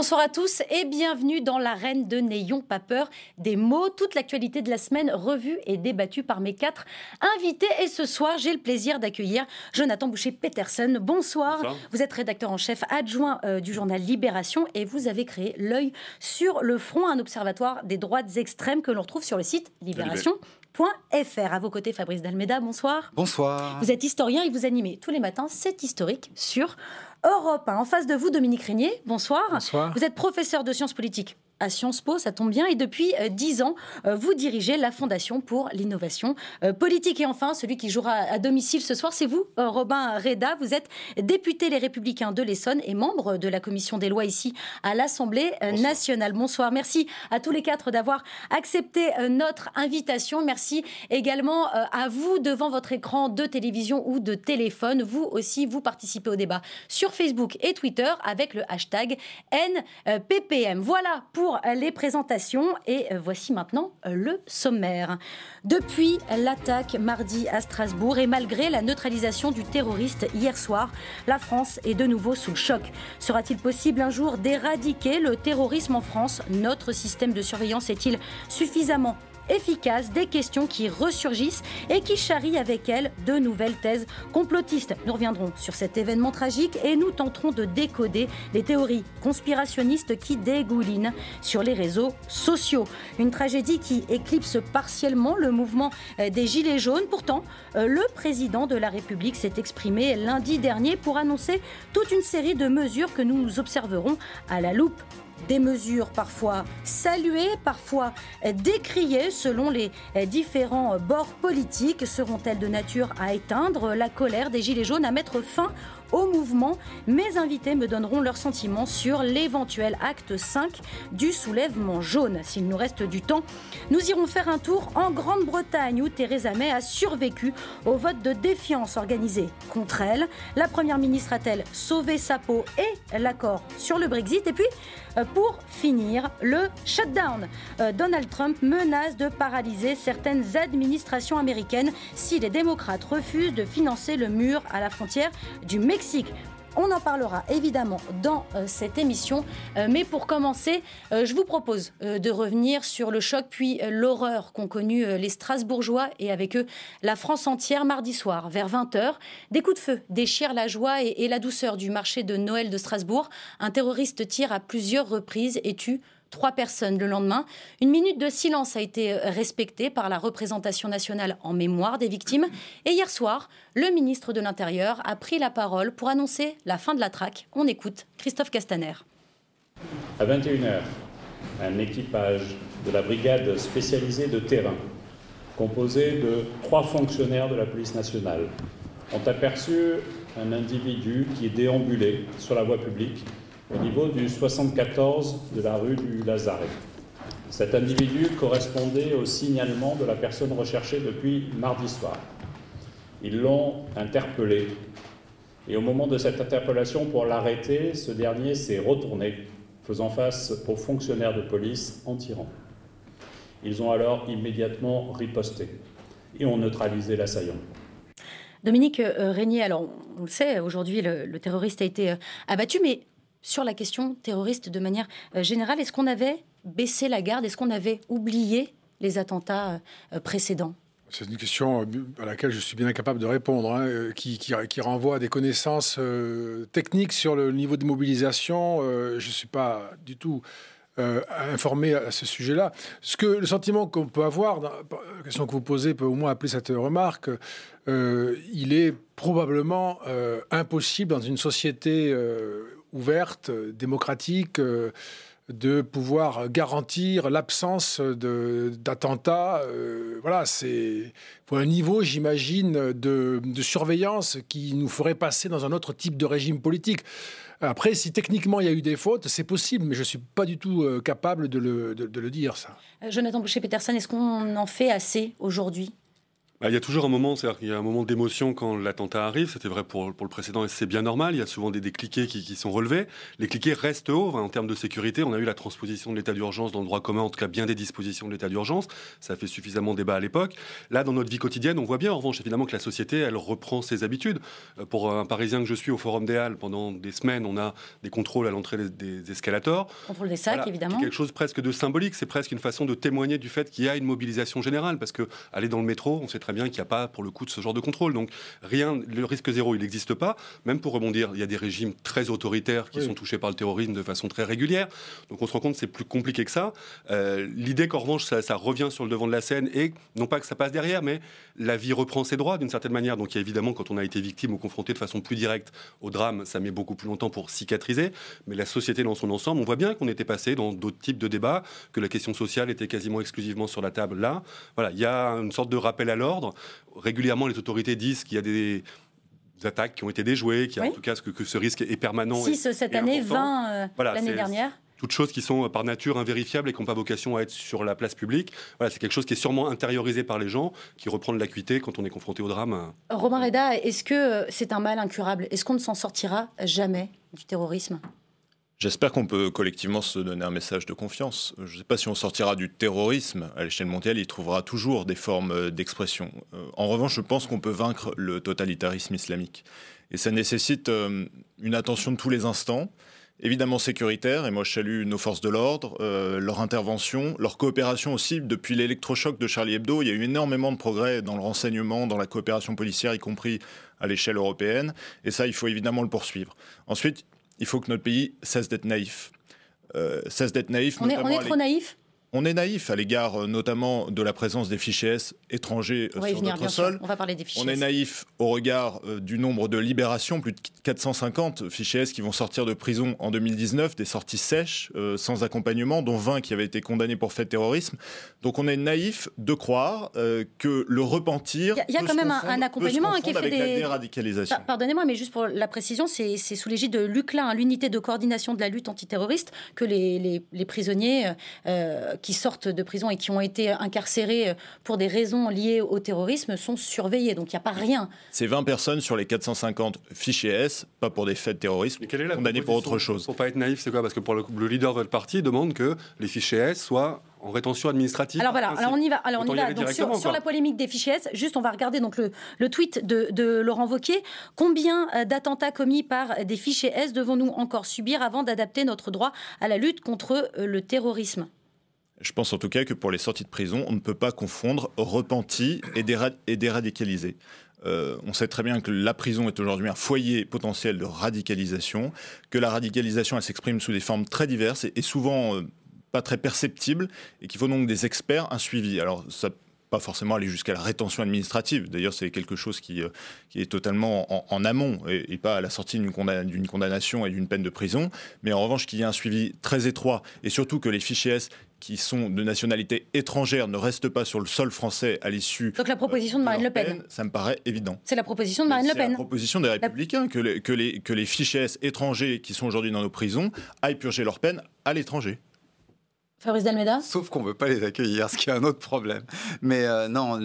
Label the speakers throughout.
Speaker 1: Bonsoir à tous et bienvenue dans l'arène de N'ayons pas peur des mots. Toute l'actualité de la semaine revue et débattue par mes quatre invités. Et ce soir, j'ai le plaisir d'accueillir Jonathan Boucher-Peterson. Bonsoir. Vous êtes rédacteur en chef adjoint euh, du journal Libération et vous avez créé L'œil sur le front, un observatoire des droites extrêmes que l'on retrouve sur le site Libération.fr. À vos côtés, Fabrice Dalmeda, bonsoir.
Speaker 2: Bonsoir.
Speaker 1: Vous êtes historien et vous animez tous les matins C'est historique sur Europe. En face de vous, Dominique Régnier, bonsoir.
Speaker 2: Bonsoir.
Speaker 1: Vous êtes professeur de sciences politiques à Sciences Po, ça tombe bien. Et depuis euh, dix ans, euh, vous dirigez la Fondation pour l'innovation euh, politique. Et enfin, celui qui jouera à domicile ce soir, c'est vous, Robin Reda. Vous êtes député Les Républicains de l'Essonne et membre de la commission des lois ici à l'Assemblée nationale. Bonsoir. Merci à tous les quatre d'avoir accepté notre invitation. Merci également à vous devant votre écran de télévision ou de téléphone. Vous aussi, vous participez au débat sur Facebook et Twitter avec le hashtag NPPM. Voilà pour les présentations et voici maintenant le sommaire. Depuis l'attaque mardi à Strasbourg et malgré la neutralisation du terroriste hier soir, la France est de nouveau sous le choc. Sera-t-il possible un jour d'éradiquer le terrorisme en France? Notre système de surveillance est-il suffisamment efficace des questions qui ressurgissent et qui charrient avec elles de nouvelles thèses complotistes. Nous reviendrons sur cet événement tragique et nous tenterons de décoder les théories conspirationnistes qui dégoulinent sur les réseaux sociaux. Une tragédie qui éclipse partiellement le mouvement euh, des Gilets jaunes. Pourtant, euh, le président de la République s'est exprimé lundi dernier pour annoncer toute une série de mesures que nous observerons à la loupe des mesures parfois saluées, parfois décriées selon les différents bords politiques. Seront-elles de nature à éteindre la colère des Gilets jaunes, à mettre fin au mouvement? Mes invités me donneront leurs sentiments sur l'éventuel acte 5 du soulèvement jaune. S'il nous reste du temps, nous irons faire un tour en Grande-Bretagne où Theresa May a survécu au vote de défiance organisé contre elle. La Première ministre a-t-elle sauvé sa peau et l'accord sur le Brexit? Et puis, euh, pour finir, le shutdown. Euh, Donald Trump menace de paralyser certaines administrations américaines si les démocrates refusent de financer le mur à la frontière du Mexique on en parlera évidemment dans euh, cette émission. Euh, mais pour commencer, euh, je vous propose de revenir sur le choc puis l'horreur qu'ont connu les Strasbourgeois et avec eux la France entière mardi soir vers 20h. Des coups de feu déchirent la joie et, et la douceur du marché de Noël de Strasbourg. Un terroriste tire à plusieurs reprises et tue trois personnes le lendemain. Une minute de silence a été respectée par la représentation nationale en mémoire des victimes. Et hier soir, le ministre de l'Intérieur a pris la parole pour annoncer la fin de la traque. On écoute Christophe Castaner.
Speaker 3: À 21h, un équipage de la brigade spécialisée de terrain, composé de trois fonctionnaires de la police nationale, ont aperçu un individu qui déambulait sur la voie publique au niveau du 74 de la rue du Lazaret. Cet individu correspondait au signalement de la personne recherchée depuis mardi soir. Ils l'ont interpellé et au moment de cette interpellation pour l'arrêter, ce dernier s'est retourné, faisant face aux fonctionnaires de police en tirant. Ils ont alors immédiatement riposté et ont neutralisé l'assaillant.
Speaker 1: Dominique euh, Régnier, alors on le sait, aujourd'hui le, le, terroriste a été euh, abattu, mais sur la question terroriste de manière euh, générale. Est-ce qu'on avait baissé la garde? Est-ce qu'on avait oublié les attentats euh, précédents?
Speaker 2: C'est une question à laquelle je suis bien incapable de répondre, hein, euh, qui, qui, renvoie à des connaissances techniques sur le niveau de mobilisation. je ne suis pas du tout informé à ce sujet-là. Ce que le sentiment qu'on peut avoir, la question que vous posez peut au moins appeler cette remarque, il est probablement impossible dans une société ouverte, démocratique, euh, de pouvoir garantir l'absence d'attentats. Euh, voilà, c'est un niveau, j'imagine, de, surveillance qui nous ferait passer dans un autre type de régime politique. Après, si techniquement il y a eu des fautes, c'est possible, mais je ne suis pas du tout euh, capable de le, de le dire, ça.
Speaker 1: Jonathan Boucher-Peterson, est-ce qu'on en fait assez aujourd'hui?
Speaker 4: Il y a toujours un moment, c'est-à-dire qu'il y a un moment d'émotion quand l'attentat arrive. C'était vrai pour, pour, le précédent et c'est bien normal. Il y a souvent des, des cliquets qui, qui, sont relevés. Les cliquets restent hauts en termes de sécurité. On a eu la transposition de l'état d'urgence dans le droit commun, en tout cas bien des dispositions de l'état d'urgence. Ça fait suffisamment débat à l'époque. Là, dans notre vie quotidienne, on voit bien en revanche évidemment que la société, elle reprend ses habitudes. Euh, pour un Parisien que je suis au Forum des Halles, pendant des semaines, on a des contrôles à l'entrée des, des, escalators.
Speaker 1: Contrôle des sacs, évidemment.
Speaker 4: quelque chose presque de symbolique. C'est presque une façon de témoigner du fait qu'il y a une mobilisation générale. Parce que aller dans le métro, on sait très bien qu'il n'y a pas pour le le de ce genre de contrôle. Donc rien, le risque zéro, il n'existe pas. Même pour rebondir, il y a des régimes très autoritaires qui sont touchés par le terrorisme de façon très régulière. Donc on se rend compte que c'est plus compliqué que ça. Euh, l'idée qu'en revanche, ça, ça, revient sur le devant de la scène et non pas que ça passe derrière, mais la vie reprend ses droits d'une certaine manière. Donc il y a évidemment, quand on a été victime ou confronté de façon plus directe au drame, ça met beaucoup plus longtemps pour cicatriser. Mais la société dans son ensemble, on voit bien qu'on était passé dans d'autres types de débats, que la question sociale était quasiment exclusivement sur la table là. Voilà, il y a une sorte de rappel à l'ordre régulièrement, les autorités disent qu'il y a des attaques qui ont été déjouées, qu'il y a en tout cas que, que, ce risque est permanent.
Speaker 1: 6 cette année, 20 euh, l'année dernière
Speaker 4: toutes choses qui sont par nature invérifiables et qui n'ont pas vocation à être sur la place publique. Voilà, c'est quelque chose qui est sûrement intériorisé par les gens, qui reprend de l'acuité quand on est confronté au drame.
Speaker 1: Romain Reda, est-ce que c'est un mal incurable? Est-ce qu'on ne s'en sortira jamais du terrorisme?
Speaker 5: J'espère qu'on peut collectivement se donner un message de confiance. Je ne sais pas si on sortira du terrorisme à l'échelle mondiale, il trouvera toujours des formes euh, d'expression. Euh, en revanche, je pense qu'on peut vaincre le totalitarisme islamique. Et ça nécessite euh, une attention de tous les instants, évidemment sécuritaire, et moi je salue nos forces de l'ordre, leur intervention, leur coopération aussi. Depuis l'électrochoc de Charlie Hebdo, il y a eu énormément de progrès dans le renseignement, dans la coopération policière, y compris à l'échelle européenne, et ça, il faut évidemment le poursuivre. Ensuite, il faut que notre pays cesse d'être naïf.
Speaker 1: Euh, cesse d'être naïf. On est, on est trop naïf?
Speaker 5: On est naïf à l'égard euh, notamment de la présence des fichiers S étrangers euh, sur notre sol.
Speaker 1: On va parler des fichiers
Speaker 5: On est naïf au regard euh, du nombre de libérations, plus de 450 fichiers S qui vont sortir de prison en 2019, des sorties sèches, sans accompagnement, dont 20 qui avaient été condamnés pour fait de terrorisme. Donc on est naïf de croire que le repentir.
Speaker 1: Il y a, quand même un, accompagnement
Speaker 5: qui est fait des. déradicalisation.
Speaker 1: Pardonnez-moi, mais juste pour la précision, c'est sous l'égide de l'UCLA, hein, l'unité de coordination de la lutte antiterroriste, que les, les, prisonniers qui sortent de prison et qui ont été incarcérés pour des raisons liées au terrorisme sont surveillés. Donc il n'y a pas rien.
Speaker 5: C'est 20 personnes sur les 450 fichiers S, pas pour des faits de terrorisme, condamnés pour autre chose.
Speaker 4: Pour pas être naïf, c'est quoi? Parce que pour le, leader de votre parti demande que les fichiers S soient en rétention administrative.
Speaker 1: Alors voilà, alors on y va. Alors on y va. Donc sur, la polémique des fichiers S, juste on va regarder donc le, le tweet de, de, Laurent Wauquiez. Combien euh, d'attentats commis par des fichiers S devons-nous encore subir avant d'adapter notre droit à la lutte contre euh, le terrorisme?
Speaker 5: Je pense en tout cas que pour les sorties de prison, on ne peut pas confondre repenti et, déradicalisé. Euh, on sait très bien que la prison est aujourd'hui un foyer potentiel de radicalisation, que la radicalisation elle s'exprime sous des formes très diverses et, souvent euh, pas très perceptibles, et qu'il faut donc des experts, un suivi. Alors ça pas forcément aller jusqu'à la rétention administrative. D'ailleurs, c'est quelque chose qui, euh, qui est totalement en, amont et, pas à la sortie d'une condamnation et d'une peine de prison. Mais en revanche, qu'il y ait un suivi très étroit et surtout que les fichiers S qui sont de nationalité étrangère ne restent pas sur le sol français à l'issue.
Speaker 1: Donc la proposition de Marine Le Pen.
Speaker 5: Ça me paraît évident.
Speaker 1: C'est la proposition de Marine Le Pen.
Speaker 5: C'est la proposition des Républicains que, les, que, les, que les fichiers étrangers qui sont aujourd'hui dans nos prisons aillent purger leur peine à l'étranger.
Speaker 1: Fabrice Dalmeda
Speaker 6: Sauf qu'on ne veut pas les accueillir, ce qui est un autre problème. Mais euh, non,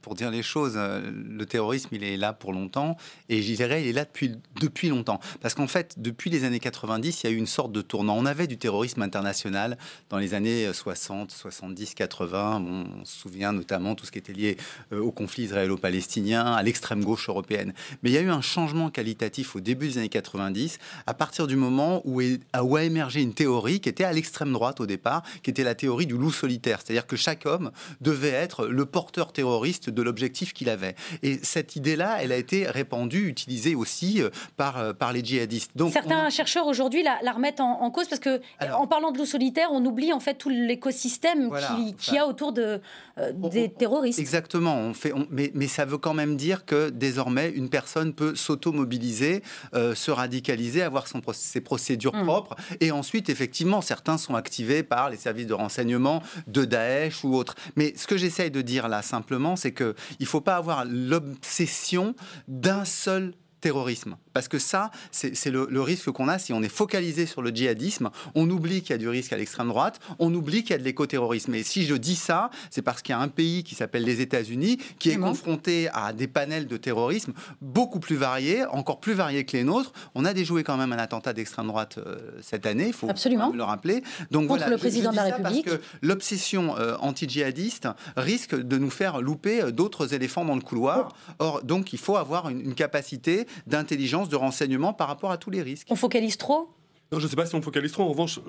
Speaker 6: pour dire les choses, euh, le terrorisme, il est là pour longtemps. Et je il est là depuis, depuis longtemps. Parce qu'en fait, depuis les années 90, il y a eu une sorte de tournant. On avait du terrorisme international dans les années 60, 70, 80. on se souvient notamment tout ce qui était lié euh, au conflit israélo-palestinien, à l'extrême gauche européenne. Mais il y a eu un changement qualitatif au début des années 90, à partir du moment où a émergé une théorie qui était à l'extrême droite au départ qui était la théorie du loup solitaire. C'est-à-dire que chaque homme devait être le porteur terroriste de l'objectif qu'il avait. Et cette idée-là, elle a été répandue, utilisée aussi euh, par, euh, par les djihadistes.
Speaker 1: Donc, Certains chercheurs aujourd'hui la, remettent en, cause parce que, en parlant de loup solitaire, on oublie en fait tout l'écosystème qui, a autour de, euh, des terroristes.
Speaker 6: Exactement. On fait, mais, mais, ça veut quand même dire que désormais, une personne peut s'automobiliser, se radicaliser, avoir son, ses procédures mmh. propres. Et ensuite, effectivement, certains sont activés par les services de renseignement de Daesh ou autres. Mais ce que j'essaye de dire là simplement, c'est qu'il ne faut pas avoir l'obsession d'un seul terrorisme Parce que ça, c'est le, le, risque qu'on a si on est focalisé sur le djihadisme. On oublie qu'il y a du risque à l'extrême droite, on oublie qu'il y a de l'écoterrorisme. Et si je dis ça, c'est parce qu'il y a un pays qui s'appelle les États-Unis qui est confronté à des panels de terrorisme beaucoup plus variés, encore plus variés que les nôtres. On a déjoué quand même un attentat d'extrême droite euh, cette année, il faut
Speaker 1: Absolument.
Speaker 6: le rappeler. Donc
Speaker 1: Contre
Speaker 6: voilà,
Speaker 1: le président
Speaker 6: je,
Speaker 1: de la
Speaker 6: ça
Speaker 1: République.
Speaker 6: Parce que l'obsession euh, anti-djihadiste risque de nous faire louper euh, d'autres éléphants dans le couloir. Or, donc, il faut avoir une, une capacité d'intelligence, de renseignement par rapport à tous les risques.
Speaker 1: On focalise trop?
Speaker 4: Non, je ne sais pas si on focalise trop. En revanche,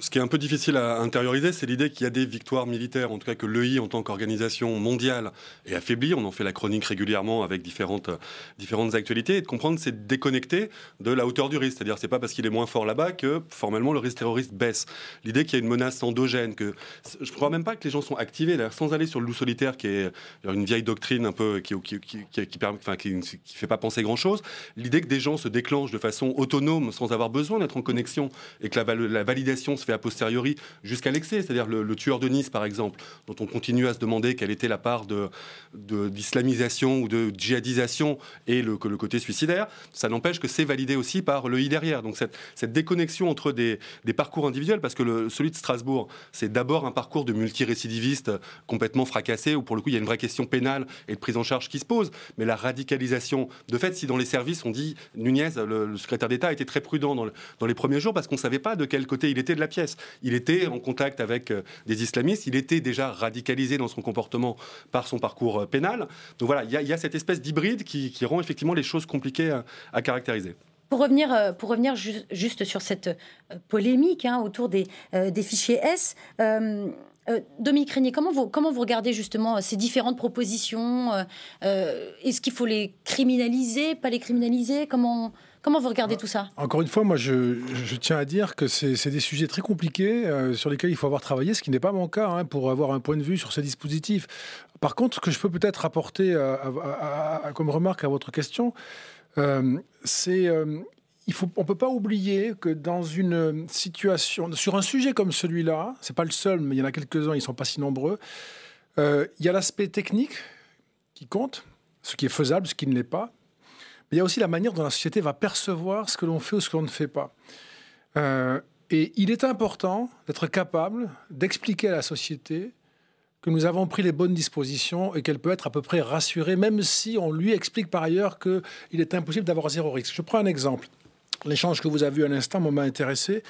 Speaker 4: ce qui est un peu difficile à intérioriser, c'est l'idée qu'il y a des victoires militaires, en tout cas que l'EI, en tant qu'organisation mondiale, est affaiblie. On en fait la chronique régulièrement avec différentes, différentes actualités, et de comprendre c'est déconnecté de la hauteur du risque. C'est-à-dire, c'est pas parce qu'il est moins fort là-bas que formellement le risque terroriste baisse. L'idée qu'il y a une menace endogène, que je ne crois même pas que les gens sont activés, sans aller sur le loup solitaire, qui est une vieille doctrine un peu qui, qui, qui, qui fait pas penser grand-chose. L'idée que des gens se déclenchent de façon autonome, sans avoir besoin d'être en connexion et que la, validation se fait a posteriori jusqu'à l'excès, c'est-à-dire le, tueur de Nice par exemple, dont on continue à se demander quelle était la part de, d'islamisation ou de djihadisation et le, le côté suicidaire, ça n'empêche que c'est validé aussi par le I derrière. Donc cette, déconnexion entre des, parcours individuels, parce que le, celui de Strasbourg, c'est d'abord un parcours de multirécidiviste complètement fracassé, où pour le coup il y a une vraie question pénale et de prise en charge qui se pose, mais la radicalisation, de fait, si dans les services on dit, Nunez, le, le secrétaire d'État, était très prudent dans, le, dans les premiers jours parce qu'on ne savait pas de quel côté il était de la pièce. Il était en contact avec des islamistes, il était déjà radicalisé dans son comportement par son parcours pénal. Donc voilà, il y, a, cette espèce d'hybride qui, rend effectivement les choses compliquées à, caractériser.
Speaker 1: Pour revenir, pour revenir ju juste sur cette polémique hein, autour des, euh, fichiers S, euh, euh, Dominique Régnier, comment vous, comment vous regardez justement ces différentes propositions euh, Est-ce qu'il faut les criminaliser, pas les criminaliser? Comment, comment vous regardez tout ça?
Speaker 2: Encore une fois, moi, je, tiens à dire que c'est des sujets très compliqués euh, sur lesquels il faut avoir travaillé, ce qui n'est pas mon cas hein, pour avoir un point de vue sur ces dispositifs. Par contre, ce que je peux peut-être apporter à, comme remarque à votre question, euh, c'est on ne peut pas oublier que dans une situation, sur un sujet comme celui-là, c'est pas le seul, mais il y en a quelques-uns, ils ne sont pas si nombreux, euh, il y a l'aspect technique qui compte, ce qui est faisable, ce qui ne l'est pas, mais il y a aussi la manière dont la société va percevoir ce que l'on fait ou ce que l'on ne fait pas. Euh, et il est important d'être capable d'expliquer à la société que nous avons pris les bonnes dispositions et qu'elle peut être à peu près rassurée, même si on lui explique par ailleurs qu'il est impossible d'avoir zéro risque. Je prends un exemple. L'échange que vous avez vu à l'instant m'a intéressé.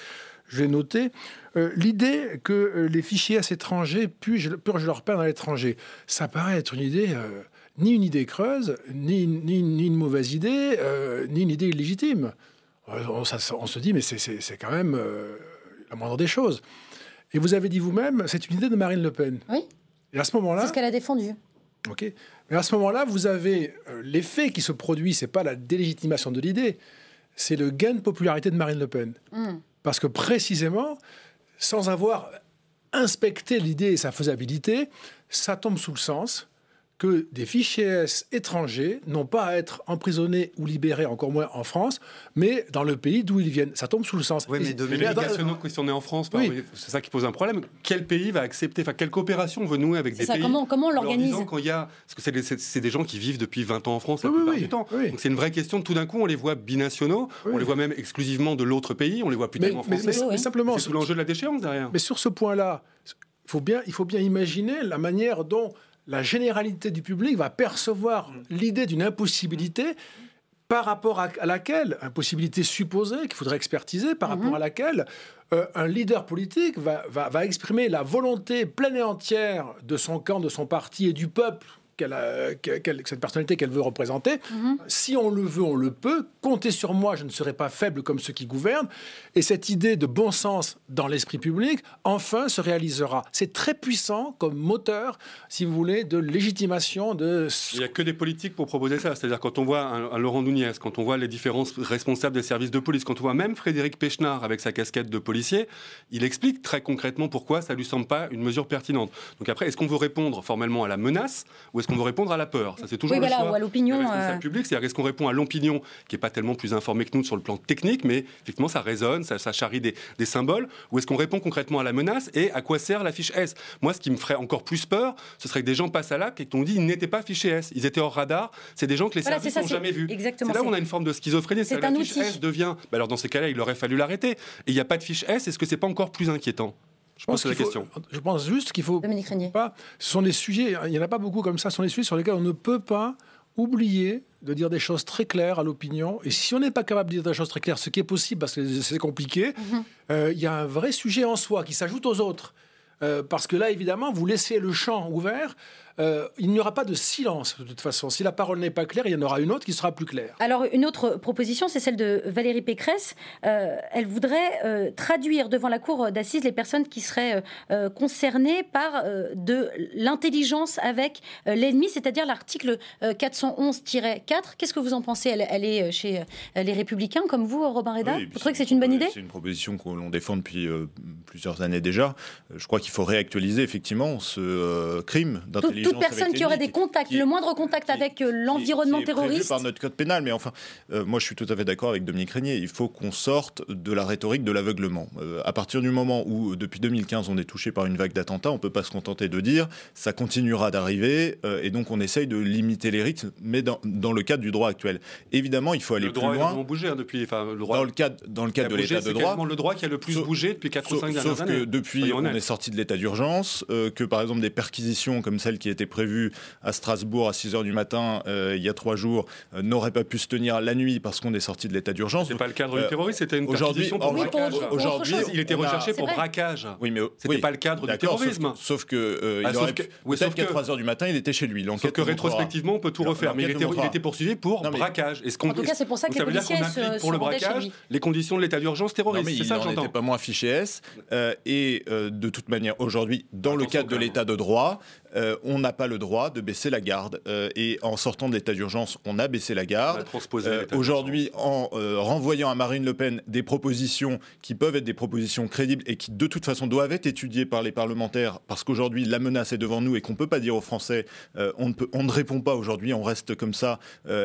Speaker 2: Je l'ai noté. Euh, L'idée que euh, les fichiers à étrangers purgent, purgent leur peine à l'étranger, ça paraît être une idée, ni une idée creuse, ni, ni, ni une mauvaise idée, euh, ni une idée illégitime. On, ça, on, se dit, mais c'est quand même la moindre des choses. Et vous avez dit vous-même, c'est une idée de Marine Le Pen.
Speaker 1: Oui.
Speaker 2: Et à ce moment-là.
Speaker 1: C'est ce qu'elle a défendu.
Speaker 2: OK. Mais à ce moment-là, vous avez l'effet qui se produit, c'est pas la délégitimation de l'idée, c'est le gain de popularité de Marine Le Pen. Mm. Parce que précisément, sans avoir inspecté l'idée et sa faisabilité, ça tombe sous le sens que des fichiers S étrangers n'ont pas à être emprisonnés ou libérés, encore moins en France, mais dans le pays d'où ils viennent. Ça tombe sous le sens.
Speaker 4: Oui, mais, de mais les nationaux, si on est en France, oui. c'est ça qui pose un problème. Quel pays va accepter, enfin, quelle coopération on veut nouer avec des
Speaker 1: ça,
Speaker 4: pays
Speaker 1: Comment, comment on l'organise
Speaker 4: quand il y a, Parce que c'est des gens qui vivent depuis 20 ans en France la oui, plupart oui, du temps. Donc c'est une vraie question. Tout d'un coup, on les voit binationaux, on les voit même exclusivement de l'autre pays, on les voit plus tellement français.
Speaker 2: Mais, mais, mais simplement,
Speaker 4: c'est l'enjeu de la déchéance derrière.
Speaker 2: Mais sur ce point-là, il faut bien, il faut bien imaginer la manière dont la généralité du public va percevoir l'idée d'une impossibilité par rapport à, laquelle, impossibilité supposée qu'il faudrait expertiser, par rapport à laquelle euh, un leader politique va, va, va, exprimer la volonté pleine et entière de son camp, de son parti et du peuple qu'elle a, qu'elle, cette personnalité qu'elle veut représenter. Mm-hmm. Si on le veut, on le peut. Comptez sur moi, je ne serai pas faible comme ceux qui gouvernent. Et cette idée de bon sens dans l'esprit public, enfin, se réalisera. C'est très puissant comme moteur, si vous voulez, de légitimation. De...
Speaker 4: Il n'y a que des politiques pour proposer ça. C'est-à-dire quand on voit un, un Laurent Nunez, quand on voit les différents responsables des services de police, quand on voit même Frédéric Pechnard avec sa casquette de policier, il explique très concrètement pourquoi ça ne lui semble pas une mesure pertinente. Donc après, est-ce qu'on veut répondre formellement à la menace ou est-ce est-ce qu'on veut répondre à la peur? Ça, c'est toujours
Speaker 1: oui,
Speaker 4: le
Speaker 1: voilà,
Speaker 4: choix
Speaker 1: ou à l'opinion. euh,
Speaker 4: public. C'est-à-dire, est-ce qu'on répond à l'opinion qui n'est pas tellement plus informée que nous sur le plan technique, mais effectivement, ça résonne, ça, ça charrie des, des symboles, ou est-ce qu'on répond concrètement à la menace et à quoi sert la fiche S? Moi, ce qui me ferait encore plus peur, ce serait que des gens passent à l'acte et qu'on dit ils n'étaient pas fichés S, ils étaient hors radar. C'est des gens que les
Speaker 1: Voilà,
Speaker 4: services n'ont jamais vus.
Speaker 1: exactement,
Speaker 4: C'est là où on a une forme de schizophrénie.
Speaker 1: c'est
Speaker 4: la fiche
Speaker 1: outil.
Speaker 4: S devient. bah alors dans ces cas-là, il aurait fallu l'arrêter. Et il n'y a pas de fiche S. Est-ce que c'est pas encore plus inquiétant? Je pense que c'est la
Speaker 2: faut-
Speaker 4: question.
Speaker 2: Je pense juste qu'il faut pas. Ce sont des sujets. Il n'y en a pas beaucoup comme ça. Ce sont des sujets sur lesquels on ne peut pas oublier de dire des choses très claires à l'opinion. Et si on n'est pas capable de dire des choses très claires, ce qui est possible parce que c'est compliqué,
Speaker 1: Mhm.
Speaker 2: euh, il y a un vrai sujet en soi qui s'ajoute aux autres. Euh, parce que là, évidemment, vous laissez le champ ouvert. Euh, il n'y aura pas de silence de toute façon. Si la parole n'est pas claire, il y en aura une autre qui sera plus claire.
Speaker 1: Alors, une autre proposition, c'est celle de Valérie Pécresse. Euh, elle voudrait euh, traduire devant la cour d'assises les personnes qui seraient concernées par euh, de l'intelligence avec euh, l'ennemi, c'est-à-dire l'article euh, 411-4. Qu'est-ce que vous en pensez? Elle, elle est chez euh, les Républicains, comme vous, Robin Reda?
Speaker 5: Oui,
Speaker 1: Vous trouvez que c'est une bonne idée?
Speaker 5: C'est une proposition que l'on défend depuis euh, plusieurs années déjà. Je crois qu'il faut réactualiser effectivement ce euh, crime d'intelligence.
Speaker 1: Toute personne qui aurait des contacts,
Speaker 5: qui-
Speaker 1: le moindre contact
Speaker 5: qui-
Speaker 1: avec euh, l'environnement
Speaker 5: est
Speaker 1: terroriste.
Speaker 5: par notre code pénal. Mais enfin, euh, moi, je suis tout à fait d'accord avec Dominique Régnier. Il faut qu'on sorte de la rhétorique de l'aveuglement. Euh, à partir du moment où, depuis 2015, on est touché par une vague d'attentats, on peut pas se contenter de dire ça continuera d'arriver, euh, et donc on essaye de limiter les rythmes, mais dans, dans le cadre du droit actuel. Évidemment, il faut aller
Speaker 4: Le
Speaker 5: plus
Speaker 4: droit a
Speaker 5: loin.
Speaker 4: vraiment bougé hein, depuis. Enfin, le droit
Speaker 5: Dans le cadre, dans le
Speaker 4: a
Speaker 5: cadre de l'état de
Speaker 4: c'est
Speaker 5: droit,
Speaker 4: quasiment le droit qui a le plus
Speaker 5: Sauf-
Speaker 4: bougé depuis 4 ou 5
Speaker 5: Sauf,
Speaker 4: dernières
Speaker 5: sauf
Speaker 4: années.
Speaker 5: que depuis, on est sorti de l'état d'urgence, euh, que par exemple des perquisitions comme celle qui était prévue à Strasbourg à 6 h du matin euh, il y a trois jours euh, n'auraient pas pu se tenir la nuit parce qu'on est sorti de l'état d'urgence.
Speaker 4: C'est pas le cadre
Speaker 5: Euh,
Speaker 4: du terrorisme, c'était une
Speaker 5: aujourd'hui,
Speaker 4: perquisition pour
Speaker 5: oui,
Speaker 4: braquage.
Speaker 5: Aujourd'hui,
Speaker 4: il était recherché pour braquage.
Speaker 5: Oui, mais
Speaker 4: C'était
Speaker 5: oui,
Speaker 4: pas le cadre du terrorisme.
Speaker 5: Sauf, sauf que euh,
Speaker 4: Ah,
Speaker 5: il
Speaker 4: sauf
Speaker 5: aurait
Speaker 4: que-
Speaker 5: pu-
Speaker 4: oui,
Speaker 5: peut-être qu'à
Speaker 4: que-
Speaker 5: 3 h du matin, il était chez lui.
Speaker 4: Sauf que rétrospectivement, on peut tout refaire. Mais il était, il était poursuivi pour
Speaker 5: Non,
Speaker 4: braquage. Est-ce qu'on
Speaker 1: En tout cas, c'est pour ça que les
Speaker 4: ça veut dire qu'on
Speaker 1: policiers se-
Speaker 4: pour le braquage les conditions de l'état d'urgence terroriste. C'est ça que j'entends.
Speaker 5: pas moins fiché S. euh, et euh, de toute manière, aujourd'hui, dans le cadre de l'état de droit, euh, on n'a pas le droit de baisser la garde. Euh, et en sortant de l'état d'urgence, on a baissé la garde. Euh, Aujourd'hui, en euh, renvoyant à Marine Le Pen des propositions qui peuvent être des propositions crédibles et qui de toute façon doivent être étudiées par les parlementaires, parce qu'aujourd'hui la menace est devant nous et qu'on peut pas dire aux Français, euh, on, ne peut, on ne répond pas aujourd'hui, on reste comme ça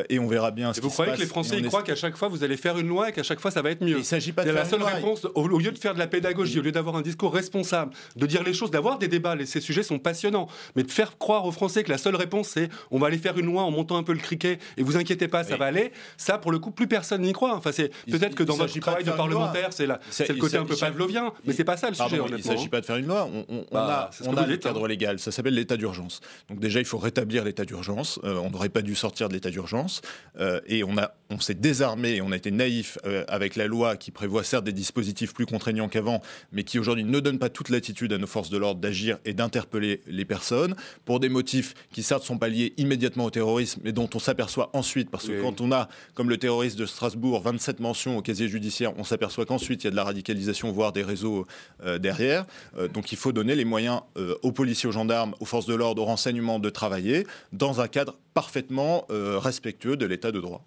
Speaker 5: et on verra bien ce qui
Speaker 4: vous
Speaker 5: se
Speaker 4: croyez
Speaker 5: passe.
Speaker 4: que les Français y
Speaker 5: est-
Speaker 4: croient qu'à chaque fois vous allez faire une loi et qu'à chaque fois ça va être mieux?
Speaker 5: Il s'agit pas de
Speaker 4: la seule
Speaker 5: loi.
Speaker 4: réponse. Au au lieu de faire de la pédagogie, au lieu d'avoir un discours responsable, de dire les choses, d'avoir des débats, les- ces sujets sont passionnants, mais de faire croire aux Français que la seule réponse c'est on va aller faire une loi en montant un peu le criquet et vous inquiétez pas, ça
Speaker 5: Oui.
Speaker 4: va aller. Ça, pour le coup, plus personne n'y croit. Enfin, c'est peut-être que dans votre travail
Speaker 5: de
Speaker 4: parlementaire, c'est le côté un peu pavlovien, mais c'est pas ça le
Speaker 5: Pardon,
Speaker 4: sujet.
Speaker 5: il ne s'agit pas de faire une loi. On, on- on
Speaker 4: Bah,
Speaker 5: a, on a le
Speaker 4: hein.
Speaker 5: cadre légal. Ça s'appelle l'état d'urgence. Donc déjà, il faut rétablir l'état d'urgence. Euh, on n'aurait pas dû sortir de l'état d'urgence. Euh, et on, a, on s'est désarmé et on a été naïf euh, avec la loi qui prévoit certes des dispositifs plus contraignants qu'avant, mais qui aujourd'hui ne donne pas toute l'attitude à nos forces de l'ordre d'agir et d'interpeller les personnes pour des motifs qui certes sont pas liés immédiatement au terrorisme, mais dont on s'aperçoit ensuite, parce que
Speaker 4: Oui.
Speaker 5: quand on a, comme le terroriste de Strasbourg, 27 mentions au casier judiciaire, on s'aperçoit qu'ensuite il y a de la radicalisation, voire des réseaux euh, derrière. Euh, donc il faut donner les moyens euh, aux policiers, aux gendarmes, aux forces de l'ordre, aux renseignements de travailler dans un cadre parfaitement respectueux de l'état de droit.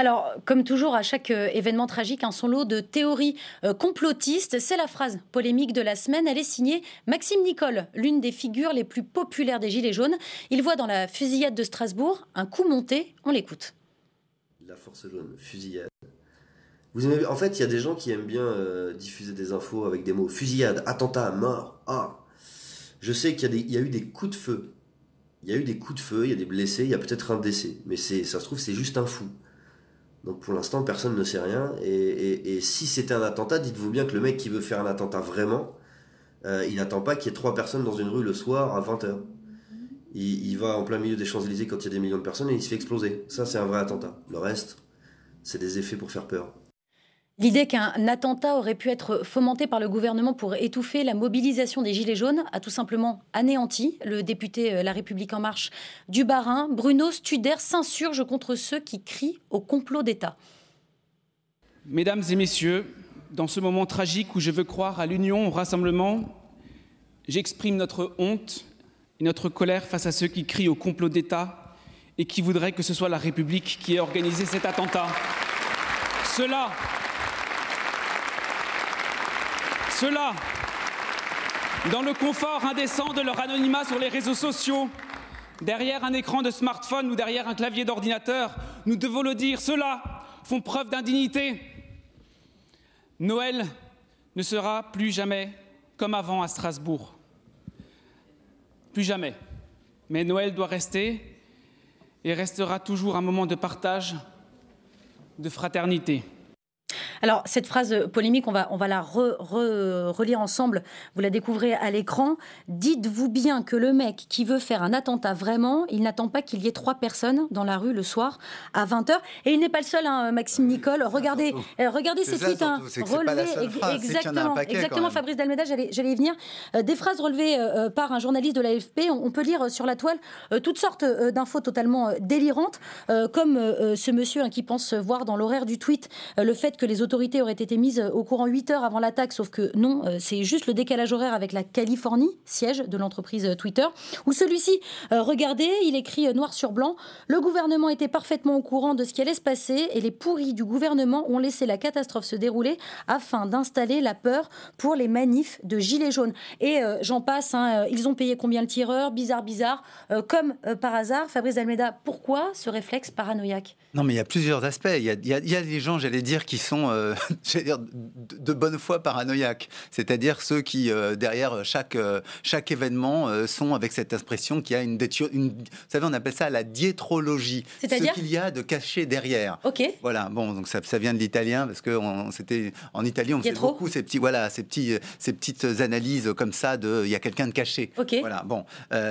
Speaker 1: Alors, comme toujours, à chaque euh, événement tragique, un son lot de théories euh, complotistes. C'est la phrase polémique de la semaine. Elle est signée Maxime Nicole, l'une des figures les plus populaires des Gilets jaunes. Il voit dans la fusillade de Strasbourg un coup monté. On l'écoute.
Speaker 7: La force jaune, fusillade. Vous aimez, en fait, il y a des gens qui aiment bien euh, diffuser des infos avec des mots fusillade, attentat, mort. Ah, je sais qu'il y, a eu des coups de feu. Il y a eu des coups de feu, il y a des blessés, il y a peut-être un décès. Mais ça se trouve, c'est juste un fou. Donc pour l'instant, personne ne sait rien. Et, si c'était un attentat, dites-vous bien que le mec qui veut faire un attentat vraiment, euh, il n'attend pas qu'il y ait trois personnes dans une rue le soir à 20h. Il, il va en plein milieu des Champs-Élysées quand il y a des millions de personnes et il se fait exploser. Ça, c'est un vrai attentat. Le reste, c'est des effets pour faire peur.
Speaker 1: L'idée qu'un attentat aurait pu être fomenté par le gouvernement pour étouffer la mobilisation des Gilets jaunes a tout simplement anéanti. Le député euh, La République En Marche du Bas-Rhin, Bruno Studer, s'insurge contre ceux qui crient au complot d'État.
Speaker 8: Mesdames et messieurs, dans ce moment tragique où je veux croire à l'union, au rassemblement, j'exprime notre honte et notre colère face à ceux qui crient au complot d'État et qui voudraient que ce soit la République qui ait organisé cet attentat. Cela, cela, dans le confort indécent de leur anonymat sur les réseaux sociaux, derrière un écran de smartphone ou derrière un clavier d'ordinateur. Nous devons le dire, ceux-là font preuve d'indignité. Noël ne sera plus jamais comme avant à Strasbourg. Plus jamais. Mais Noël doit rester et restera toujours un moment de partage, de fraternité.
Speaker 1: Alors, cette phrase polémique, on va, on va la relire ensemble. Vous la découvrez à l'écran. Dites-vous bien que le mec qui veut faire un attentat vraiment, il n'attend pas qu'il y ait trois personnes dans la rue le soir à 20h. Et il n'est pas le seul, hein, Maxime Nicole. Regardez, euh, regardez ces tweets. Hein, exactement, exactement Fabrice Dalmeda, j'allais y venir. Euh, des phrases relevées euh, par un journaliste de l'AFP. On, on, peut lire sur la toile toutes sortes d'infos totalement délirantes, comme ce monsieur hein, qui pense voir dans l'horaire du tweet le fait que les autorités auraient été mises au courant 8 heures avant l'attaque, sauf que non, euh, c'est juste le décalage horaire avec la Californie, siège de l'entreprise euh, Twitter, où celui-ci, euh, regardez, il écrit noir sur blanc, le gouvernement était parfaitement au courant de ce qui allait se passer et les pourris du gouvernement ont laissé la catastrophe se dérouler afin d'installer la peur pour les manifs de gilets jaunes. Et j'en passe, hein, ils ont payé combien le tireur? Bizarre, bizarre. comme par hasard, Fabrice Almeida, pourquoi ce réflexe paranoïaque?
Speaker 6: Non, mais il y a plusieurs aspects. Il y a des gens, j'allais dire, qui sont euh, dire, de, bonne foi paranoïaques. C'est-à-dire ceux qui, euh, derrière chaque, euh, chaque événement, sont avec cette expression qui a une, une, Vous savez, on appelle ça la diétrologie.
Speaker 1: C'est-à-dire
Speaker 6: Ce qu'il y a de caché derrière.
Speaker 1: Ok.
Speaker 6: Voilà, bon, donc ça, ça vient de l'italien, parce que c'était en Italie, on fait beaucoup ces, petits, voilà, ces, petits, ces petites analyses comme ça de il y a quelqu'un de caché.
Speaker 1: Ok.
Speaker 6: Voilà, bon,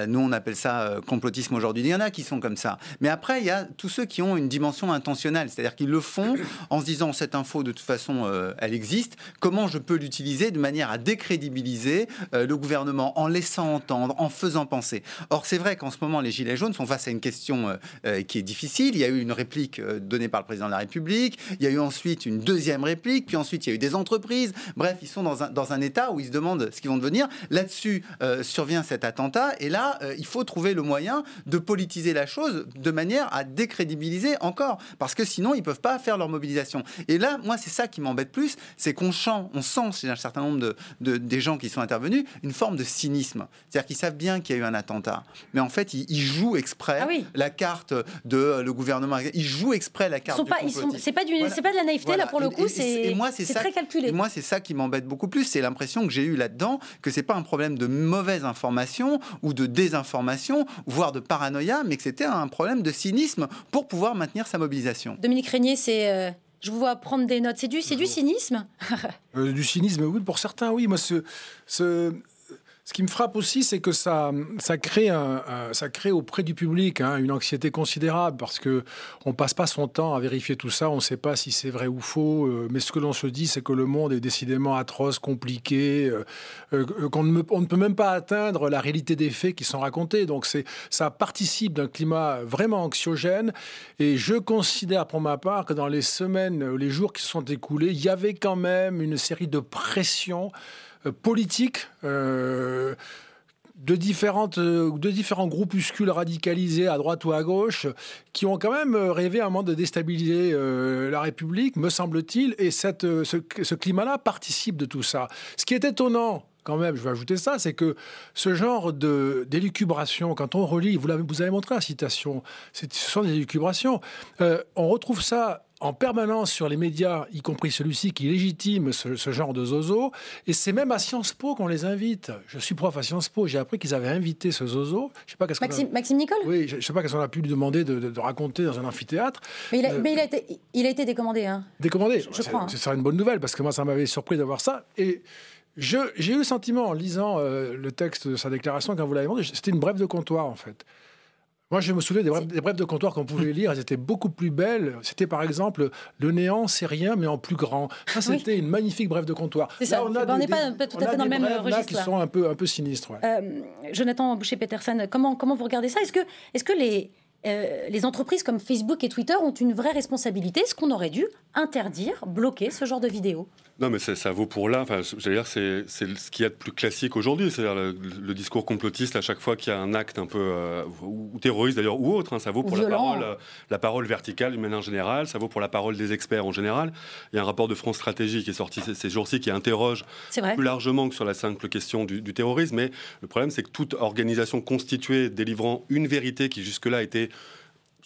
Speaker 6: nous on appelle ça complotisme aujourd'hui. Il y en a qui sont comme ça. Mais après, il y a tous ceux qui ont une dimension intentionnelle, c'est-à-dire qu'ils le font en se disant cette info de toute façon, euh, elle existe. Comment je peux l'utiliser de manière à décrédibiliser euh, le gouvernement en laissant entendre, en faisant penser? Or, c'est vrai qu'en ce moment, les Gilets jaunes sont face à une question euh, qui est difficile. Il y a eu une réplique donnée par le président de la République. Il y a eu ensuite une deuxième réplique. Puis ensuite, il y a eu des entreprises. Bref, ils sont dans un, dans un état où ils se demandent ce qu'ils vont devenir. Là-dessus survient cet attentat. Et là, il faut trouver le moyen de politiser la chose de manière à décrédibiliser encore. Parce que sinon, ils ne peuvent pas faire leur mobilisation. Et là, moi, c'est ça qui m'embête plus, c'est qu'on sent, on sent chez un certain nombre de, des gens qui sont intervenus une forme de cynisme. C'est-à-dire qu'ils savent bien qu'il y a eu un attentat, mais en fait, ils, jouent exprès
Speaker 1: ah
Speaker 6: la carte de euh, le gouvernement. Ils jouent exprès la carte.
Speaker 1: Ils sont pas, c'est pas, pas de la naïveté là pour le coup, c'est très calculé.
Speaker 6: Et moi, c'est ça qui m'embête beaucoup plus. C'est l'impression que j'ai eu là-dedans que c'est pas un problème de mauvaise information ou de désinformation, voire de paranoïa, mais que c'était un problème de cynisme pour pouvoir maintenir sa mobilisation.
Speaker 1: Dominique Régnier, c'est euh, je vous vois prendre des notes. C'est du, du cynisme
Speaker 2: euh, Du cynisme, oui, pour certains, oui. Moi, ce, ce, ce qui me frappe aussi, c'est que ça, crée auprès du public hein, une anxiété considérable parce que on passe pas son temps à vérifier tout ça, on ne sait pas si c'est vrai ou faux. Euh, mais ce que l'on se dit, c'est que le monde est décidément atroce, compliqué, euh, euh, qu'on ne, peut même pas atteindre la réalité des faits qui sont racontés. Donc ça participe d'un climat vraiment anxiogène. Et je considère pour ma part que dans les semaines, les jours qui se sont écoulés, il y avait quand même une série de pressions politique euh, de, différentes, euh, de différents groupuscules radicalisés à droite ou à gauche qui ont quand même rêvé à un moment de déstabiliser la République, me semble-t-il, et cette, ce, climat-là participe de tout ça. Ce qui est étonnant, quand même, je vais ajouter ça, c'est que ce genre de d'élucubration, quand on relit, vous, avez, vous avez montré la citation, ce sont des élucubrations, on retrouve ça en permanence sur les médias, y compris celui-ci qui légitime ce, genre de zozo. Et c'est même à Sciences Po qu'on les invite. Je suis prof à Sciences Po, j'ai appris qu'ils avaient invité ce zozo.
Speaker 1: Je sais pas qu'est-ce Maxime, Maxime Nicole?
Speaker 2: Oui, je ne sais pas qu'est-ce qu'on a pu lui demander de, raconter dans un amphithéâtre.
Speaker 1: Mais il a, euh, été, il a été décommandé. Hein.
Speaker 2: Décommandé
Speaker 1: Je, crois.
Speaker 2: Ce serait une bonne nouvelle parce que moi, ça m'avait surpris d'avoir ça. Et j'ai eu le sentiment en lisant euh, le texte de sa déclaration, quand vous l'avez demandé, c'était une brève de comptoir en fait. Moi, je me souviens des brèves, de comptoir qu'on pouvait lire, elles étaient beaucoup plus belles. C'était par exemple Le néant, c'est rien, mais en plus grand. Ça, c'était une magnifique brève de comptoir.
Speaker 1: C'est ça, on n'est pas, tout à fait dans le même registre. Là,
Speaker 2: qui sont un peu, un peu sinistres.
Speaker 1: Euh, Jonathan Boucher-Peterson, comment, comment vous regardez ça? Est-ce que, est que les, euh, les entreprises comme Facebook et Twitter ont une vraie responsabilité? Est-ce qu'on aurait dû interdire, bloquer ce genre de vidéos
Speaker 4: Non, mais ça vaut pour là. Enfin, j'allais dire, c'est ce qu'il y a de plus classique aujourd'hui. C'est-à-dire le, discours complotiste à chaque fois qu'il y a un acte un peu euh, ou terroriste d'ailleurs ou autre. Hein, ça vaut pour la parole, euh, la parole verticale d'une manière générale. Ça vaut pour la parole des experts en général. Il y a un rapport de France Stratégie qui est sorti ces, jours-ci qui interroge plus largement que sur la simple question du, du terrorisme. Mais le problème, c'est que toute organisation constituée délivrant une vérité qui jusque-là était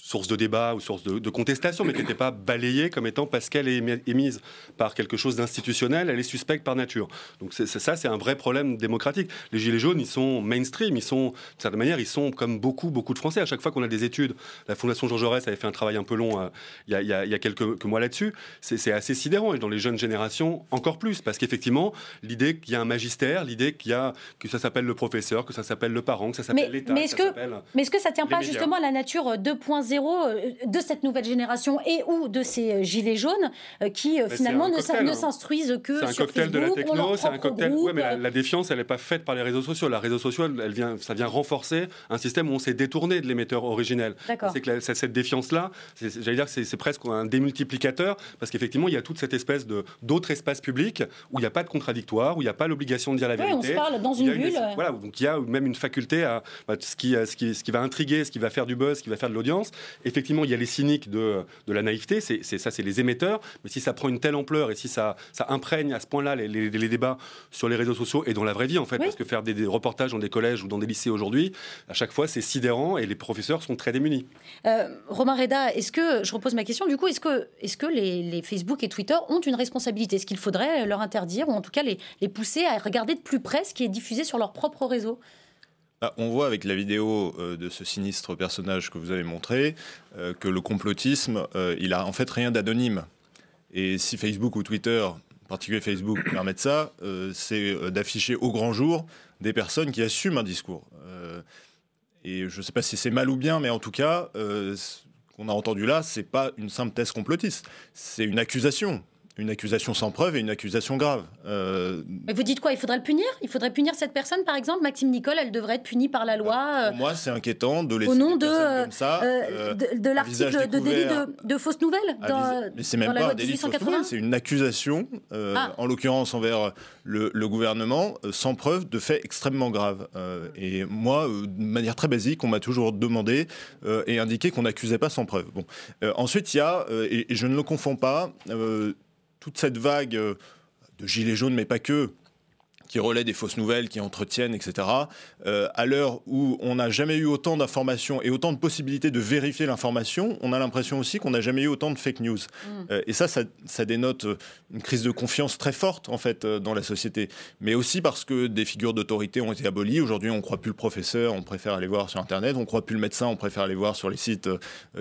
Speaker 4: source de débat ou source de, contestation, mais qui n'était pas balayée comme étant parce qu'elle est émise par quelque chose d'institutionnel, elle est suspecte par nature. Donc c'est, ça, c'est un vrai problème démocratique. Les Gilets jaunes, ils sont mainstream, ils sont, de certaine manière, ils sont comme beaucoup, beaucoup de Français. À chaque fois qu'on a des études, la Fondation Jean Jaurès avait fait un travail un peu long euh, il, y a, quelques, mois là-dessus, c'est, assez sidérant. Et dans les jeunes générations, encore plus, parce qu'effectivement, l'idée qu'il y a un magistère, l'idée qu'il y a, que ça s'appelle le professeur, que ça s'appelle le parent, que ça s'appelle l'État.
Speaker 1: Mais est-ce que, est-ce que ça tient pas justement à la nature 2.0 euh, de cette nouvelle génération et ou de ces euh, gilets jaunes euh, qui finalement ne hein. s'instruisent que
Speaker 4: sur
Speaker 1: Facebook. C'est un cocktail
Speaker 4: de la techno, c'est un cocktail. Oui, mais la, défiance, elle n'est pas faite par les réseaux sociaux. La réseau social, elle vient, ça vient renforcer un système où on s'est détourné de l'émetteur originel. C'est que cette défiance-là, j'allais dire que c'est presque un démultiplicateur parce qu'effectivement, il y a toute cette espèce de d'autres espaces publics où il n'y a pas de contradictoire, où il n'y a pas l'obligation de dire la vérité.
Speaker 1: on se parle dans une bulle.
Speaker 4: voilà, donc il y a même une faculté à bah, ce, qui, ce, qui, ce qui va intriguer, ce qui va faire du buzz, ce qui va faire de l'audience effectivement, il y a les cyniques de, de la naïveté, c'est ça, c'est les émetteurs. Mais si ça prend une telle ampleur et si ça, ça imprègne à ce point-là les, les, débats sur les réseaux sociaux et dans la vraie vie, en fait, parce que faire des, reportages dans des collèges ou dans des lycées aujourd'hui, à chaque fois, c'est sidérant et les professeurs sont très démunis.
Speaker 1: Euh, Romain Reda, est-ce que, je repose ma question, du coup, est-ce que, est -ce que les, les, Facebook et Twitter ont une responsabilité? Est-ce qu'il faudrait leur interdire ou en tout cas les, les pousser à regarder de plus près ce qui est diffusé sur leur propre réseau?
Speaker 5: Bah, on voit avec la vidéo euh, de ce sinistre personnage que vous avez montré euh, que le complotisme, euh, il a en fait rien d'anonyme. Et si Facebook ou Twitter, en particulier Facebook, permettent ça, c'est d'afficher au grand jour des personnes qui assument un discours. et je ne sais pas si c'est mal ou bien, mais en tout cas, ce qu'on a entendu là, c'est pas une simple thèse complotiste, c'est une accusation une accusation sans preuve et une accusation grave.
Speaker 1: Euh... Mais vous dites quoi Il faudrait le punir? Il faudrait punir cette personne, par exemple? Maxime Nicole, elle devrait être punie par la loi
Speaker 5: Pour moi, c'est inquiétant de laisser
Speaker 1: au nom de, comme ça, euh, euh, de, l'article de délit de, fausses nouvelles dans,
Speaker 5: Mais c'est même pas un délit de fausses nouvelles, c'est une accusation, euh, ah. en l'occurrence envers le, le gouvernement, sans preuve de faits extrêmement graves. et moi, de manière très basique, on m'a toujours demandé et indiqué qu'on n'accusait pas sans preuve. Bon. ensuite, il y a, et, et, je ne le confonds pas, toute cette vague euh, de gilets jaunes, mais pas que, qui relaient des fausses nouvelles, qui entretiennent, etc. Euh, à l'heure où on n'a jamais eu autant d'informations et autant de possibilités de vérifier l'information, on a l'impression aussi qu'on n'a jamais eu autant de fake news. Mm. Euh, et ça, ça, dénote une crise de confiance très forte, en fait, euh, dans la société. Mais aussi parce que des figures d'autorité ont été abolies. Aujourd'hui, on ne croit plus le professeur, on préfère aller voir sur Internet. On ne croit plus le médecin, on préfère aller voir sur les sites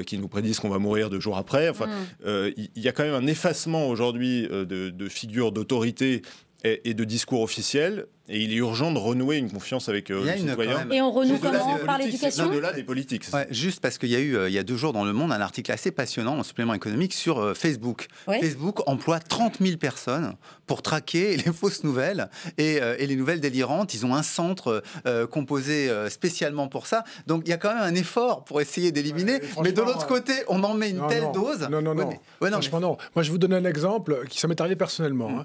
Speaker 5: qui nous prédisent qu'on va mourir deux jours après. Enfin, mm. il y, a quand même un effacement aujourd'hui de, de figures d'autorité et, de discours officiels et il est urgent de renouer une confiance avec euh, les citoyens.
Speaker 1: Et on renoue comment Par l'éducation
Speaker 5: Au-delà des politiques.
Speaker 6: juste parce qu'il y a eu, euh, il y a deux jours dans Le Monde, un article assez passionnant en supplément économique sur euh, Facebook. Facebook emploie 30 000 personnes pour traquer les fausses nouvelles et, et les nouvelles délirantes. Ils ont un centre composé spécialement pour ça. Donc il y a quand même un effort pour essayer d'éliminer. mais de l'autre côté, on en met une telle dose.
Speaker 2: Non, non, non. Franchement, non. Moi, je vous donne un exemple qui ça m'est arrivé personnellement.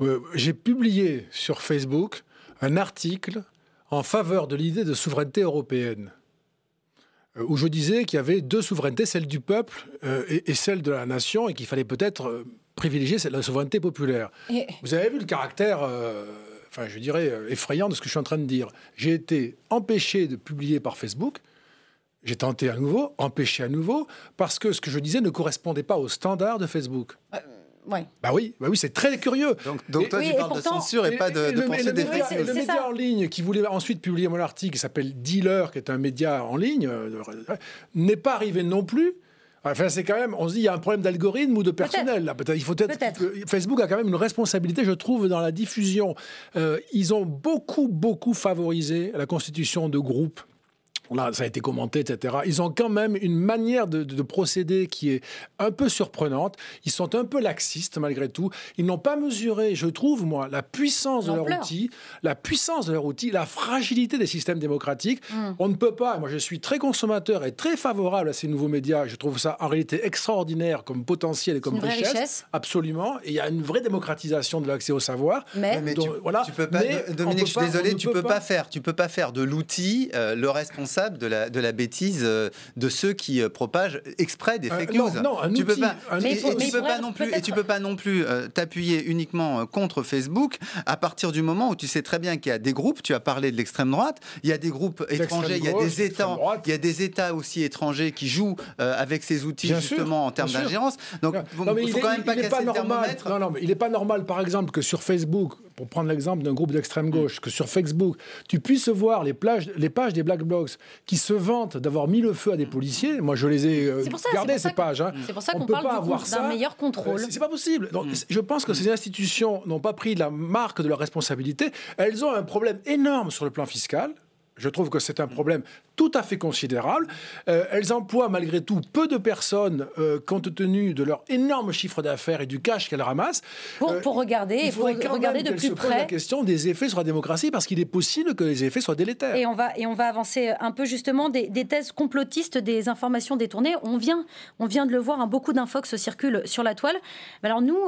Speaker 2: Hein. J'ai publié sur Facebook un article en faveur de l'idée de souveraineté européenne, euh, où je disais qu'il y avait deux souverainetés, celle du peuple euh, et, celle de la nation, et qu'il fallait peut-être euh, privilégier la souveraineté populaire. Vous avez vu le caractère, enfin je dirais, effrayant de ce que je suis en train de dire. J'ai été empêché de publier par Facebook. J'ai tenté à nouveau, empêché à nouveau, parce que ce que je disais ne correspondait pas aux standards de Facebook. Bah oui, bah oui c'est très curieux.
Speaker 6: Donc, toi, tu parles de censure et, pas de, de pensée des
Speaker 2: Le média en ligne qui voulait ensuite publier mon article, qui s'appelle Dealer, qui est un média en ligne, euh, n'est pas arrivé non plus. Enfin, c'est quand même, on se dit, il y a un problème d'algorithme ou de personnel. Là. Il faut être, Facebook a quand même une responsabilité, je trouve, dans la diffusion. Euh, ils ont beaucoup, beaucoup favorisé la constitution de groupes Là, ça a été commenté, etc. Ils ont quand même une manière de, de, procéder qui est un peu surprenante. Ils sont un peu laxistes malgré tout. Ils n'ont pas mesuré, je trouve, moi, la puissance de leur outil, la puissance de leur outil, la fragilité des systèmes démocratiques. Hmm. On ne peut pas, moi je suis très consommateur et très favorable à ces nouveaux médias. Je trouve ça en réalité extraordinaire comme potentiel et comme richesse. Absolument. Et il y a une vraie démocratisation de l'accès au savoir.
Speaker 6: Mais, tu, voilà. peux pas, Dominique, je suis désolé, tu peux pas. faire, tu peux pas faire de l'outil euh, le responsable de la, de la bêtise euh, de ceux qui euh, propagent exprès des euh, fake news.
Speaker 2: non, tu peux pas,
Speaker 6: et, tu peux pas non plus, et tu peux pas non plus t'appuyer uniquement contre Facebook à partir du moment où tu sais très bien qu'il y a des groupes. Tu as parlé de l'extrême droite. Il y a des groupes étrangers. Il y a des États. Il y a des États aussi étrangers qui jouent avec ces outils justement en termes d'ingérence. Donc, il faut quand même pas casser le thermomètre.
Speaker 2: Non, non, mais il n'est pas normal, par exemple, que sur Facebook, pour prendre l'exemple d'un groupe d'extrême gauche, que sur Facebook, tu puisses voir les, plages, les pages des black blocs qui se vantent d'avoir mis le feu à des policiers. Moi, je les ai euh, gardées, ces pages. Hein.
Speaker 1: C'est pour ça qu'on parle d'un meilleur contrôle.
Speaker 2: c'est pas possible. Donc, mm. Je pense que ces institutions n'ont pas pris la marque de leur responsabilité. Elles ont un problème énorme sur le plan fiscal. Je trouve que c'est un problème tout à fait considérable. Euh, elles emploient malgré tout peu de personnes euh, compte tenu de leur énorme chiffre d'affaires et du cash qu'elles ramassent.
Speaker 1: Pour, euh, pour regarder, il faut regarder de plus se près.
Speaker 2: la question des effets sur la démocratie parce qu'il est possible que les effets soient délétères.
Speaker 1: Et on va, et on va avancer un peu justement des, des thèses complotistes, des informations détournées. On vient, on vient de le voir, hein, beaucoup d'infox circulent sur la toile. Alors nous,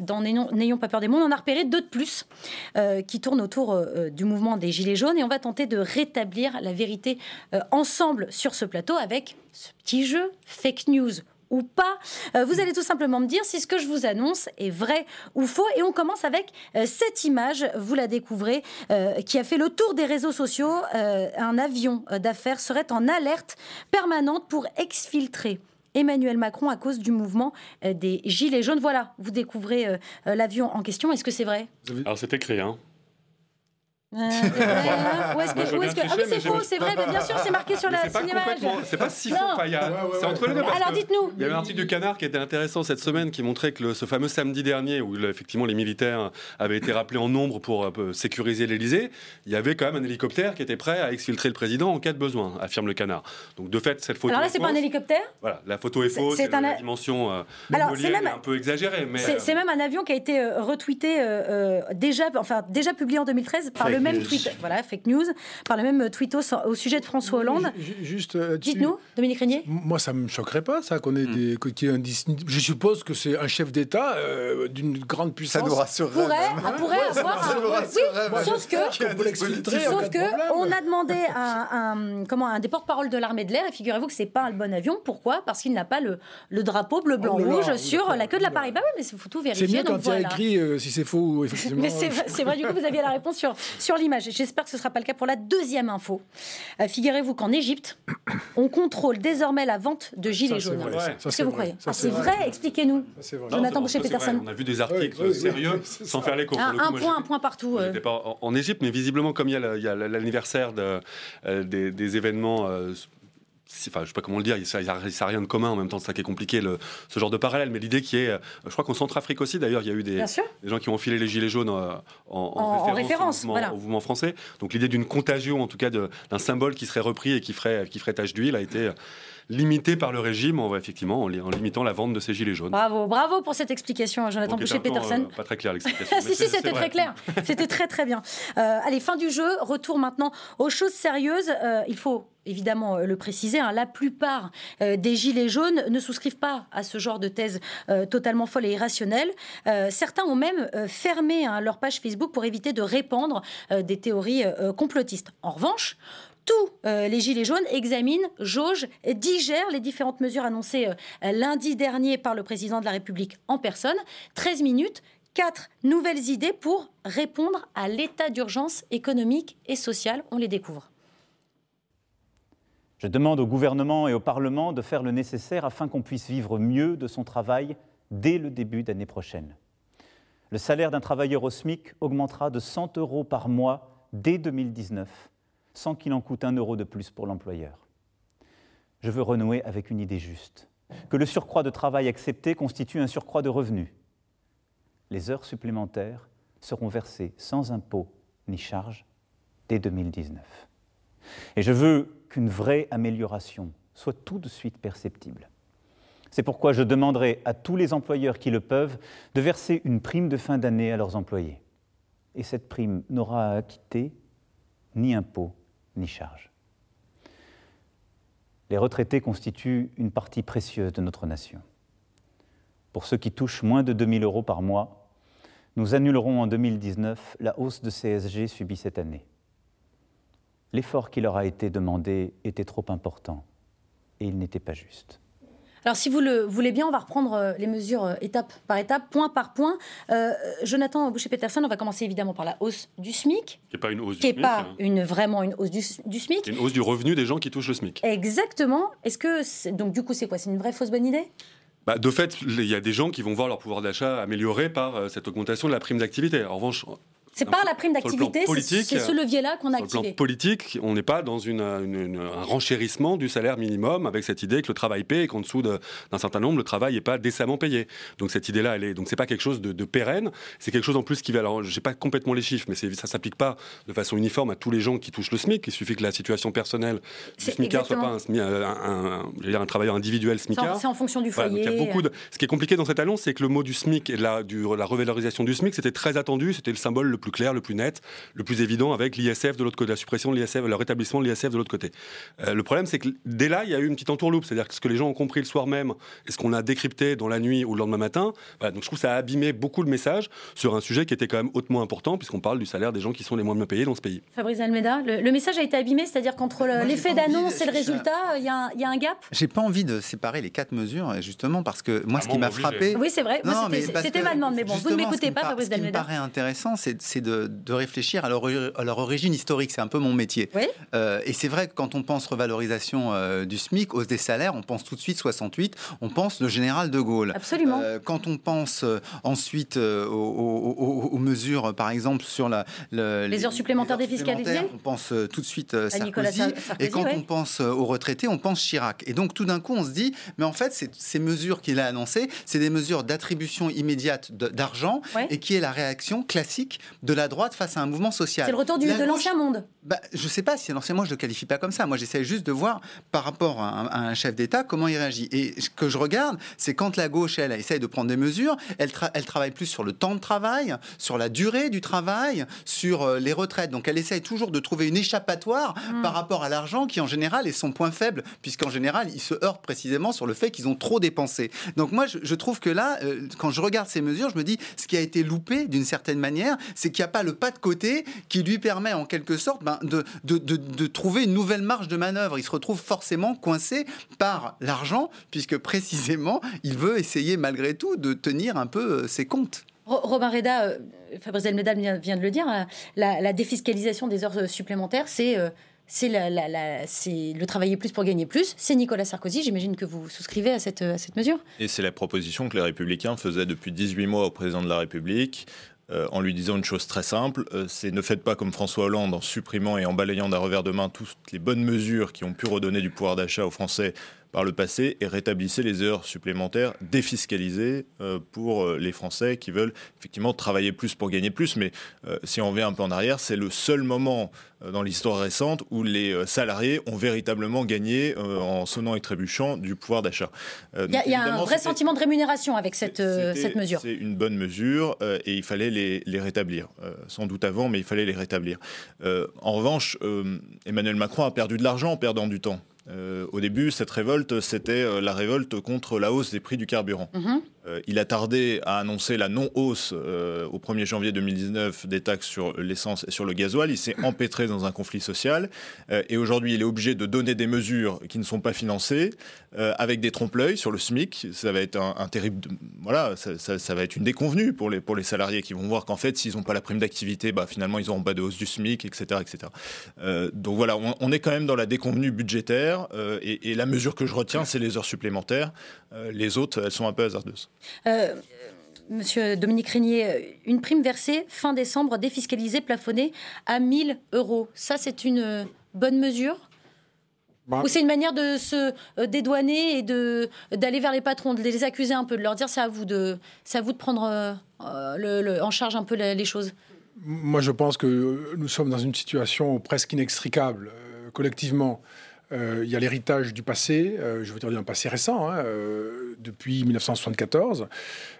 Speaker 1: dans N'ayons pas peur des mondes, on a repéré deux de plus qui tournent autour du mouvement des Gilets jaunes et on va tenter de rétablir la vérité euh, ensemble sur ce plateau avec ce petit jeu fake news ou pas. Euh, vous allez tout simplement me dire si ce que je vous annonce est vrai ou faux. Et on commence avec euh, cette image, vous la découvrez, qui a fait le tour des réseaux sociaux. un avion d'affaires serait en alerte permanente pour exfiltrer. Emmanuel Macron à cause du mouvement des Gilets jaunes. Voilà, vous découvrez l'avion en question. Est-ce que c'est vrai?
Speaker 4: Alors c'est écrit, hein
Speaker 1: euh, où est-ce que, Ah oui, c'est faux, c'est vrai, mais bien sûr, c'est marqué sur la cinéma.
Speaker 4: C'est pas si faux. C'est entre les deux.
Speaker 1: Alors dites-nous.
Speaker 4: Il y avait un article du Canard qui était intéressant cette semaine qui montrait que ce fameux samedi dernier, où effectivement les militaires avaient été rappelés en nombre pour euh, sécuriser l'Elysée, il y avait quand même un hélicoptère qui était prêt à exfiltrer le président en cas de besoin, affirme le Canard. Donc de fait, cette photo.
Speaker 1: Alors là, c'est pas un hélicoptère?
Speaker 4: Voilà, la photo est fausse, c'est la dimension euh, Alors, c'est même un peu exagérée.
Speaker 1: C'est même un avion qui a été retweeté déjà, enfin déjà publié en 2013 par le le même tweet, voilà, fake news, par le même tweet au, sujet de François Hollande.
Speaker 2: Juste,
Speaker 1: euh, Dites-nous, Dominique Régnier.
Speaker 2: Moi, ça me choquerait pas, ça, qu'on ait hmm. des, un, je suppose que c'est un chef d'État euh, d'une grande puissance.
Speaker 6: Ça nous rassurerait.
Speaker 1: Pourrait, on pourrait avoir. oui, sauf que, sauf que, on a demandé à un, comment, un des porte-parole de l'armée de l'air, et figurez-vous que c'est pas un bon avion. Pourquoi? Parce qu'il n'a pas le, le drapeau bleu, blanc, oh rouge sur la queue de l'appareil. Bah oui, mais il faut tout vérifier.
Speaker 2: C'est mieux quand il y a écrit euh, si c'est faux ou effectivement.
Speaker 1: mais c'est vrai, du coup, vous aviez la réponse sur, sur l'image. J'espère que ce ne sera pas le cas pour la deuxième info. Euh, figurez-vous qu'en Égypte, on contrôle désormais la vente de gilets jaunes. Qu'est-ce que vous croyez ah, C'est vrai, Expliquez-nous. Jonathan Boucher-Peterson.
Speaker 4: On a vu des articles sérieux sans faire l'écho.
Speaker 1: Un, un point, un point partout.
Speaker 4: Euh. pas en, Égypte, mais visiblement, comme il y a l'anniversaire de, euh, des, des, événements enfin, je sais pas comment le dire, ça n'a rien de commun en même temps, c'est ça qui est compliqué, le, ce genre de parallèle. Mais l'idée qui est, euh, je crois qu'en Centrafrique aussi, d'ailleurs, il y a eu des, des, gens qui ont enfilé les gilets jaunes euh, en, référence, au, mouvement, français. Donc l'idée d'une contagion, en tout cas d'un symbole qui serait repris et qui ferait, qui ferait tache d'huile, a été limité par le régime, en, effectivement, en, limitant la vente de ces gilets jaunes.
Speaker 1: Bravo, bravo pour cette explication, Jonathan Boucher-Peterson.
Speaker 4: Euh, pas très clair l'explication.
Speaker 1: si, si, c'était très clair. C'était très, très bien. Euh, allez, fin du jeu. Retour maintenant aux choses sérieuses. Euh, il faut évidemment le préciser, hein, la plupart des gilets jaunes ne souscrivent pas à ce genre de thèse totalement folle et irrationnelle. certains ont même fermé hein, leur page Facebook pour éviter de répandre des théories complotistes. En revanche, tous euh, les Gilets jaunes examinent, jaugent, digèrent les différentes mesures annoncées euh, lundi dernier par le président de la République en personne. 13 minutes, quatre nouvelles idées pour répondre à l'état d'urgence économique et sociale. On les découvre.
Speaker 9: Je demande au gouvernement et au Parlement de faire le nécessaire afin qu'on puisse vivre mieux de son travail dès le début d'année prochaine. Le salaire d'un travailleur au SMIC augmentera de 100 euros par mois dès 2019 sans qu'il en coûte un euro de plus pour l'employeur. Je veux renouer avec une idée juste, que le surcroît de travail accepté constitue un surcroît de revenus. Les heures supplémentaires seront versées sans impôt ni charge dès 2019. Et je veux qu'une vraie amélioration soit tout de suite perceptible. C'est pourquoi je demanderai à tous les employeurs qui le peuvent de verser une prime de fin d'année à leurs employés. Et cette prime n'aura à acquitter ni impôts ni charges. Les retraités constituent une partie précieuse de notre nation. Pour ceux qui touchent moins de 2 000 euros par mois, nous annulerons en 2019 la hausse de CSG subie cette année. L'effort qui leur a été demandé était trop important et il n'était pas juste.
Speaker 1: Alors, si vous le voulez bien, on va reprendre euh, les mesures euh, étape par étape, point par point. Euh, Jonathan Boucher-Peterson, on va commencer évidemment par la hausse du SMIC.
Speaker 4: Qui n'est pas une hausse
Speaker 1: qui
Speaker 4: du SMIC.
Speaker 1: pas
Speaker 4: hein.
Speaker 1: une, vraiment une hausse du, du SMIC.
Speaker 4: Une hausse du revenu des gens qui touchent le SMIC.
Speaker 1: Exactement. Est-ce que. Donc, du coup, c'est quoi? C'est une vraie fausse bonne idée?
Speaker 4: Bah, de fait, il y a des gens qui vont voir leur pouvoir d'achat amélioré par euh, cette augmentation de la prime d'activité. En revanche,
Speaker 1: C'est pas la prime d'activité, c'est ce levier-là qu'on a
Speaker 4: sur le plan
Speaker 1: activé.
Speaker 4: politique, on n'est pas dans une, une- une- un renchérissement du salaire minimum avec cette idée que le travail paie et qu'en dessous de- d'un certain nombre, le travail n'est pas décemment payé. Donc cette idée-là, elle est donc c'est pas quelque chose de, de pérenne. C'est quelque chose en plus qui va. Alors, j'ai pas complètement les chiffres, mais ça s'applique pas de façon uniforme à tous les gens qui touchent le SMIC. Il suffit que la situation personnelle du SMICard soit pas un, SMI- un, un- un- travailleur individuel
Speaker 1: en,
Speaker 4: SMICard.
Speaker 1: c'est en fonction du
Speaker 4: Voilà, donc
Speaker 1: foyer.
Speaker 4: il y a beaucoup de... Ce qui est compliqué dans cette annonce, c'est que le mot du SMIC et de la, du- la revalorisation du SMIC, c'était très attendu, c'était le symbole le plus clair, le plus net, le plus évident avec l'ISF de l'autre côté, la suppression de l'ISF, le rétablissement de l'ISF de l'autre côté. Euh, le problème, c'est que dès là, il y a eu une petite entourloupe, c'est-à-dire que ce que les gens ont compris le soir même et ce qu'on a décrypté dans la nuit ou le lendemain matin, voilà, donc je trouve que ça a abîmé beaucoup le message sur un sujet qui était quand même hautement important, puisqu'on parle du salaire des gens qui sont les moins bien payés dans ce pays.
Speaker 1: Fabrice Almeida, le, le message a été abîmé, c'est-à-dire qu'entre l'effet d'annonce et le résultat, il y, a un- il y a un gap?
Speaker 6: J'ai pas envie de séparer les quatre mesures, justement parce que moi, ce qui m'a frappé.
Speaker 1: Oui, c'est vrai. C'était- ma demande, mais bon, vous ne
Speaker 6: ce
Speaker 1: m'écoutez pas, Fabrice
Speaker 6: Ce qui me
Speaker 1: Almeida.
Speaker 6: paraît intéressant, c'est c'est de, de réfléchir à leur, à leur origine historique. C'est un peu mon métier.
Speaker 1: Oui.
Speaker 6: Euh, et c'est vrai que quand on pense revalorisation euh, du SMIC, hausse des salaires, on pense tout de suite 68, on pense le général de Gaulle.
Speaker 1: Absolument.
Speaker 6: Euh, quand on pense ensuite aux, aux- aux- aux mesures, par exemple, sur la, le-
Speaker 1: Les heures supplémentaires défiscalisées
Speaker 6: supplémentaires, On pense tout de suite
Speaker 1: À Nicolas
Speaker 6: Sarkozy.
Speaker 1: Sar- Sarkozy,
Speaker 6: et quand
Speaker 1: ouais.
Speaker 6: on pense aux retraités, on pense Chirac. Et donc tout d'un coup, on se dit, mais en fait, c'est- ces mesures qu'il a annoncées, c'est des mesures d'attribution immédiate d'argent
Speaker 1: Ouais.
Speaker 6: et qui est la réaction classique de la droite face à un mouvement social.
Speaker 1: C'est le retour du-
Speaker 6: La
Speaker 1: de l'ancien monde.
Speaker 6: bah, je sais pas si l'ancien, moi je le qualifie pas comme ça. Moi j'essaie juste de voir par rapport à un, à un chef d'État comment il réagit. Et ce que je regarde, c'est quand la gauche, elle, essaye de prendre des mesures, elle, tra- elle travaille plus sur le temps de travail, sur la durée du travail, sur euh, les retraites. Donc elle essaye toujours de trouver une échappatoire
Speaker 1: Hmm.
Speaker 6: par rapport à l'argent qui en général est son point faible, puisqu'en général il se heurte précisément sur le fait qu'ils ont trop dépensé. Donc moi je, je trouve que là, euh, quand je regarde ces mesures, je me dis ce qui a été loupé d'une certaine manière, c'est qu'il n'y a pas le pas de côté qui lui permet en quelque sorte ben, de, de, de- de trouver une nouvelle marge de manœuvre. Il se retrouve forcément coincé par l'argent, puisque précisément il veut essayer malgré tout de tenir un peu euh, ses comptes.
Speaker 1: Ro- Robin Reda, euh, Fabrice Almeida vient, de le dire, euh, la, la défiscalisation des heures euh, supplémentaires, c'est euh, c'est la- la- la- c'est le travailler plus pour gagner plus. C'est Nicolas Sarkozy, j'imagine que vous souscrivez à cette, à cette mesure.
Speaker 5: Et c'est la proposition que les Républicains faisaient depuis 18 mois au président de la République. Euh, en lui disant une chose très simple, euh, c'est ne faites pas comme François Hollande en supprimant et en balayant d'un revers de main toutes les bonnes mesures qui ont pu redonner du pouvoir d'achat aux Français par le passé et rétablissez les heures supplémentaires défiscalisées euh, pour euh, les Français qui veulent effectivement travailler plus pour gagner plus. Mais euh, si on revient un peu en arrière, c'est le seul moment euh, dans l'histoire récente où les salariés ont véritablement gagné en sonnant et trébuchant du pouvoir d'achat.
Speaker 1: Il y a, y un vrai sentiment de rémunération avec cette, mesure.
Speaker 5: C'est une bonne mesure et il fallait les, les rétablir. Sans doute avant, mais il fallait les rétablir. En revanche, Emmanuel Macron a perdu de l'argent en perdant du temps. Euh, au début, cette révolte, c'était euh, la révolte contre la hausse des prix du carburant.
Speaker 1: Mhm.
Speaker 5: Euh, il a tardé à annoncer la non-hausse euh, au 1er janvier 2019 des taxes sur l'essence et sur le gasoil. Il s'est empêtré dans un conflit social. Euh, et aujourd'hui, il est obligé de donner des mesures qui ne sont pas financées, euh, avec des trompe-l'œil sur le SMIC. Ça va être un, un terrible. Voilà, ça, ça- ça va être une déconvenue pour les, pour les salariés qui vont voir qu'en fait, s'ils n'ont pas la prime d'activité, bah, finalement, ils auront pas de hausse du SMIC, etc. etc. Donc voilà, on, on est quand même dans la déconvenue budgétaire. et, et la mesure que je retiens, c'est les heures supplémentaires. Les autres, elles sont un peu hasardeuses.
Speaker 1: Euh, Monsieur Dominique Régnier, une prime versée fin décembre défiscalisée plafonnée à 1000 euros. Ça, c'est une euh, bonne mesure?
Speaker 2: Bah,
Speaker 1: Ou c'est une manière de se euh, dédouaner et de d'aller vers les patrons, de les accuser un peu, de leur dire c'est à vous de à vous de prendre euh, le- le- en charge un peu la- les choses?
Speaker 2: Moi, je pense que nous sommes dans une situation presque inextricable, collectivement. Euh, il y a l'héritage du passé, euh, je veux dire d'un passé récent, hein, euh, depuis 1974,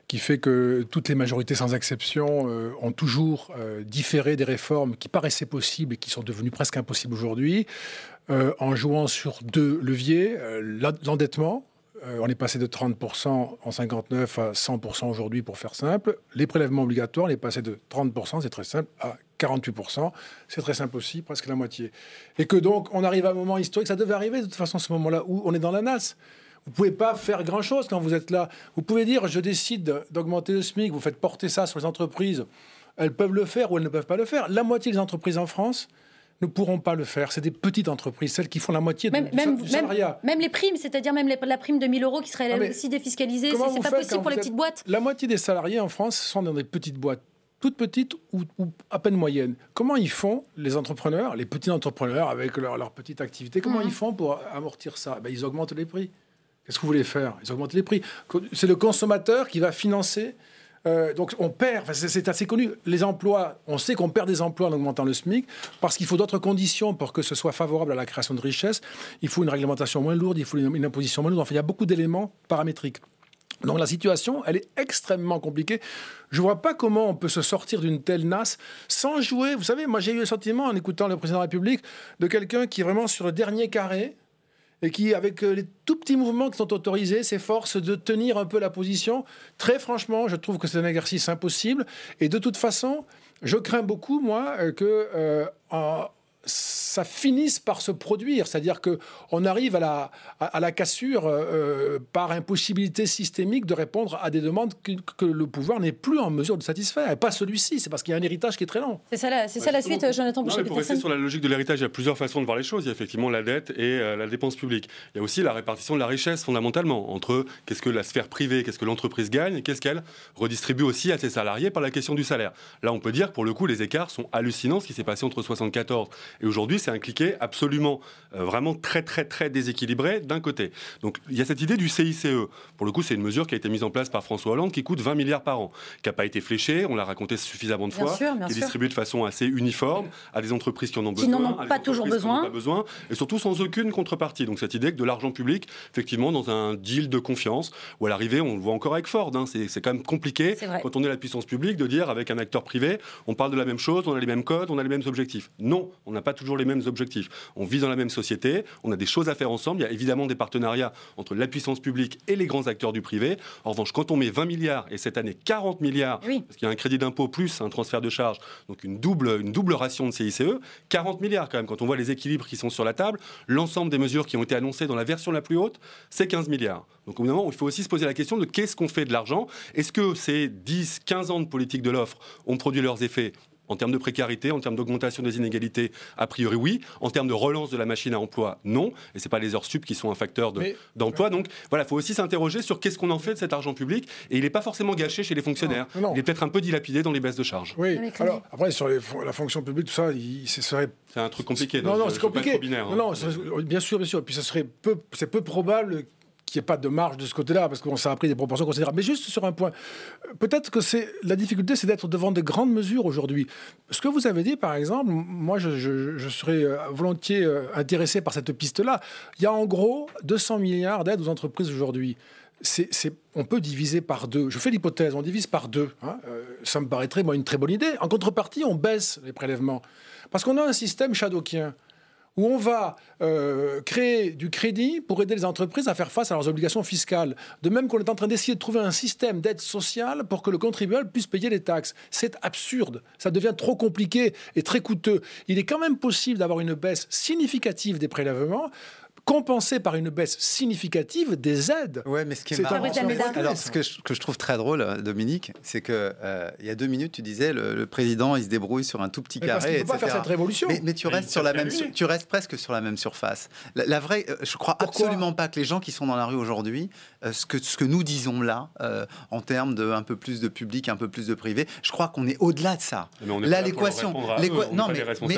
Speaker 2: qui fait que toutes les majorités sans exception ont toujours différé des réformes qui paraissaient possibles et qui sont devenues presque impossibles aujourd'hui, en jouant sur deux leviers, l'endettement, on est passé de 30% en 59 à 100% aujourd'hui pour faire simple. Les prélèvements obligatoires, on est passé de 30%, c'est très simple, à 48%. C'est très simple aussi, presque la moitié. Et que donc, on arrive à un moment historique, ça devait arriver de toute façon, ce moment-là, où on est dans la nasse. Vous pouvez pas faire grand-chose quand vous êtes là. Vous pouvez dire, je décide d'augmenter le SMIC, vous faites porter ça sur les entreprises. Elles peuvent le faire ou elles ne peuvent pas le faire. La moitié des entreprises en France ne pourront pas le faire. C'est des petites entreprises, celles qui font la moitié
Speaker 1: même,
Speaker 2: du,
Speaker 1: même, salariat. Même, les primes, c'est-à-dire même la prime de 1000 euros qui serait ah, aussi défiscalisée, c'est pas possible pour les petites boîtes.
Speaker 2: La moitié des salariés en France sont dans des petites boîtes toutes petites ou, à peine moyennes. Comment ils font, les entrepreneurs, les petits entrepreneurs avec leur, petite activité, comment ils font pour amortir ça? Ben, Ils augmentent les prix. Qu'est-ce que vous voulez faire? Ils augmentent les prix. C'est le consommateur qui va financer. Euh, donc on perd, c'est assez connu. Les emplois, on sait qu'on perd des emplois en augmentant le SMIC parce qu'il faut d'autres conditions pour que ce soit favorable à la création de richesses. Il faut une réglementation moins lourde, il faut une, imposition moins lourde. Enfin, il y a beaucoup d'éléments paramétriques. Donc la situation, elle est extrêmement compliquée. Je ne vois pas comment on peut se sortir d'une telle nasse sans jouer. Vous savez, moi j'ai eu le sentiment en écoutant le président de la République de quelqu'un qui est vraiment sur le dernier carré et qui, avec euh, les tout petits mouvements qui sont autorisés, s'efforce de tenir un peu la position. Très franchement, je trouve que c'est un exercice impossible. Et de toute façon, je crains beaucoup, moi, euh, que euh, ça finisse par se produire, c'est-à-dire que on arrive à la, à, la cassure euh, euh, par impossibilité systémique de répondre à des demandes que, le pouvoir n'est plus en mesure de satisfaire, et pas celui-ci, c'est parce qu'il y a un héritage qui est très long.
Speaker 1: C'est ça la, c'est ça la suite, Jonathan Boucher.
Speaker 4: Pour rester sur la logique de l'héritage, il y a plusieurs façons de voir les choses. Il y a effectivement la dette et euh, la dépense publique. Il y a aussi la répartition de la richesse fondamentalement entre qu'est-ce que la sphère privée, qu'est-ce que l'entreprise gagne, et qu'est-ce qu'elle redistribue aussi à ses salariés par la question du salaire. Là, on peut dire pour le coup, les écarts sont hallucinants. Ce qui s'est passé entre 74 et aujourd'hui, c'est un cliquet absolument, euh, vraiment très, très, très déséquilibré d'un côté. Donc il y a cette idée du CICE. Pour le coup, c'est une mesure qui a été mise en place par François Hollande qui coûte 20 milliards par an, qui n'a pas été fléchée, on l'a raconté suffisamment de fois, qui est distribuée de façon assez uniforme à des entreprises qui en ont besoin,
Speaker 1: qui n'en ont pas toujours besoin.
Speaker 4: Pas besoin, et surtout sans aucune contrepartie. Donc cette idée que de l'argent public, effectivement, dans un deal de confiance, où à l'arrivée, on le voit encore avec Ford, hein, c'est quand même compliqué quand on est la puissance publique de dire avec un acteur privé, on parle de la même chose, on a les mêmes codes, on a les mêmes objectifs. Non, on n'a pas toujours les mêmes objectifs. On vit dans la même société, on a des choses à faire ensemble. Il y a évidemment des partenariats entre la puissance publique et les grands acteurs du privé. En revanche, quand on met 20 milliards et cette année 40 milliards, parce qu'il y a un crédit d'impôt plus un transfert de charge, donc une double, une double ration de CICE, 40 milliards quand même. Quand on voit les équilibres qui sont sur la table, l'ensemble des mesures qui ont été annoncées dans la version la plus haute, c'est 15 milliards. Donc au bout moment, il faut aussi se poser la question de qu'est-ce qu'on fait de l'argent? Est-ce que ces 10, 15 ans de politique de l'offre ont produit leurs effets? En termes de précarité, en termes d'augmentation des inégalités, a priori oui. En termes de relance de la machine à emploi, non. Et ce n'est pas les heures sup qui sont un facteur d'emploi. Donc voilà, il faut aussi s'interroger sur qu'est-ce qu'on en fait de cet argent public. Et il n'est pas forcément gâché chez les fonctionnaires. Il est peut-être un peu dilapidé dans les baisses de charges.
Speaker 2: Oui, alors après, sur la fonction publique, tout ça, ce serait
Speaker 4: c'est un truc compliqué.
Speaker 2: Non, non, c'est compliqué. non, non, hein. bien sûr, bien sûr. Et puis, ce serait peu, c'est peu probable qu'il n'y ait pas de marge de ce côté-là, parce qu'on ça a pris des proportions considérables. Mais juste sur un point, peut-être que c'est la difficulté, c'est d'être devant de grandes mesures aujourd'hui. Ce que vous avez dit, par exemple, moi, je, serais euh, volontiers euh, intéressé par cette piste-là. Il y a en gros 200 milliards d'aides aux entreprises aujourd'hui. C'est, on peut diviser par deux. Je fais l'hypothèse, on divise par deux. Hein. Euh, ça me paraîtrait moi, une très bonne idée. En contrepartie, on baisse les prélèvements. Parce qu'on a un système shadowkien où on va euh, créer du crédit pour aider les entreprises à faire face à leurs obligations fiscales. De même qu'on est en train d'essayer de trouver un système d'aide sociale pour que le contribuable puisse payer les taxes. C'est absurde. Ça devient trop compliqué et très coûteux. Il est quand même possible d'avoir une baisse significative des prélèvements compensé par une baisse significative des aides.
Speaker 6: Ouais, mais ce qui est, marrant, alors ce que je, que je, trouve très drôle, Dominique, c'est que euh, il y a deux minutes, tu disais le, président, il se débrouille sur un tout petit carré, parce
Speaker 2: peut pas faire cette révolution.
Speaker 6: Mais, tu restes sur la même, tu restes presque sur la même surface. La, vraie, euh, je crois absolument pas que les gens qui sont dans la rue aujourd'hui, ce que ce que nous disons là, en termes de un peu plus de public, un peu plus de privé, je crois qu'on est au-delà de ça.
Speaker 4: là, l'équation, non, mais, on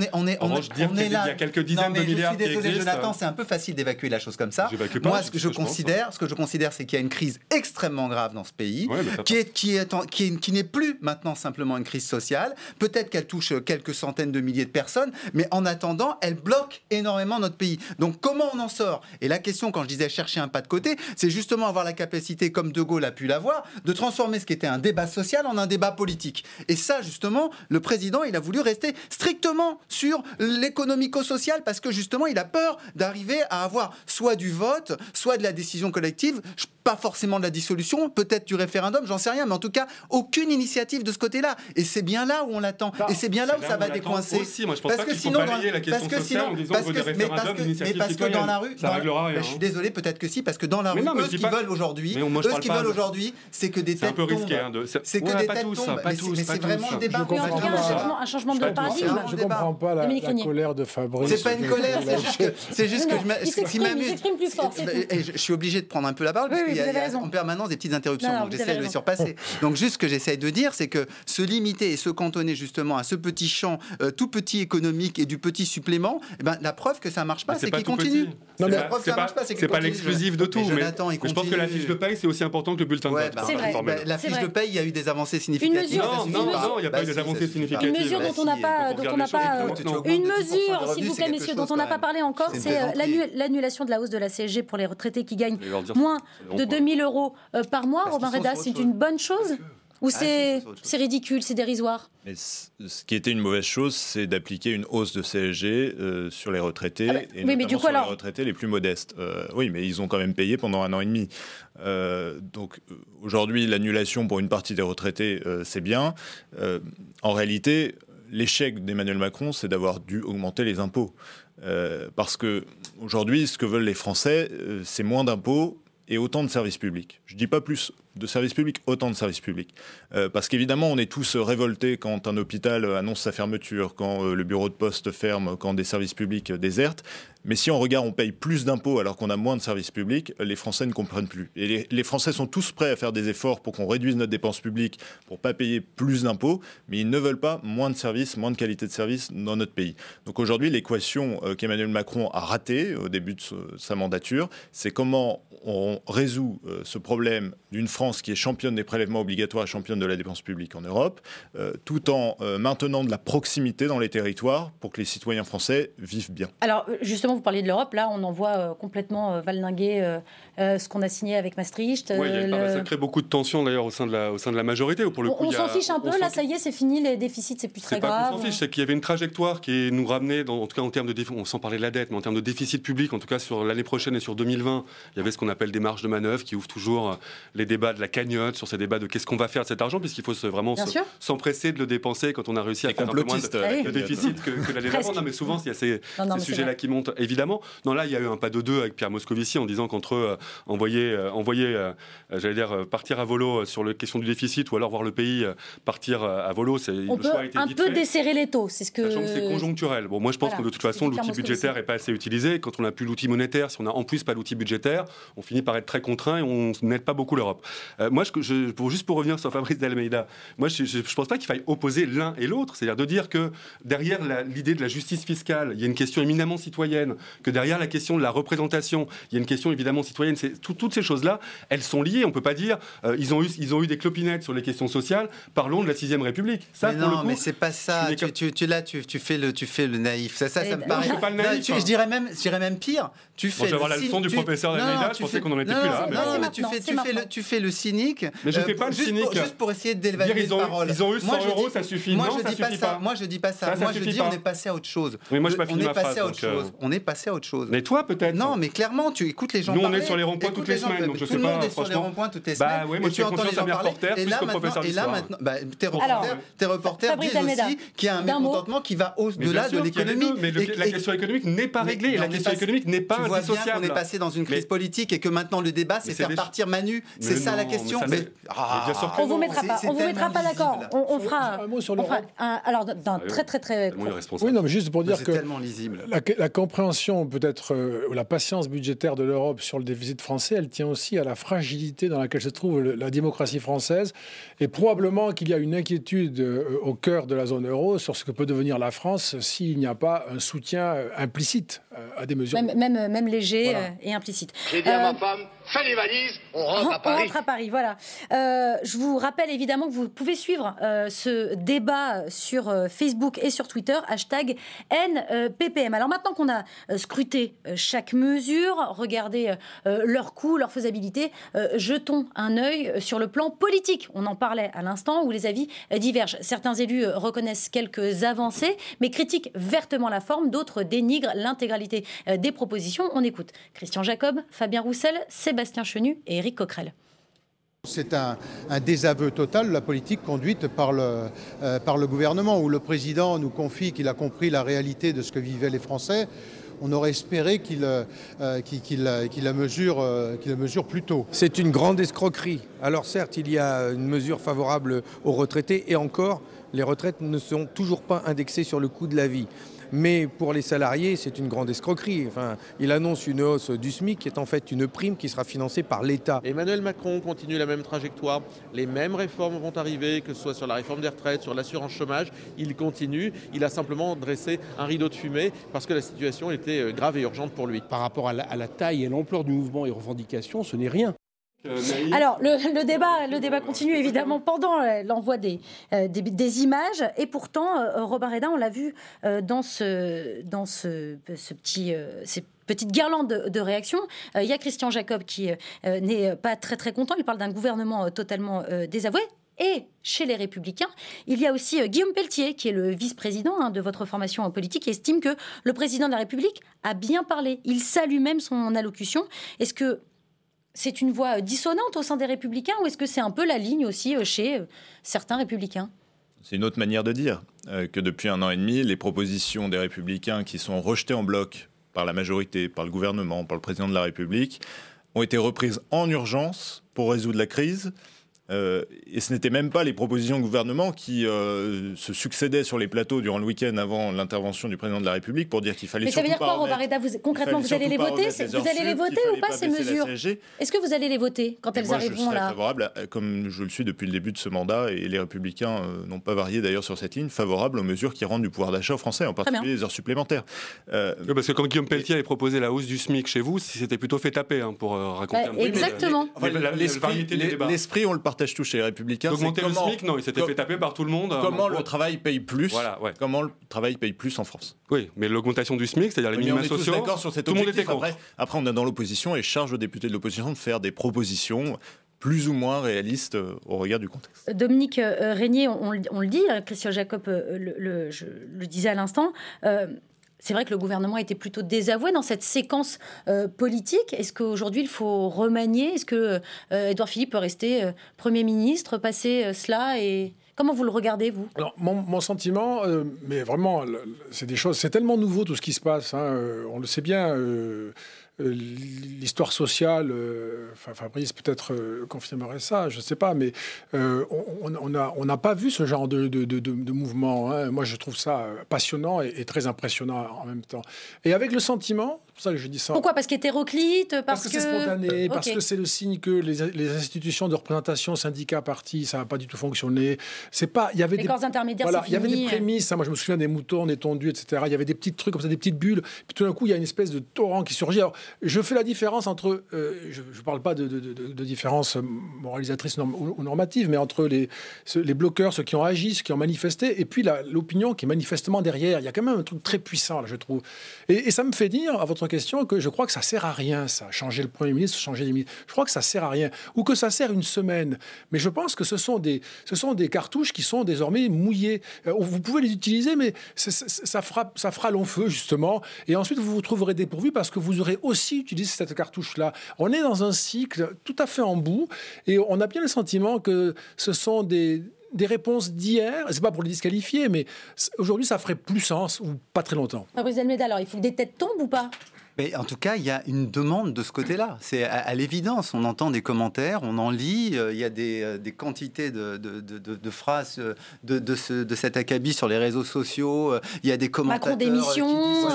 Speaker 4: est, on est, on est,
Speaker 6: on est là. Il y a quelques dizaines de milliards qui existent un peu facile d'évacuer la chose comme ça.
Speaker 4: Pas,
Speaker 6: Moi,
Speaker 4: c'est
Speaker 6: ce que je
Speaker 4: que je pense,
Speaker 6: considère, ce que je considère, c'est qu'il y a une crise extrêmement grave dans ce pays,
Speaker 4: Ouais, mais
Speaker 6: qui est qui est en- qui est- qui n'est plus maintenant simplement une crise sociale. Peut-être qu'elle touche quelques centaines de milliers de personnes, mais en attendant, elle bloque énormément notre pays. Donc, comment on en sort? Et la question, quand je disais chercher un pas de côté, c'est justement avoir la capacité, comme De Gaulle a pu l'avoir, de transformer ce qui était un débat social en un débat politique. Et ça, justement, le président, il a voulu rester strictement sur l'économico-social parce que justement, il a peur d'arriver à avoir soit du vote, soit de la décision collective, pas forcément de la dissolution, peut-être du référendum, j'en sais rien, mais en tout cas, aucune initiative de ce côté-là. Et c'est bien là où on l'attend. Et c'est bien là où ça
Speaker 4: où
Speaker 6: va décoincer.
Speaker 4: Aussi, moi je pense pas qu'il faut
Speaker 6: dans-
Speaker 4: balayer la question
Speaker 6: parce que
Speaker 4: sociale
Speaker 6: sinon-
Speaker 4: en disant
Speaker 6: parce
Speaker 4: que
Speaker 6: que- mais parce que- mais parce que dans la rue,
Speaker 4: Ça
Speaker 6: dans-
Speaker 4: rien,
Speaker 6: Ben, je suis
Speaker 4: hein.
Speaker 6: désolé, peut-être que si, parce que dans la
Speaker 4: Mais
Speaker 6: rue,
Speaker 4: non, mais
Speaker 6: eux,
Speaker 4: je
Speaker 6: ce
Speaker 4: dis
Speaker 6: qu'ils
Speaker 4: pas-
Speaker 6: veulent aujourd'hui,
Speaker 4: Mais moi, je
Speaker 6: eux, ce
Speaker 4: parle
Speaker 6: qu'ils
Speaker 4: pas
Speaker 6: veulent
Speaker 4: de-
Speaker 6: aujourd'hui, c'est que des
Speaker 4: C'est un
Speaker 6: têtes
Speaker 4: peu risqué. hein, de-
Speaker 6: C'est que
Speaker 4: Ouais,
Speaker 6: des
Speaker 4: pas
Speaker 6: têtes
Speaker 4: tous,
Speaker 6: tombent.
Speaker 4: pas
Speaker 6: Mais
Speaker 4: tous,
Speaker 6: c'est- mais
Speaker 4: pas
Speaker 6: c'est
Speaker 4: tous.
Speaker 6: vraiment le débat.
Speaker 1: Mais en
Speaker 2: comprends
Speaker 1: tout cas,
Speaker 2: pas.
Speaker 1: un changement, un changement de
Speaker 6: Je
Speaker 1: paradigme.
Speaker 6: débat.
Speaker 2: comprends pas la,
Speaker 1: Dominique
Speaker 2: la
Speaker 1: Régnier.
Speaker 2: colère de Fabrice.
Speaker 6: C'est pas une colère, c'est juste que, c'est juste que je,
Speaker 1: Non,
Speaker 6: m'a-
Speaker 1: il
Speaker 6: ce qui
Speaker 1: s'exprime, il
Speaker 6: m'amuse.
Speaker 1: s'exprime plus fort, c'est
Speaker 6: Et-
Speaker 1: tout.
Speaker 6: et je, je suis obligé de prendre un peu la parole parce
Speaker 1: Oui, oui,
Speaker 6: qu'il y a,
Speaker 1: vous
Speaker 6: il y a
Speaker 1: raison.
Speaker 6: en permanence des petites interruptions,
Speaker 1: Non, non,
Speaker 6: donc
Speaker 1: vous
Speaker 6: j'essaie
Speaker 1: avez
Speaker 6: de les
Speaker 1: raison.
Speaker 6: surpasser. donc juste ce que j'essaie de dire, c'est que se limiter et se cantonner justement à ce petit champ euh, tout petit économique et du petit supplément, eh ben, la preuve que ça marche pas,
Speaker 4: Mais
Speaker 6: c'est
Speaker 4: pas
Speaker 6: qu'il
Speaker 4: tout
Speaker 6: continue.
Speaker 4: petit.
Speaker 6: Non,
Speaker 4: C'est
Speaker 6: mais
Speaker 4: pas-
Speaker 6: la preuve que
Speaker 4: c'est
Speaker 6: ça
Speaker 4: pas-
Speaker 6: marche pas, c'est qu'il
Speaker 4: C'est pas
Speaker 6: continue.
Speaker 4: l'exclusif de tout,
Speaker 6: Mais
Speaker 4: mais
Speaker 6: Jonathan,
Speaker 4: je pense que la fiche de paye, c'est aussi important que le bulletin de vote.
Speaker 6: bah, bah, la fiche
Speaker 1: vrai.
Speaker 6: de paye, il y a eu des avancées significatives.
Speaker 1: mesure,
Speaker 6: ça
Speaker 4: Non,
Speaker 6: suffit
Speaker 4: non,
Speaker 6: pas.
Speaker 4: non, il n'y a
Speaker 6: Bah
Speaker 4: pas eu des
Speaker 6: si, ça
Speaker 4: avancées
Speaker 6: suffit pas.
Speaker 4: significatives.
Speaker 1: Une mesure
Speaker 6: Bah
Speaker 1: dont
Speaker 6: si,
Speaker 1: on n'a
Speaker 6: et
Speaker 1: pas,
Speaker 6: quand
Speaker 1: dont
Speaker 6: on
Speaker 1: on
Speaker 6: regarde
Speaker 1: n'a
Speaker 6: les chiffres,
Speaker 1: pas,
Speaker 6: écoute, tu augmentes de
Speaker 1: une
Speaker 6: 10% de
Speaker 1: mesure,
Speaker 6: revenus,
Speaker 1: s'il vous plaît, messieurs, dont on n'a pas parlé encore,
Speaker 6: C'est
Speaker 1: euh, l'annulation de la hausse de la CSG pour les retraités qui gagnent moins de
Speaker 4: bon,
Speaker 1: 2000 euros euh, par mois. Robin Reda, c'est une bonne chose ou
Speaker 6: Ah,
Speaker 1: c'est ridicule, c'est dérisoire
Speaker 5: Mais ce qui était une mauvaise chose, c'est d'appliquer une hausse de CSG euh, sur les retraités,
Speaker 1: Ah bah,
Speaker 5: et
Speaker 1: oui, mais du coup,
Speaker 5: sur
Speaker 1: alors-
Speaker 5: les retraités les plus modestes. Euh, oui, mais ils ont quand même payé pendant un an et demi. Euh, donc aujourd'hui, l'annulation pour une partie des retraités, euh, c'est bien. Euh, en réalité, l'échec d'Emmanuel Macron, c'est d'avoir dû augmenter les impôts. Euh, parce que aujourd'hui, ce que veulent les Français, euh, c'est moins d'impôts et autant de services publics. Je dis pas plus de services publics, autant de services publics. Euh, parce qu'évidemment, on est tous révoltés quand un hôpital annonce sa fermeture, quand euh, le bureau de poste ferme, quand des services publics désertent. Mais si on regarde, on paye plus d'impôts alors qu'on a moins de services publics, les Français ne comprennent plus. Et les, Français sont tous prêts à faire des efforts pour qu'on réduise notre dépense publique, pour pas payer plus d'impôts, mais ils ne veulent pas moins de services, moins de qualité de services dans notre pays. Donc aujourd'hui, l'équation euh, qu'Emmanuel Macron a ratée au début de sa mandature, c'est comment on résout ce problème d'une France qui est championne des prélèvements obligatoires et championne de la dépense publique en Europe, euh, tout en euh, maintenant de la proximité dans les territoires pour que les citoyens français vivent bien.
Speaker 1: Alors, euh, justement, vous parliez de l'Europe. Là, on en voit complètement valdinguer euh, ce qu'on a signé avec Maastricht.
Speaker 4: Ouais, il y a-
Speaker 1: euh, le-
Speaker 4: ça crée beaucoup de tensions d'ailleurs au sein de la, au sein de la majorité. Pour le
Speaker 1: On,
Speaker 4: coup,
Speaker 1: on s'en
Speaker 4: a-
Speaker 1: fiche un peu.
Speaker 4: on
Speaker 1: Là, ça y est, c'est fini. Les déficits, c'est plus très grave.
Speaker 4: qu'on s'en fiche, c'est qu'il y avait une trajectoire qui nous ramenait, dans, en tout cas en termes de défi- on s'en parlait de la dette, mais en termes de déficit public, en tout cas sur l'année prochaine et sur 2020, il y avait ce qu'on appelle des marges de manœuvre qui ouvrent toujours euh, les débats de la cagnotte, sur ces débats de qu'est-ce qu'on va faire de cet argent, puisqu'il faut se- vraiment se- s'empresser de le dépenser quand on a réussi à faire un peu moins de,
Speaker 1: Ah oui.
Speaker 4: de déficit que, que l'année d'avant. Non, mais souvent, il y a ces, ces sujets-là qui montent, évidemment. Non, là, il y a eu un pas de deux avec Pierre Moscovici en disant qu'entre euh, envoyer, euh, envoyer euh, j'allais dire, euh, partir à volo sur la question du déficit ou alors voir le pays partir à volo, c'est
Speaker 1: On
Speaker 4: le
Speaker 1: peut
Speaker 4: choix a été
Speaker 1: un
Speaker 4: vite
Speaker 1: peu
Speaker 4: fait.
Speaker 1: desserrer les taux. C'est ce que.
Speaker 4: Sachant que c'est conjoncturel. Bon, moi, je pense
Speaker 1: Voilà,
Speaker 4: que de toute façon, l'outil budgétaire n'est pas assez utilisé. Quand on n'a plus l'outil monétaire, si on n'a en plus pas l'outil budgétaire, on finit par être très contraint et on n'aide pas beaucoup l'Europe. Euh, moi, je, je- pour, juste pour revenir sur Fabrice D'Almeida, moi, je ne pense pas qu'il faille opposer l'un et l'autre. C'est-à-dire de dire que derrière l'idée de la justice fiscale, il y a une question éminemment citoyenne, que derrière la question de la représentation, il y a une question évidemment citoyenne. Tout- toutes ces choses-là, elles sont liées. On ne peut pas dire euh, ils, ont eu, ils ont eu des clopinettes sur les questions sociales. Parlons de la sixième République. Ça,
Speaker 6: mais
Speaker 4: pour
Speaker 6: non,
Speaker 4: le coup,
Speaker 6: mais c'est pas ça.
Speaker 4: je
Speaker 6: Tu, tu, tu- là, tu, tu fais le, tu fais le naïf. Ça, ça, ça me
Speaker 1: non,
Speaker 6: paraît.
Speaker 4: je fais pas le
Speaker 6: Non,
Speaker 4: naïf,
Speaker 6: tu-
Speaker 4: hein.
Speaker 6: je dirais même, je dirais même pire. Tu fais.
Speaker 4: je vais avoir
Speaker 6: le
Speaker 4: la leçon du
Speaker 6: tu-
Speaker 4: professeur
Speaker 6: non, tu
Speaker 4: je pensais
Speaker 6: fais-
Speaker 4: qu'on en était
Speaker 6: non,
Speaker 4: plus
Speaker 6: non,
Speaker 4: là, mais
Speaker 6: Non,
Speaker 4: bon.
Speaker 6: mais tu fais,
Speaker 1: c'est
Speaker 6: tu fais le, tu fais le cynique.
Speaker 4: Mais je
Speaker 6: euh,
Speaker 4: fais pas le
Speaker 6: juste
Speaker 4: cynique.
Speaker 6: Pour, juste pour essayer d'élever
Speaker 4: Dire,
Speaker 6: les
Speaker 4: ils ont eu-
Speaker 6: paroles.
Speaker 4: ils ont eu 100
Speaker 6: Moi, je
Speaker 4: euros, ça suffit.
Speaker 6: Moi,
Speaker 4: Non,
Speaker 6: je dis pas ça. Moi, je dis pas ça. Moi, je
Speaker 4: suffit
Speaker 6: dis on est passé à autre chose.
Speaker 4: Oui, moi, pas
Speaker 6: on
Speaker 4: fini
Speaker 6: est
Speaker 4: ma
Speaker 6: passé
Speaker 4: phrase,
Speaker 6: à autre
Speaker 4: euh,
Speaker 6: chose. On est passé à autre chose.
Speaker 4: Mais toi, peut-être.
Speaker 6: Non, mais clairement, tu écoutes les gens
Speaker 4: Nous, on est
Speaker 6: parler.
Speaker 4: sur les ronds-points toutes les
Speaker 6: gens-
Speaker 4: semaines, donc je
Speaker 6: tout
Speaker 4: sais
Speaker 6: le monde
Speaker 4: pas,
Speaker 6: est sur les ronds-points toutes les
Speaker 4: Bah
Speaker 6: semaines.
Speaker 4: ouais, moi,
Speaker 6: et
Speaker 4: je
Speaker 6: tu
Speaker 4: fais
Speaker 6: entends
Speaker 4: confiance
Speaker 6: les
Speaker 4: à
Speaker 6: gens
Speaker 4: mes
Speaker 6: parler.
Speaker 4: reporters
Speaker 6: Et
Speaker 4: plus qu'aux professeurs
Speaker 6: et là maintenant, bah, tes
Speaker 1: Alors,
Speaker 6: reporters, tes reporters disent aussi qu'il y a un mécontentement qui va au-delà de
Speaker 4: les
Speaker 6: l'économie.
Speaker 4: Mais la question économique n'est pas réglée. La
Speaker 6: on est
Speaker 4: question économique n'est pas
Speaker 6: Tu vois bien qu'on
Speaker 4: indissociable.
Speaker 6: est passé dans une crise politique et que maintenant le débat, c'est faire partir Manu. C'est ça la question. Mais,
Speaker 1: ah, on vous mettra pas. On vous mettra pas d'accord. On, fera. Un mot sur le. alors, d'un très très très.
Speaker 2: Oui, non, mais juste pour dire que.
Speaker 6: tellement lisible.
Speaker 2: La, compréhension peut-être ou la patience budgétaire de l'Europe sur le déficit français, elle tient aussi à la fragilité dans laquelle se trouve la démocratie française et probablement qu'il y a une inquiétude au cœur de la zone euro sur ce que peut devenir la France s'il n'y a pas un soutien implicite à des mesures.
Speaker 1: Même, même, léger et implicite.
Speaker 10: J'ai dit à ma femme, fais les valises, on rentre à Paris.
Speaker 1: On rentre à Paris, voilà. Euh, je vous rappelle évidemment que vous pouvez suivre euh, ce débat sur euh, Facebook et sur Twitter, hashtag NPPM. Alors maintenant qu'on a scruté chaque mesure, regardé leur coût, leur faisabilité, jetons un œil sur le plan politique. On en parlait à l'instant où les avis divergent. Certains élus reconnaissent quelques avancées, mais critiquent vertement la forme, d'autres dénigrent l'intégralité des propositions. On écoute Christian Jacob, Fabien Roussel, Sébastien Chenu et Éric Coquerel.
Speaker 11: C'est un, désaveu total de la politique conduite par le, euh, par le gouvernement, où le président nous confie qu'il a compris la réalité de ce que vivaient les Français. On aurait espéré qu'il euh, la, mesure, euh, la mesure plus tôt.
Speaker 12: C'est une grande escroquerie. Alors certes, il y a une mesure favorable aux retraités, et encore, les retraites ne sont toujours pas indexées sur le coût de la vie. Mais pour les salariés, c'est une grande escroquerie. Enfin, il annonce une hausse du SMIC qui est en fait une prime qui sera financée par l'État.
Speaker 13: Emmanuel Macron continue la même trajectoire. Les mêmes réformes vont arriver, que ce soit sur la réforme des retraites, sur l'assurance chômage. Il continue. Il a simplement dressé un rideau de fumée parce que la situation était euh, grave et urgente pour lui.
Speaker 14: Par rapport à la, à la taille et l'ampleur du mouvement et revendications, ce n'est rien.
Speaker 1: Euh, Alors, le, débat, le débat continue évidemment pendant euh, l'envoi des, euh, des, images. Et pourtant, Robin Reda, on l'a vu dans, ce, dans ce, petit, ces de, réactions. Il y a Christian Jacob qui n'est pas très très content. Il parle d'un gouvernement totalement désavoué. Et chez les Républicains, il y a aussi Guillaume Pelletier, qui est le vice-président hein, de votre formation politique, qui estime que le président de la République a bien parlé. Il salue même son allocution. Est-ce que c'est une voix dissonante au sein des républicains ou est-ce que c'est un peu la ligne aussi euh, chez euh, certains républicains?
Speaker 5: C'est une autre manière de dire euh, que depuis un an et demi, les propositions des républicains qui sont rejetées en bloc par la majorité, par le gouvernement, par le président de la République, ont été reprises en urgence pour résoudre la crise euh, et ce n'étaient même pas les propositions du gouvernement qui euh, se succédaient sur les plateaux durant le week-end avant l'intervention du président de la République pour dire qu'il fallait.
Speaker 1: Mais ça veut dire quoi, Robareda Concrètement, vous allez les voter Vous allez les voter ou pas ces mesures Est-ce que vous allez les voter quand elles arriveront là
Speaker 5: favorable, comme je le suis depuis le début de ce mandat, et les Républicains euh, n'ont pas varié d'ailleurs sur cette ligne, favorable aux mesures qui rendent du pouvoir d'achat aux Français, en particulier les heures supplémentaires.
Speaker 4: parce que quand Guillaume Pelletier avait proposé la hausse du SMIC chez vous, c'était plutôt fait taper hein, pour raconter bah, un
Speaker 1: peu. Exactement.
Speaker 5: L'esprit, on le partage partage tout chez les Républicains.
Speaker 4: D'augmenter le SMIC, non, il s'était fait taper par tout le monde.
Speaker 5: Comment le travail paye plus voilà, Comment le travail paye plus en France
Speaker 4: Oui, mais l'augmentation du SMIC, c'est-à-dire les minima sociaux.
Speaker 5: d'accord sur cette tout le monde était contre. Après, on est dans l'opposition et charge aux députés de l'opposition de faire des propositions plus ou moins réalistes euh, au regard du contexte.
Speaker 1: Dominique euh, Régnier, on, le dit, euh, Christian Jacob le, je le disais à l'instant, c'est vrai que le gouvernement été plutôt désavoué dans cette séquence euh, politique. Est-ce qu'aujourd'hui, il faut remanier? Est-ce que euh, Édouard Philippe peut rester euh, Premier ministre, passer cela et... Comment vous le regardez, vous?
Speaker 2: Mon, sentiment, mais vraiment, c'est des choses, c'est tellement nouveau tout ce qui se passe. Hein, on le sait bien, euh, l'histoire sociale, euh, enfin, Fabrice peut-être euh, confirmerait ça, je ne sais pas, mais on n'a on pas vu ce genre de, de, de, mouvement. Hein. Moi, je trouve ça passionnant et, très impressionnant en même temps. Et avec le sentiment, c'est pour ça que je dis ça.
Speaker 1: Pourquoi? Parce qu'hétéroclite
Speaker 2: Parce, parce
Speaker 1: que,
Speaker 2: c'est spontané, parce que c'est le signe que les, les, institutions de représentation, syndicats, partis, ça n'a pas du tout fonctionné. C'est pas, il y avait
Speaker 1: les
Speaker 2: des
Speaker 1: corps intermédiaires,
Speaker 2: voilà, il y avait des prémices. Hein. moi, je me souviens des moutons, des tondus, etc. Il y avait des petits trucs comme ça, des petites bulles. Puis tout d'un coup, il y a une espèce de torrent qui surgit. Alors, je fais la différence entre, euh, je ne parle pas de, de, différence moralisatrice ou normative, mais entre les, les bloqueurs, ceux qui ont agi, ceux qui ont manifesté, et puis l'opinion qui est manifestement derrière. Il y a quand même un truc très puissant, là, je trouve. Et, ça me fait dire, à votre question, que je crois que ça sert à rien, ça, changer le Premier ministre, changer les ministres. Je crois que ça sert à rien, ou que ça sert une semaine. Mais je pense que ce sont des, ce sont des cartouches qui sont désormais mouillées. Euh, vous pouvez les utiliser, mais ça, fera, ça fera long feu, justement. Et ensuite, vous vous trouverez dépourvu parce que vous aurez aussi utilisé cette cartouche-là. On est dans un cycle tout à fait en bout et on a bien le sentiment que ce sont des, des réponses d'hier, c'est pas pour les disqualifier, mais aujourd'hui ça ferait plus sens ou pas très longtemps.
Speaker 1: Alors il faut que des têtes tombent ou pas?
Speaker 6: Mais en tout cas, il y a une demande de ce côté-là. C'est à, à l'évidence. On entend des commentaires, on en lit. euh, Il y a des, euh, des quantités de, de- de- de- de phrases euh, de, de, ce- de cet acabit sur les réseaux sociaux. Euh, Il y a des commentateurs.
Speaker 1: Macron démission.
Speaker 6: qui disent-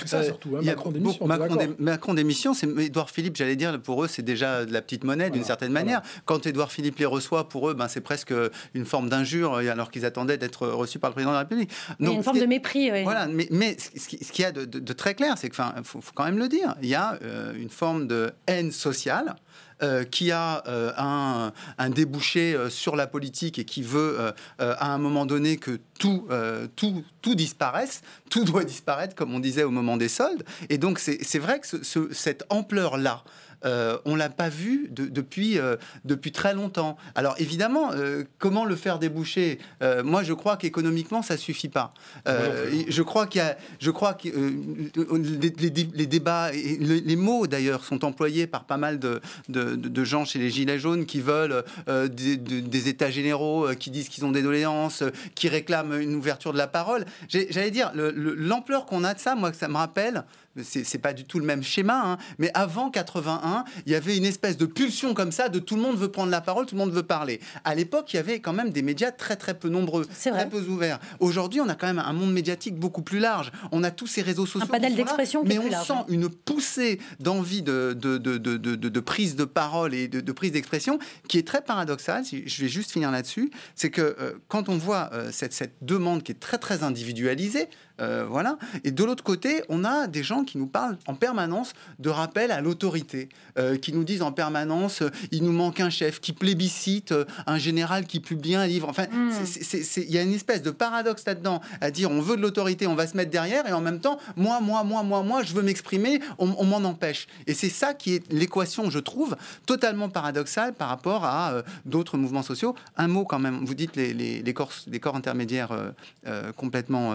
Speaker 2: C'est ça surtout, hein, Macron démission,
Speaker 6: Macron,
Speaker 2: d'accord.
Speaker 6: dé- Macron démission, c'est Édouard Philippe, j'allais dire, pour eux, c'est déjà de la petite monnaie d'une certaine manière. Quand Édouard Philippe les reçoit, pour eux, ben, c'est presque une forme d'injure, alors qu'ils attendaient d'être reçus par le président de la République.
Speaker 1: Il y a une forme de mépris.
Speaker 6: voilà, mais, mais ce qui- ce qu'il y a de, de- de très clair, c'est faut, faut quand même le dire, il y a euh, une forme de haine sociale. euh, qui a euh, un, un débouché sur la politique et qui veut à un moment donné que tout, tout, tout disparaisse, tout doit disparaître, comme on disait au moment des soldes. Et donc c'est vrai que ce- ce- cette ampleur-là, euh, on l'a pas vu de- depuis, euh, depuis très longtemps. Alors évidemment, euh, comment le faire déboucher? Euh, Moi, je crois qu'économiquement, ça suffit pas. Et je crois qu'il y a, je crois que les, les- les débats et les, les mots d'ailleurs sont employés par pas mal de, de- de- de gens chez les gilets jaunes qui veulent des, de- des états généraux, qui disent qu'ils ont des doléances, qui réclament une ouverture de la parole. J'allais dire le- le- l'ampleur qu'on a de ça, moi, ça me rappelle c'est pas du tout le même schéma, hein, mais avant 81, il y avait une espèce de pulsion comme ça de tout le monde veut prendre la parole, tout le monde veut parler. À l'époque, il y avait quand même des médias très très peu nombreux, très peu ouverts. Aujourd'hui, on a quand même un monde médiatique beaucoup plus large. On a tous ces réseaux sociaux.
Speaker 1: panel
Speaker 6: sont là,
Speaker 1: d'expression
Speaker 6: mais on
Speaker 1: large.
Speaker 6: sent une poussée d'envie de, de, de, de, prise de parole et de, prise d'expression qui est très paradoxale. Si- Je vais juste finir là-dessus. C'est que euh, quand on voit euh, cette, cette demande qui est très très individualisée, euh, voilà. Et de l'autre côté, on a des gens qui nous parlent en permanence de rappel à l'autorité, euh, qui nous disent en permanence euh, il nous manque un chef, qui plébiscite un général qui publie un livre. Enfin,
Speaker 1: Hmm.
Speaker 6: il y a une espèce de paradoxe là-dedans, à dire on veut de l'autorité, on va se mettre derrière, et en même temps, moi, moi, moi, moi, moi, je veux m'exprimer, on, on m'en empêche. Et c'est ça qui est l'équation, je trouve, totalement paradoxale par rapport à d'autres mouvements sociaux. Un mot quand même, vous dites les, les, les corps, les corps intermédiaires complètement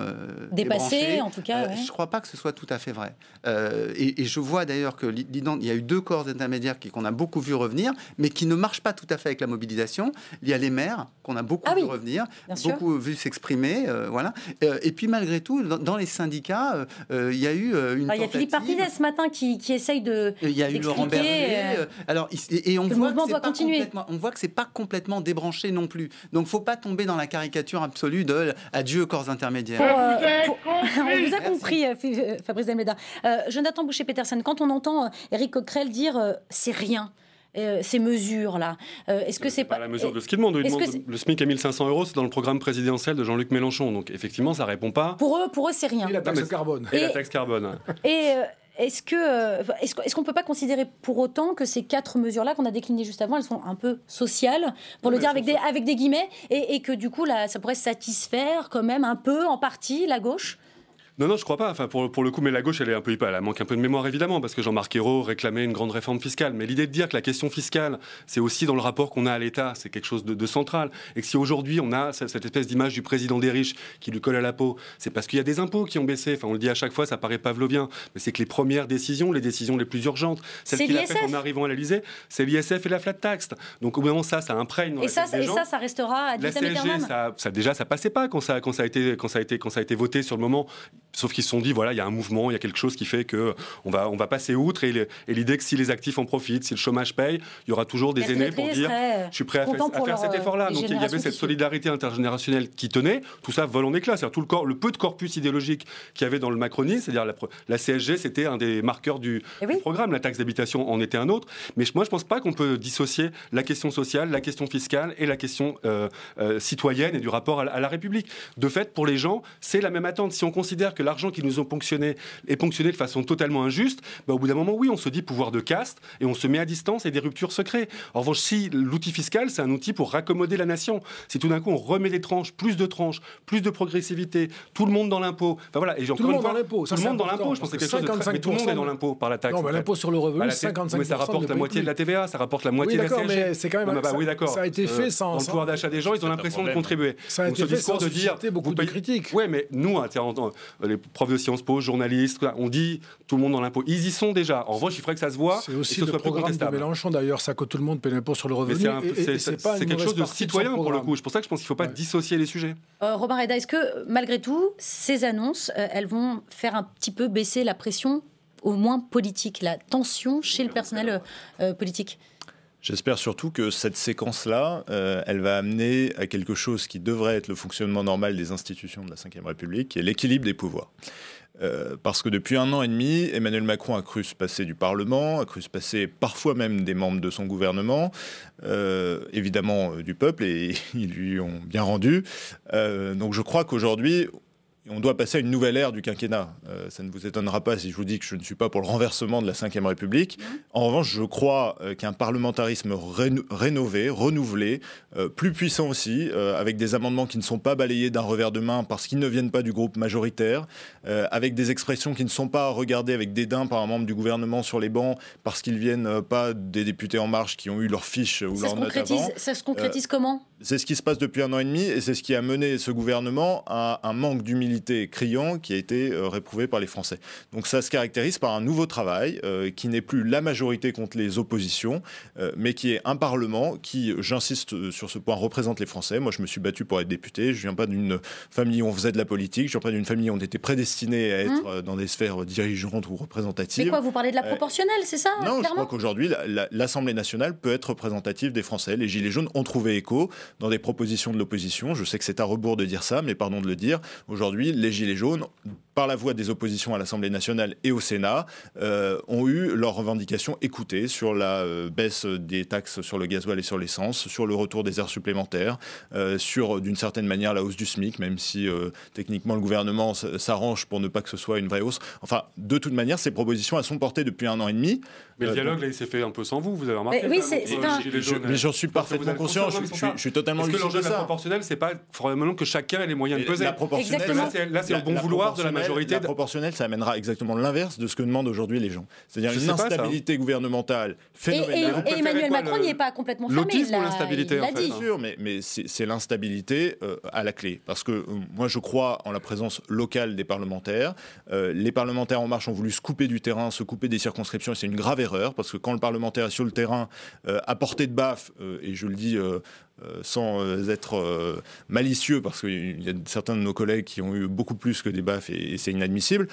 Speaker 1: Dépassés,
Speaker 6: débranchés.
Speaker 1: en tout cas,
Speaker 6: Euh,
Speaker 1: ouais.
Speaker 6: Je ne crois pas que ce soit tout à fait vrai. Euh, et, et je vois d'ailleurs que il y a eu deux corps intermédiaires qu'on a beaucoup vu revenir, mais qui ne marchent pas tout à fait avec la mobilisation. Il y a les maires qu'on a beaucoup
Speaker 1: Ah
Speaker 6: vu revenir, beaucoup vu s'exprimer, euh, voilà. Et puis malgré tout, dans, dans les syndicats, il y a eu une
Speaker 1: Ah, Il y a Philippe. Partidet ce matin qui, qui essaye de.
Speaker 6: Il y a eu Laurent Berger. alors, et, et on voit
Speaker 1: mouvement
Speaker 6: que pas On voit que c'est pas complètement débranché non plus. Donc, faut pas tomber dans la caricature absolue de adieu corps intermédiaires.
Speaker 1: Pour, euh, pour- on vous a compris, euh, euh, Fabrice Delmeda. Euh, Jonathan Boucher-Peterson, quand on entend euh, Éric Coquerel dire euh, c'est rien, euh, ces mesures-là, euh, est-ce que c'est
Speaker 4: pas la mesure de ce qu'il demande.
Speaker 1: Que
Speaker 4: demande- le SMIC à 1500 euros, c'est dans le programme présidentiel de Jean-Luc Mélenchon. Donc effectivement, ça répond pas.
Speaker 1: Pour eux, pour eux c'est rien.
Speaker 2: Et la taxe carbone.
Speaker 4: Et, la
Speaker 1: Et-
Speaker 4: taxe carbone.
Speaker 1: Et euh, est-ce que euh, est-ce, qu'on ne peut pas considérer pour autant que ces quatre mesures-là qu'on a déclinées juste avant, elles sont un peu sociales, pour le dire avec des, avec des guillemets, et, et que du coup là, ça pourrait satisfaire quand même un peu, en partie, la gauche?
Speaker 4: Non, non, je crois pas. Enfin, pour, pour le coup, mais la gauche, elle est un peu hyper. Elle manque un peu de mémoire, évidemment, parce que Jean-Marc Ayrault réclamait une grande réforme fiscale. Mais l'idée de dire que la question fiscale, c'est aussi dans le rapport qu'on a à l'État, c'est quelque chose de, de central. Et que si aujourd'hui, on a cette espèce d'image du président des riches qui lui colle à la peau, c'est parce qu'il y a des impôts qui ont baissé. Enfin, on le dit à chaque fois, ça paraît pavlovien. Mais c'est que les premières décisions, les décisions les plus urgentes, celles qu'il a faites en arrivant à l'Élysée, c'est l'ISF et la flat tax. Donc, au moment, ça, ça imprègne.
Speaker 1: Et ça, et
Speaker 4: gens.
Speaker 1: ça, ça restera à
Speaker 4: La
Speaker 1: aeternam.
Speaker 4: ça, ça déjà, ça passait pas quand ça, quand ça a été, quand ça a été, quand ça a été voté sur le moment. Sauf qu'ils se sont dit, voilà, il y a un mouvement, il y a quelque chose qui fait que on va, on va passer outre. Et, l'idée que si les actifs en profitent, si le chômage paye, il y aura toujours des aînés pour dire,
Speaker 1: seraient,
Speaker 4: je suis prêt à, faire- à cet
Speaker 1: euh,
Speaker 4: effort-là. Donc il y avait cette solidarité intergénérationnelle qui tenait. Tout ça vole en éclats. C'est-à-dire tout le corps, le peu de corpus idéologique qu'il y avait dans le macronisme, c'est-à-dire la, CSG, c'était un des marqueurs du,
Speaker 1: Eh
Speaker 4: du programme. La taxe d'habitation en était un autre. Mais moi, je pense pas qu'on peut dissocier la question sociale, la question fiscale et la question euh, euh, citoyenne et du rapport à à la République. De fait, pour les gens, c'est la même attente. Si on considère que l'argent qu'ils nous ont ponctionné est ponctionné de façon totalement injuste, bah, au bout d'un moment, oui, on se dit pouvoir de caste et on se met à distance et des ruptures se créent. En revanche, si l'outil fiscal, c'est un outil pour raccommoder la nation, si tout d'un coup on remet des tranches, plus de tranches, plus de progressivité, tout le monde dans l'impôt, enfin voilà, et encore
Speaker 2: le
Speaker 4: une
Speaker 2: monde
Speaker 4: fois,
Speaker 2: dans l'impôt,
Speaker 4: tout le monde dans l'impôt, je pense que c'est quelque chose de très... Mais tout le monde est dans l'impôt par la taxe.
Speaker 2: Non, mais l'impôt sur le revenu,
Speaker 4: Bah, la t-
Speaker 2: 55%
Speaker 4: Mais ça rapporte la moitié de la TVA, ça rapporte la moitié
Speaker 2: Oui,
Speaker 4: de la
Speaker 2: d'accord,
Speaker 4: CSG.
Speaker 2: mais c'est quand même-
Speaker 4: Non, bah
Speaker 2: ça-
Speaker 4: oui, d'accord.
Speaker 2: ça a été fait sans-
Speaker 4: Dans le pouvoir d'achat des gens, ils ont l'impression de contribuer.
Speaker 2: Ça a été fait
Speaker 4: discours
Speaker 2: sans
Speaker 4: de dire
Speaker 2: susciter beaucoup
Speaker 4: vous
Speaker 2: de
Speaker 4: payez-
Speaker 2: critiques.
Speaker 4: Ouais, mais nous, les profs de Sciences Po, journalistes, on dit tout le monde dans l'impôt. Ils y sont déjà. En revanche, il faudrait que ça se voit
Speaker 2: C'est
Speaker 4: et que
Speaker 2: aussi
Speaker 4: ce
Speaker 2: le
Speaker 4: soit plus
Speaker 2: programme de. Mélenchon d'ailleurs, ça que tout le monde paie l'impôt sur le revenu.
Speaker 4: c'est quelque chose de citoyen pour le coup. C'est pour ça que je pense qu'il ne faut pas dissocier les sujets.
Speaker 1: Euh, Robin Reda, est-ce que malgré tout, ces annonces, euh, elles vont faire un petit peu baisser la pression au moins politique, la tension chez le personnel euh, politique?
Speaker 5: J'espère surtout que cette séquence-là, euh, elle va amener à quelque chose qui devrait être le fonctionnement normal des institutions de la Ve République, qui est l'équilibre des pouvoirs. Euh, parce que depuis un an et demi, Emmanuel Macron a cru se passer du Parlement, a cru se passer parfois même des membres de son gouvernement, euh, évidemment du peuple, et ils lui ont bien rendu. donc je crois qu'aujourd'hui, on doit passer à une nouvelle ère du quinquennat. Euh, ça ne vous étonnera pas si je vous dis que je ne suis pas pour le renversement de la Ve République. En revanche, je crois euh, qu'un parlementarisme rénové, renouvelé, euh, plus puissant aussi, avec des amendements qui ne sont pas balayés d'un revers de main parce qu'ils ne viennent pas du groupe majoritaire, avec des expressions qui ne sont pas regardées avec dédain par un membre du gouvernement sur les bancs parce qu'ils viennent pas des députés En Marche qui ont eu leur fiche ou leur note avant.
Speaker 1: Ça se concrétise comment?
Speaker 5: C'est ce qui se passe depuis un an et demi et c'est ce qui a mené ce gouvernement à un manque d'humilité criant qui a été euh, réprouvé par les Français. Donc ça se caractérise par un nouveau travail euh, qui n'est plus la majorité contre les oppositions, euh, mais qui est un Parlement qui, j'insiste sur ce point, représente les Français. Moi, je me suis battu pour être député. Je viens pas d'une famille où on faisait de la politique. Je viens pas d'une famille où on était prédestiné à être mmh. dans des sphères dirigeantes ou représentatives.
Speaker 1: Mais quoi, vous parlez de la proportionnelle, c'est ça
Speaker 5: Non, je crois qu'aujourd'hui, l'Assemblée nationale peut être représentative des Français. Les Gilets jaunes ont trouvé écho dans des propositions de l'opposition. Je sais que c'est à rebours de dire ça, mais pardon de le dire. Aujourd'hui, les Gilets jaunes, par la voix des oppositions à l'Assemblée nationale et au Sénat, euh, ont eu leurs revendications écoutées sur la euh, baisse des taxes sur le gasoil et sur l'essence, sur le retour des heures supplémentaires, euh, sur d'une certaine manière la hausse du SMIC, même si techniquement le gouvernement s'arrange pour ne pas que ce soit une vraie hausse. Enfin, de toute manière, ces propositions, elles sont portées depuis un an et demi.
Speaker 4: Mais le dialogue, là, il s'est fait un peu sans vous, vous avez remarqué
Speaker 1: Oui, c'est
Speaker 5: Mais j'en suis parfaitement conscient, je, suis totalement.
Speaker 4: Est-ce que l'enjeu de la proportionnelle, c'est pas probablement que chacun ait les moyens de peser
Speaker 5: La proportionnelle,
Speaker 4: c'est le bon vouloir de la majorité.
Speaker 5: La proportionnelle, ça amènera exactement l'inverse de ce que demandent aujourd'hui les gens. C'est-à-dire une instabilité gouvernementale phénoménale.
Speaker 1: Et, Emmanuel Macron n'y est pas complètement fermé.
Speaker 4: L'autisme ou l'instabilité, en
Speaker 1: fait.
Speaker 5: Bien sûr, mais, mais c'est l'instabilité euh, à la clé. Parce que euh, moi, je crois en la présence locale des parlementaires. Euh, les parlementaires En Marche ont voulu se couper du terrain, se couper des circonscriptions, et c'est une grave erreur, parce que quand le parlementaire est sur le terrain, à portée de baffe, et je le dis euh, sans euh, être euh, malicieux, parce qu'il y a certains de nos collègues qui ont eu beaucoup plus que des baffes et, c'est inadmissible.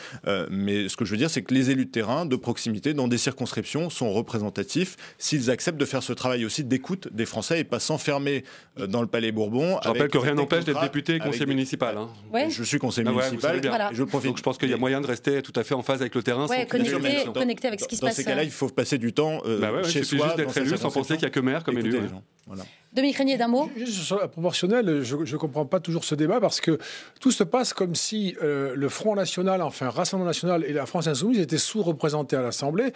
Speaker 5: mais ce que je veux dire, c'est que les élus de terrain, de proximité, dans des circonscriptions, sont représentatifs s'ils acceptent de faire ce travail aussi d'écoute des Français et pas s'enfermer dans le Palais Bourbon.
Speaker 4: Je rappelle que rien n'empêche d'être député et conseiller municipal. Hein.
Speaker 5: Je suis conseiller ah municipal.
Speaker 4: je profite. Donc je pense qu'il y a moyen de rester tout à fait en phase avec le terrain.
Speaker 1: Ouais, connecté, connecté, avec ce qui se passe.
Speaker 5: Dans ces cas-là, il faut passer du temps bah chez soi.
Speaker 4: juste d'être élu sans penser qu'il n'y a que maire comme élu.
Speaker 1: Voilà. Dominique Régnier, d'un mot
Speaker 2: Sur la proportionnelle, je ne comprends pas toujours ce débat parce que tout se passe comme si euh, le Front National, enfin Rassemblement National et la France Insoumise étaient sous-représentés à l'Assemblée,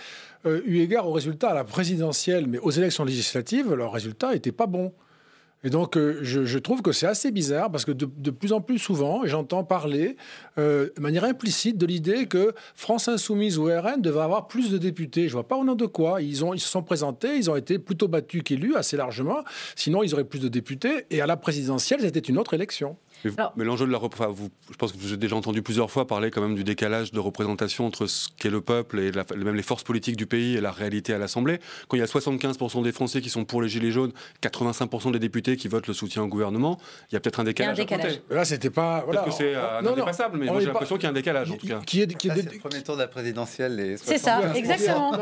Speaker 2: euh, eu égard au résultat à la présidentielle, mais aux élections législatives, leur résultat n'était pas bon. Et donc, euh, je, trouve que c'est assez bizarre parce que de, plus en plus souvent, j'entends parler euh, de manière implicite de l'idée que France Insoumise ou RN devait avoir plus de députés. Je vois pas au nom de quoi. Ils, ils se sont présentés, ils ont été plutôt battus qu'élus assez largement. Sinon, ils auraient plus de députés. Et à la présidentielle, c'était une autre élection.
Speaker 4: Mais, l'enjeu de la enfin, vous, je pense que vous avez déjà entendu plusieurs fois parler quand même du décalage de représentation entre ce qu'est le peuple et même les forces politiques du pays et la réalité à l'Assemblée. Quand il y a 75% des Français qui sont pour les Gilets jaunes, 85% des députés qui votent le soutien au gouvernement, il y a peut-être un décalage. Un décalage.
Speaker 2: Là, c'était pas.
Speaker 4: Voilà. Que c'est indépassable, mais j'ai l'impression qu'il y a un décalage en tout cas.
Speaker 6: Qui est, qui est... le premier tour de la présidentielle.
Speaker 1: C'est ça, exactement.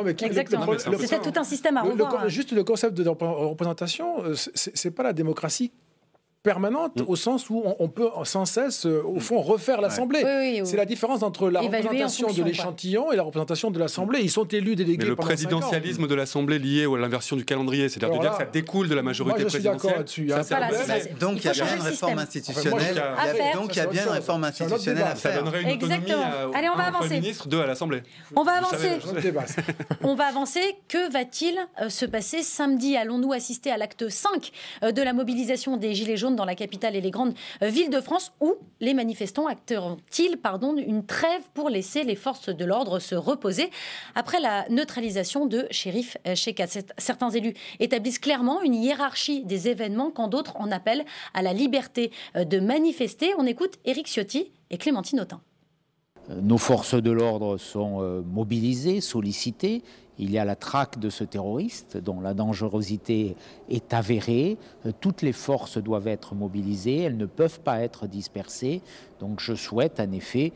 Speaker 1: C'était tout un système à revoir.
Speaker 2: Juste le concept de représentation, euh, c'est pas la démocratie permanente mm. au sens où on, peut sans cesse, euh, au fond, refaire l'Assemblée. C'est la différence entre la représentation de l'échantillon et la représentation de l'Assemblée. Ils sont élus délégués.
Speaker 4: Mais le présidentialisme de l'Assemblée lié à l'inversion du calendrier, c'est-à-dire de dire que ça découle de la majorité présidentielle.
Speaker 6: donc il y a bien une réforme institutionnelle. donc il y a bien une réforme institutionnelle à faire.
Speaker 4: Ça donnerait une autonomie
Speaker 1: Allez, on va avancer.
Speaker 4: ministre de à l'Assemblée.
Speaker 1: On va avancer. On va avancer. Que va-t-il euh, se passer samedi? Allons-nous assister à l'acte 5 euh, de la mobilisation des Gilets jaunes dans la capitale et les grandes euh, villes de France où les manifestants acteront-ils une trêve pour laisser les forces de l'ordre se reposer après la neutralisation de shérif euh, Shekat Certains élus établissent clairement une hiérarchie des événements quand d'autres en appellent à la liberté euh, de manifester. On écoute Éric Ciotti et Clémentine Autain.
Speaker 15: Nos forces de l'ordre sont mobilisées, sollicitées. Il y a la traque de ce terroriste dont la dangerosité est avérée. Toutes les forces doivent être mobilisées, elles ne peuvent pas être dispersées. Donc je souhaite en effet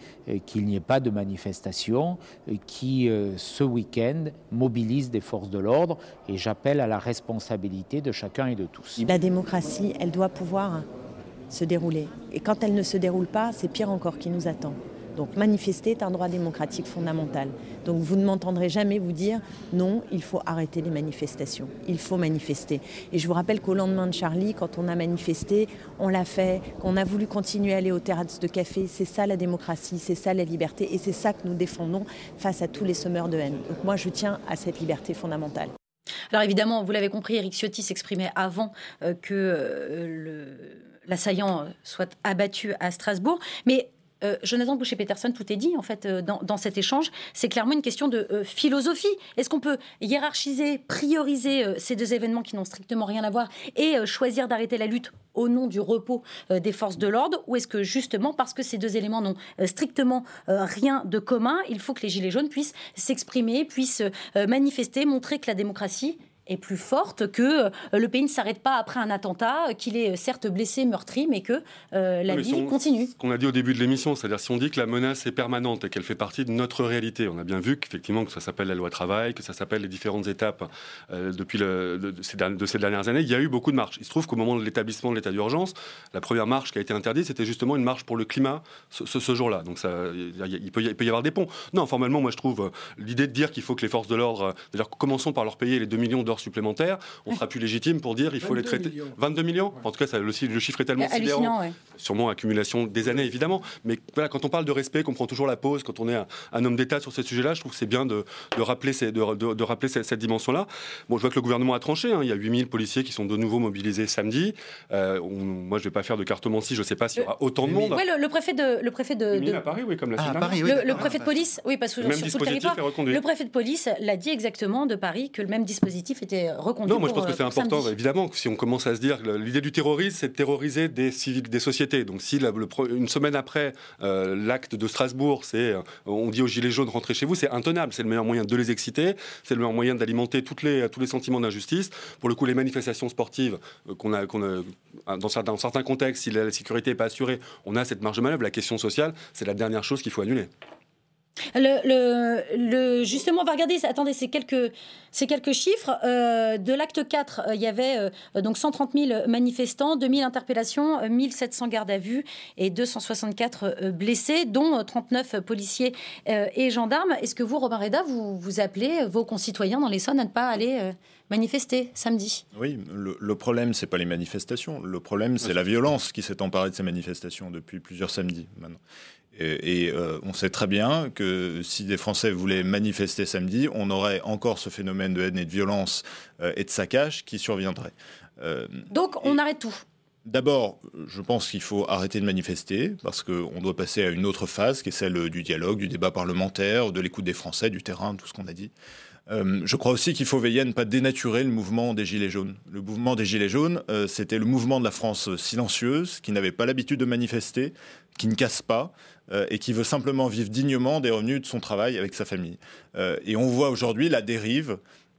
Speaker 15: qu'il n'y ait pas de manifestation qui, ce week-end, mobilise des forces de l'ordre et j'appelle à la responsabilité de chacun et de tous.
Speaker 16: La démocratie, elle doit pouvoir se dérouler. Et quand elle ne se déroule pas, c'est pire encore qui nous attend. Donc manifester est un droit démocratique fondamental. Donc vous ne m'entendrez jamais vous dire non, il faut arrêter les manifestations. Il faut manifester. Et je vous rappelle qu'au lendemain de Charlie, quand on a manifesté, on l'a fait, qu'on a voulu continuer à aller aux terrasses de café. C'est ça la démocratie, c'est ça la liberté et c'est ça que nous défendons face à tous les sommeurs de haine. Donc moi je tiens à cette liberté fondamentale.
Speaker 1: Alors évidemment, vous l'avez compris, Eric Ciotti s'exprimait avant euh, que l'assaillant soit abattu à Strasbourg. Mais euh, Jonathan Boucher-Peterson, tout est dit en fait euh, dans, cet échange. C'est clairement une question de euh, philosophie. Est-ce qu'on peut hiérarchiser, prioriser ces deux événements qui n'ont strictement rien à voir et choisir d'arrêter la lutte au nom du repos des forces de l'ordre? Ou est-ce que justement, parce que ces deux éléments n'ont strictement rien de commun, il faut que les Gilets jaunes puissent s'exprimer, puissent manifester, montrer que la démocratie est plus forte, que euh, le pays ne s'arrête pas après un attentat, qu'il est euh, certes blessé, meurtri, mais que euh, la vie continue.
Speaker 4: Ce qu'on a dit au début de l'émission, c'est-à-dire si on dit que la menace est permanente et qu'elle fait partie de notre réalité, on a bien vu qu'effectivement que ça s'appelle la loi travail, que ça s'appelle les différentes étapes depuis le, de, ces, de, ces, dernières années, il y a eu beaucoup de marches. Il se trouve qu'au moment de l'établissement de l'état d'urgence, la première marche qui a été interdite, c'était justement une marche pour le climat ce, jour-là. Donc ça, il, peut y, il, peut y, avoir des ponts. Non, formellement, moi je trouve l'idée de dire qu'il faut que les forces de l'ordre, d'ailleurs commençons par leur payer les 2 millions d'heures supplémentaires, on sera plus légitime pour dire il faut les traiter. 22 millions En tout cas, ça, le, le, chiffre est tellement sidérant. Sûrement accumulation des années, évidemment. Mais voilà, quand on parle de respect, qu'on prend toujours la pause, quand on est un, homme d'État sur ce sujet-là, je trouve que c'est bien de, rappeler, ces, de, rappeler cette, dimension-là. Bon, je vois que le gouvernement a tranché. Hein. Il y a 8000 policiers qui sont de nouveau mobilisés samedi. Euh, moi, je ne vais pas faire de cartomancie. Je ne sais pas s'il y aura autant de monde.
Speaker 1: Oui, le, préfet de. Le préfet de,
Speaker 4: à Paris, oui, comme la
Speaker 1: ah, Paris, le, préfet de police, oui, parce que
Speaker 4: sur tout le territoire,
Speaker 1: le préfet de police l'a dit exactement de Paris que le même dispositif était reconduit.
Speaker 4: Non, moi je pense que c'est important, évidemment, si on commence à se dire l'idée du terrorisme, c'est de terroriser des civils, des sociétés. Donc si le, une semaine après euh, l'acte de Strasbourg, c'est euh, on dit aux gilets jaunes rentrez chez vous, c'est intenable. C'est le meilleur moyen de les exciter, c'est le meilleur moyen d'alimenter toutes les, tous les sentiments d'injustice. Pour le coup, les manifestations sportives euh, qu'on a, qu'on a dans, certains, dans certains contextes, si la sécurité n'est pas assurée, on a cette marge de manœuvre. La question sociale, c'est la dernière chose qu'il faut annuler.
Speaker 1: Le, justement, on va regarder, attendez, ces quelques, ces quelques chiffres. Euh, de l'acte 4, euh, il y avait euh, donc 130 000 manifestants, 2000 interpellations, 1700 gardes à vue et 264 blessés, dont 39 policiers et gendarmes. Est-ce que vous, Robin Reda, vous, vous appelez vos concitoyens dans les l'Essonne à ne pas aller manifester samedi?
Speaker 5: Oui, le, le problème, c'est pas les manifestations. Le problème, c'est la violence qui s'est emparée de ces manifestations depuis plusieurs samedis maintenant. Et, euh, on sait très bien que si des Français voulaient manifester samedi, on aurait encore ce phénomène de haine et de violence euh, et de saccage qui surviendrait.
Speaker 1: Euh, Donc on arrête tout
Speaker 5: D'abord, je pense qu'il faut arrêter de manifester parce qu'on doit passer à une autre phase qui est celle du dialogue, du débat parlementaire, de l'écoute des Français, du terrain, tout ce qu'on a dit. je crois aussi qu'il faut veiller à ne pas dénaturer le mouvement des Gilets jaunes. Le mouvement des Gilets jaunes, c'était le mouvement de la France silencieuse, qui n'avait pas l'habitude de manifester, qui ne casse pas, euh, et qui veut simplement vivre dignement des revenus de son travail avec sa famille. Euh, et on voit aujourd'hui la dérive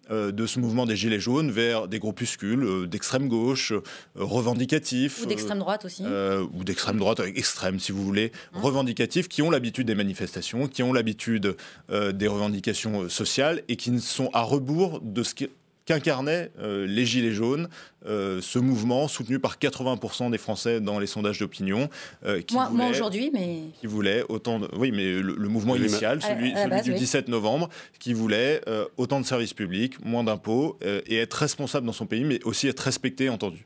Speaker 5: euh, de ce mouvement des Gilets jaunes vers des groupuscules d'extrême gauche, revendicatifs.
Speaker 1: Ou d'extrême droite aussi.
Speaker 5: ou d'extrême droite, extrême si vous voulez, hein. revendicatifs, qui ont l'habitude des manifestations, qui ont l'habitude des revendications sociales et qui sont à rebours de ce qui qu'incarnaient euh, les Gilets jaunes, euh, ce mouvement soutenu par 80% des Français dans les sondages d'opinion.
Speaker 1: Euh, moi, moi aujourd'hui, mais...
Speaker 5: Qui voulait autant de... Oui, mais le, mouvement initial, celui, du 17 novembre, qui voulait autant de services publics, moins d'impôts, et être responsable dans son pays, mais aussi être respecté, entendu.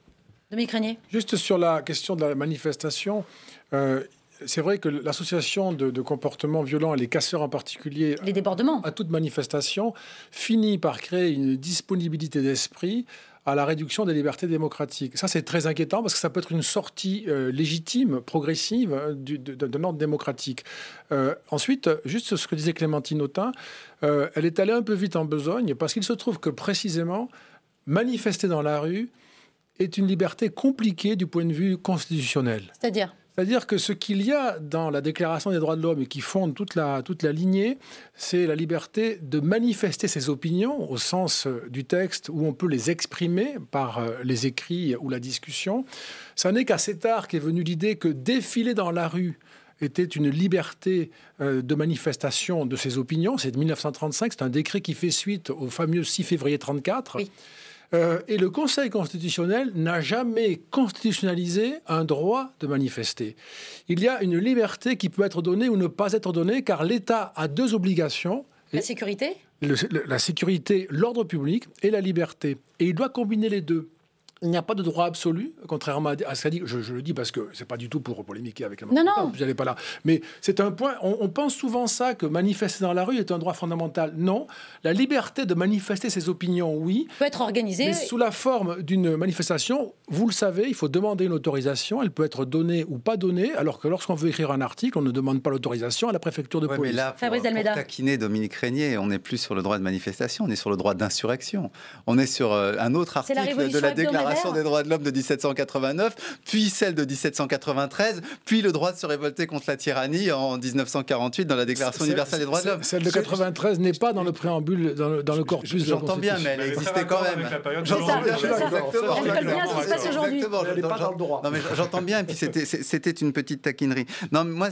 Speaker 1: Dominique Régnier.
Speaker 2: Juste sur la question de la manifestation, c'est vrai que l'association de, comportements violents, et les casseurs en particulier,
Speaker 1: les débordements,
Speaker 2: à toute manifestation, finit par créer une disponibilité d'esprit à la réduction des libertés démocratiques. Ça, c'est très inquiétant parce que ça peut être une sortie euh, légitime, progressive hein, d'un ordre démocratique. Euh, ensuite, juste ce que disait Clémentine Autain, euh, elle est allée un peu vite en besogne parce qu'il se trouve que précisément, manifester dans la rue est une liberté compliquée du point de vue constitutionnel.
Speaker 1: C'est-à-dire?
Speaker 2: C'est-à-dire que ce qu'il y a dans la Déclaration des droits de l'homme et qui fonde toute la, toute la lignée, c'est la liberté de manifester ses opinions au sens euh, du texte où on peut les exprimer par euh, les écrits ou la discussion. Ça n'est qu'assez tard qu'est venue l'idée que défiler dans la rue était une liberté euh, de manifestation de ses opinions. C'est de 1935, c'est un décret qui fait suite au fameux 6 février 34. Euh, et le Conseil constitutionnel n'a jamais constitutionnalisé un droit de manifester. Il y a une liberté qui peut être donnée ou ne pas être donnée, car l'État a deux obligations.
Speaker 1: La sécurité?
Speaker 2: La sécurité, l'ordre public et la liberté. Et il doit combiner les deux il n'y a pas de droit absolu, contrairement à ce qu'a dit. Je, le dis parce que c'est pas du tout pour polémiquer avec la
Speaker 1: Non, non.
Speaker 2: Vous n'allez pas là. Mais c'est un point. On, pense souvent ça que manifester dans la rue est un droit fondamental. Non, la liberté de manifester ses opinions, oui.
Speaker 1: Peut être organisée.
Speaker 2: Mais sous la forme d'une manifestation, vous le savez, il faut demander une autorisation. Elle peut être donnée ou pas donnée. Alors que lorsqu'on veut écrire un article, on ne demande pas l'autorisation à la préfecture de
Speaker 6: ouais,
Speaker 2: police.
Speaker 6: Mais là, pour, pour taquiner Dominique Régnier, on n'est plus sur le droit de manifestation, on est sur le droit d'insurrection. On est sur euh, un autre article de la Déclaration déclaration des droits de l'homme de 1789, puis celle de 1793, puis le droit de se révolter contre la tyrannie en 1948 dans la Déclaration universelle des droits de l'homme.
Speaker 2: Celle de 93 n'est pas dans le préambule, dans le, dans le corpus.
Speaker 6: J'entends bien, mais elle existait quand même.
Speaker 1: J'entends bien,
Speaker 6: j'entends bien, et puis c'était une petite taquinerie. Non, mais moi,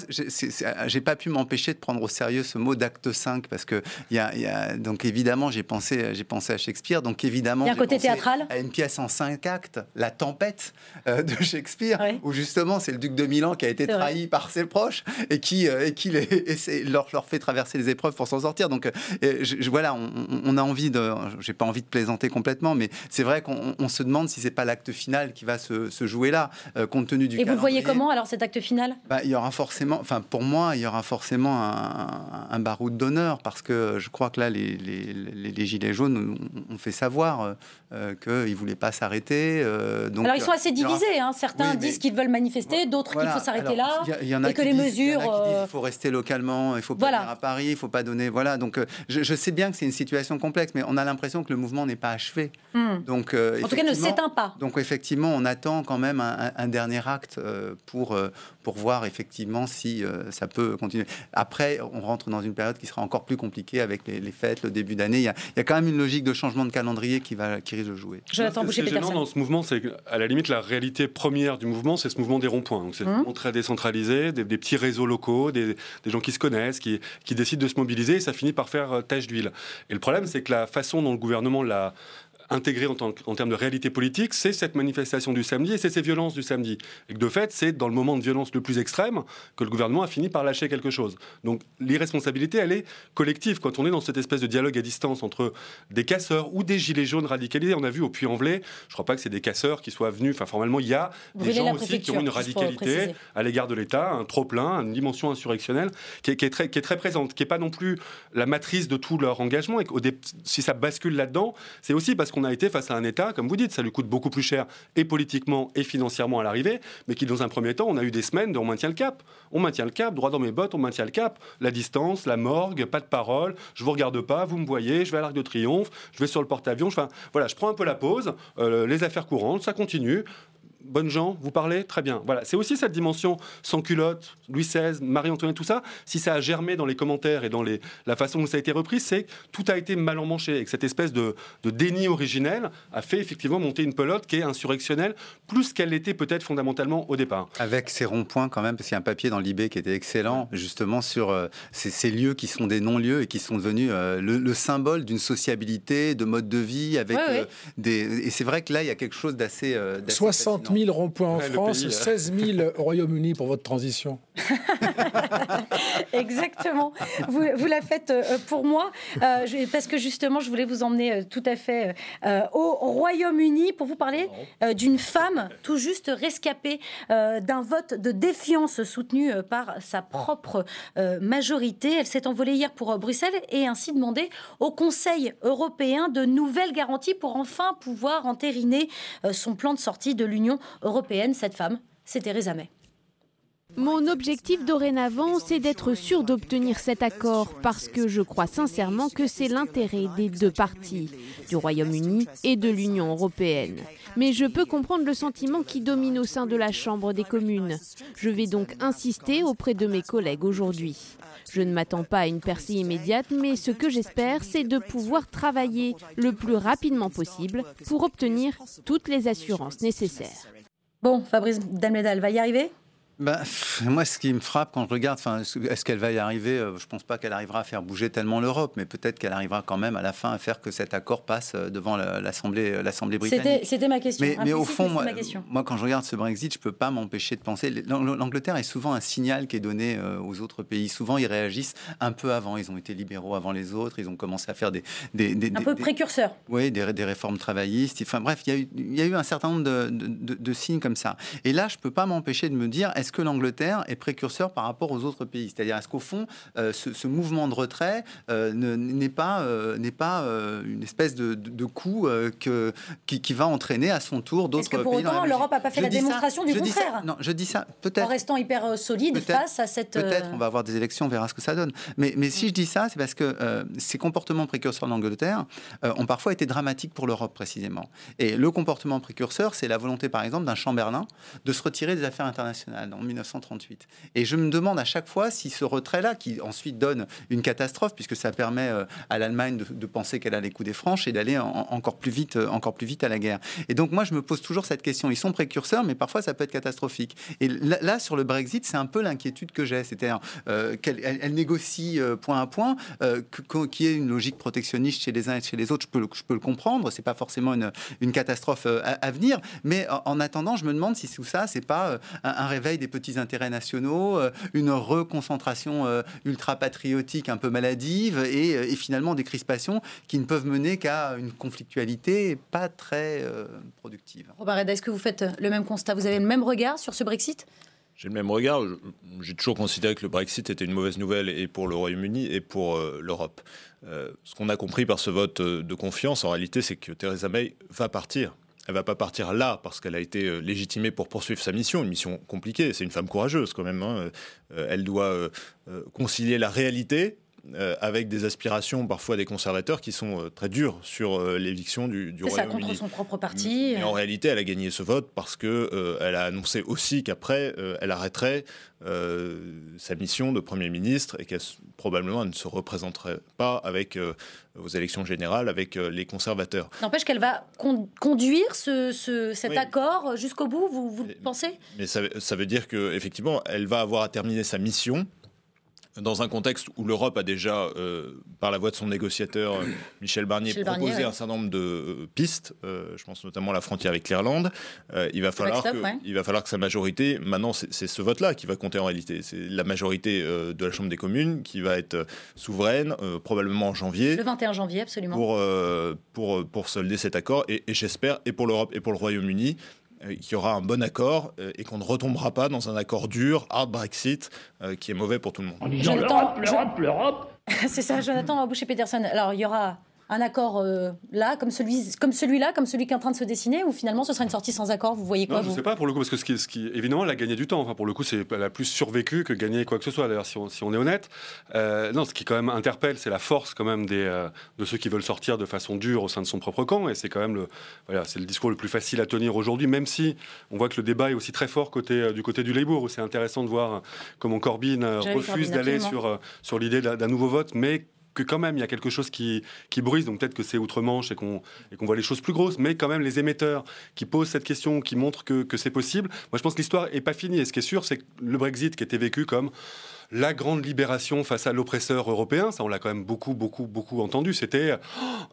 Speaker 6: j'ai pas pu m'empêcher de prendre au sérieux ce mot d'acte 5, parce que, donc évidemment, j'ai pensé, pensé à Shakespeare, donc évidemment.
Speaker 1: Il y a un côté théâtral
Speaker 6: À une pièce en 5 acte, La tempête euh, de Shakespeare, où justement c'est le duc de Milan qui a été trahi par ses proches et qui, euh, et qui les, et leur, fait traverser les épreuves pour s'en sortir. Donc euh, je, je, voilà, on, a envie de, j'ai pas envie de plaisanter complètement, mais c'est vrai qu'on se demande si c'est pas l'acte final qui va se, jouer là, compte tenu du.
Speaker 1: Et calendrier. vous voyez comment alors cet acte final?
Speaker 6: Bah, il y aura forcément, enfin pour moi, il y aura forcément un, un baroud d'honneur parce que je crois que là les, les, les, gilets jaunes ont fait savoir euh, qu'ils voulaient pas s'arrêter
Speaker 1: donc alors ils sont assez divisés. Hein. Certains disent qu'ils veulent manifester, d'autres qu'il faut s'arrêter là.
Speaker 6: y, en a
Speaker 1: et que les mesures.
Speaker 6: Il faut rester localement, il faut pas venir à Paris, il faut pas donner. Voilà. Donc euh, je, sais bien que c'est une situation complexe, mais on a l'impression que le mouvement n'est pas achevé.
Speaker 1: Hmm.
Speaker 6: Donc euh,
Speaker 1: en tout cas, ne s'éteint pas.
Speaker 6: Donc effectivement, on attend quand même un, dernier acte euh, pour pour voir effectivement si ça peut continuer. Après, on rentre dans une période qui sera encore plus compliquée avec les, fêtes, le début d'année. Il, y, a, quand même une logique de changement de calendrier qui va qui risque de jouer.
Speaker 1: Je l'attends bouger
Speaker 4: dans ce mouvement, c'est à la limite la réalité première du mouvement, c'est ce mouvement des ronds-points. Donc c'est mouvement très décentralisé, des, petits réseaux locaux, des, gens qui se connaissent, qui, qui décident de se mobiliser, et ça finit par faire euh, tâche d'huile. Et le problème, c'est que la façon dont le gouvernement l'a intégré en, en, termes de réalité politique, c'est cette manifestation du samedi et c'est ces violences du samedi. Et que de fait, c'est dans le moment de violence le plus extrême que le gouvernement a fini par lâcher quelque chose. Donc l'irresponsabilité, elle est collective. Quand on est dans cette espèce de dialogue à distance entre des casseurs ou des gilets jaunes radicalisés, on a vu au Puy-en-Velay, je ne crois pas que c'est des casseurs qui soient venus, enfin formellement, il y a des gens aussi qui ont une radicalité à l'égard de l'État, un trop-plein, une dimension insurrectionnelle qui est, très, qui est très présente, qui n'est pas non plus la matrice de tout leur engagement. Et si ça bascule là-dedans, c'est aussi parce qu'on on a été face à un État, comme vous dites, ça lui coûte beaucoup plus cher et politiquement et financièrement à l'arrivée, mais qui dans un premier temps, on a eu des semaines de on maintient le cap. On maintient le cap, droit dans mes bottes, on maintient le cap. La distance, la morgue, pas de parole, je vous regarde pas, vous me voyez, je vais à l'Arc de Triomphe, je vais sur le porte-avions, voilà, je prends un peu la pause, euh, les affaires courantes, ça continue bonnes gens, vous parlez Très bien. Voilà, c'est aussi cette dimension sans culotte, Louis XVI, Marie-Antoinette, tout ça. Si ça a germé dans les commentaires et dans les, la façon dont ça a été repris, c'est que tout a été mal emmanché et que cette espèce de, déni originel a fait effectivement monter une pelote qui est insurrectionnelle, plus qu'elle l'était peut-être fondamentalement au départ.
Speaker 6: Avec ces ronds-points quand même, parce qu'il y a un papier dans l'IB qui était excellent, justement sur euh, ces, lieux qui sont des non-lieux et qui sont devenus euh, le, symbole d'une sociabilité, de mode de vie, avec euh, des... Et c'est vrai que là, il y a quelque chose d'assez...
Speaker 2: 60 000 ronds-points en France, 16 000 au Royaume-Uni pour votre transition.
Speaker 1: Exactement. Vous, vous, la faites euh, pour moi, euh, parce que justement, je voulais vous emmener euh, tout à fait au Royaume-Uni pour vous parler d'une femme tout juste rescapée d'un vote de défiance soutenu par sa propre majorité. Elle s'est envolée hier pour Bruxelles et ainsi demandé au Conseil européen de nouvelles garanties pour enfin pouvoir entériner son plan de sortie de l'Union européenne. Cette femme, c'est Theresa May.
Speaker 17: Mon objectif dorénavant, c'est d'être sûr d'obtenir cet accord parce que je crois sincèrement que c'est l'intérêt des deux parties, du Royaume-Uni et de l'Union européenne. Mais je peux comprendre le sentiment qui domine au sein de la Chambre des communes. Je vais donc insister auprès de mes collègues aujourd'hui. Je ne m'attends pas à une percée immédiate, mais ce que j'espère, c'est de pouvoir travailler le plus rapidement possible pour obtenir toutes les assurances nécessaires.
Speaker 1: Bon, Fabrice Dalmédal va y arriver?
Speaker 6: Ben, moi, ce qui me frappe quand je regarde, est-ce qu'elle va y arriver euh, Je ne pense pas qu'elle arrivera à faire bouger tellement l'Europe, mais peut-être qu'elle arrivera quand même à la fin à faire que cet accord passe euh, devant l'Assemblée euh, britannique.
Speaker 1: C'était ma question.
Speaker 6: Mais, au fond, moi, moi, quand je regarde ce Brexit, je ne peux pas m'empêcher de penser. L'Angleterre est souvent un signal qui est donné aux autres pays. Souvent, ils réagissent un peu avant. Ils ont été libéraux avant les autres. Ils ont commencé à faire des. des, des
Speaker 1: un peu précurseurs.
Speaker 6: Oui, des, des, réformes travaillistes. Enfin bref, il y, a eu, il y a eu un certain nombre de, de, signes comme ça. Et là, je ne peux pas m'empêcher de me dire est-ce que l'Angleterre est précurseur par rapport aux autres pays? C'est-à-dire, est-ce qu'au fond, euh, ce, mouvement de retrait euh, n'est pas, euh, n'est pas une espèce de, de, coup que, qui, va entraîner à son tour d'autres pays
Speaker 1: Est-ce que pour autant, l'Europe n'a pas fait la démonstration du contraire?
Speaker 6: Non, je dis ça, peut-être.
Speaker 1: En restant hyper solide face à cette.
Speaker 6: Peut-être, on va avoir des élections, on verra ce que ça donne. Mais, mais si je dis ça, c'est parce que ces comportements précurseurs d'Angleterre ont parfois été dramatiques pour l'Europe, précisément. Et le comportement précurseur, c'est la volonté, par exemple, d'un Chamberlain de se retirer des affaires internationales en 1938. Et je me demande à chaque fois si ce retrait-là, qui ensuite donne une catastrophe, puisque ça permet euh, à l'Allemagne de, penser qu'elle a les coups des franches et d'aller encore plus vite, euh, encore plus vite à la guerre. Et donc moi, je me pose toujours cette question. Ils sont précurseurs, mais parfois ça peut être catastrophique. Et là, sur le Brexit, c'est un peu l'inquiétude que j'ai. C'est-à-dire euh, qu'elle elle, négocie point à point, qu'il y ait une logique protectionniste chez les uns et chez les autres. Je peux, je peux le comprendre. C'est pas forcément une, catastrophe à, venir. Mais en, attendant, je me demande si tout ça, c'est pas un réveil des petits intérêts nationaux euh, une reconcentration euh, ultra-patriotique un peu maladive euh, et, finalement des crispations qui ne peuvent mener qu'à une conflictualité pas très productive.
Speaker 1: Robert est-ce que vous faites le même constat? Vous avez le même regard sur ce Brexit?
Speaker 5: J'ai le même regard. J'ai toujours considéré que le Brexit était une mauvaise nouvelle et pour le Royaume-Uni et pour l'Europe. ce qu'on a compris par ce vote de confiance, en réalité, c'est que Theresa May va partir. Elle va pas partir là parce qu'elle a été euh, légitimée pour poursuivre sa mission, une mission compliquée. C'est une femme courageuse quand même. Hein. Euh, elle doit euh, concilier la réalité avec des aspirations parfois des conservateurs qui sont très dures sur l'éviction du, du Royaume-Uni.
Speaker 1: Contre son propre parti.
Speaker 5: Mais en réalité, elle a gagné ce vote parce que elle a annoncé aussi qu'après, elle arrêterait sa mission de Premier ministre et qu'elle probablement ne se représenterait pas avec aux élections générales avec euh, les conservateurs.
Speaker 1: N'empêche qu'elle va conduire ce, cet accord jusqu'au bout, vous, vous pensez?
Speaker 5: Mais ça, ça veut dire qu'effectivement, elle va avoir à terminer sa mission dans un contexte où l'Europe a déjà, euh, par la voix de son négociateur euh, Michel Barnier, proposé un certain nombre de euh, pistes, je pense notamment à la frontière avec l'Irlande, il, va falloir que, il va falloir que sa majorité, maintenant c'est ce vote-là qui va compter en réalité, c'est la majorité de la Chambre des communes qui va être souveraine, probablement en janvier.
Speaker 1: Le 21 janvier, absolument.
Speaker 5: Pour, pour, pour solder cet accord, et, et j'espère, et pour l'Europe et pour le Royaume-Uni, qu'il y aura un bon accord euh, et qu'on ne retombera pas dans un accord dur, hard Brexit, euh, qui est mauvais pour tout le monde.
Speaker 10: En disant l'Europe, l'Europe, l'Europe.
Speaker 1: C'est ça, Jonathan Boucher-Peterson. Alors, il y aura un accord euh, là, comme celui, comme celui-là, comme celui qui est en train de se dessiner, ou finalement ce sera une sortie sans accord Vous voyez quoi
Speaker 4: non, Je ne sais pas pour le coup, parce que ce qui, ce qui évidemment, elle a gagné du temps. Enfin, pour le coup, c'est elle a plus survécu que gagné quoi que ce soit. D'ailleurs, si on, si on est honnête, euh, non, ce qui quand même interpelle, c'est la force quand même des, euh, de ceux qui veulent sortir de façon dure au sein de son propre camp, et c'est quand même le, voilà, c'est le discours le plus facile à tenir aujourd'hui, même si on voit que le débat est aussi très fort côté du côté du Labour, où c'est intéressant de voir comment Corbyn refuse d'aller sur sur l'idée d'un nouveau vote, mais quand même il y a quelque chose qui, qui brise, donc peut-être que c'est outre-Manche et qu'on qu'on voit les choses plus grosses, mais quand même les émetteurs qui posent cette question, qui montrent que, que c'est possible, moi je pense que l'histoire n'est pas finie. Et ce qui est sûr, c'est que le Brexit qui était vécu comme la grande libération face à l'oppresseur européen, ça on l'a quand même beaucoup, beaucoup, beaucoup entendu. C'était,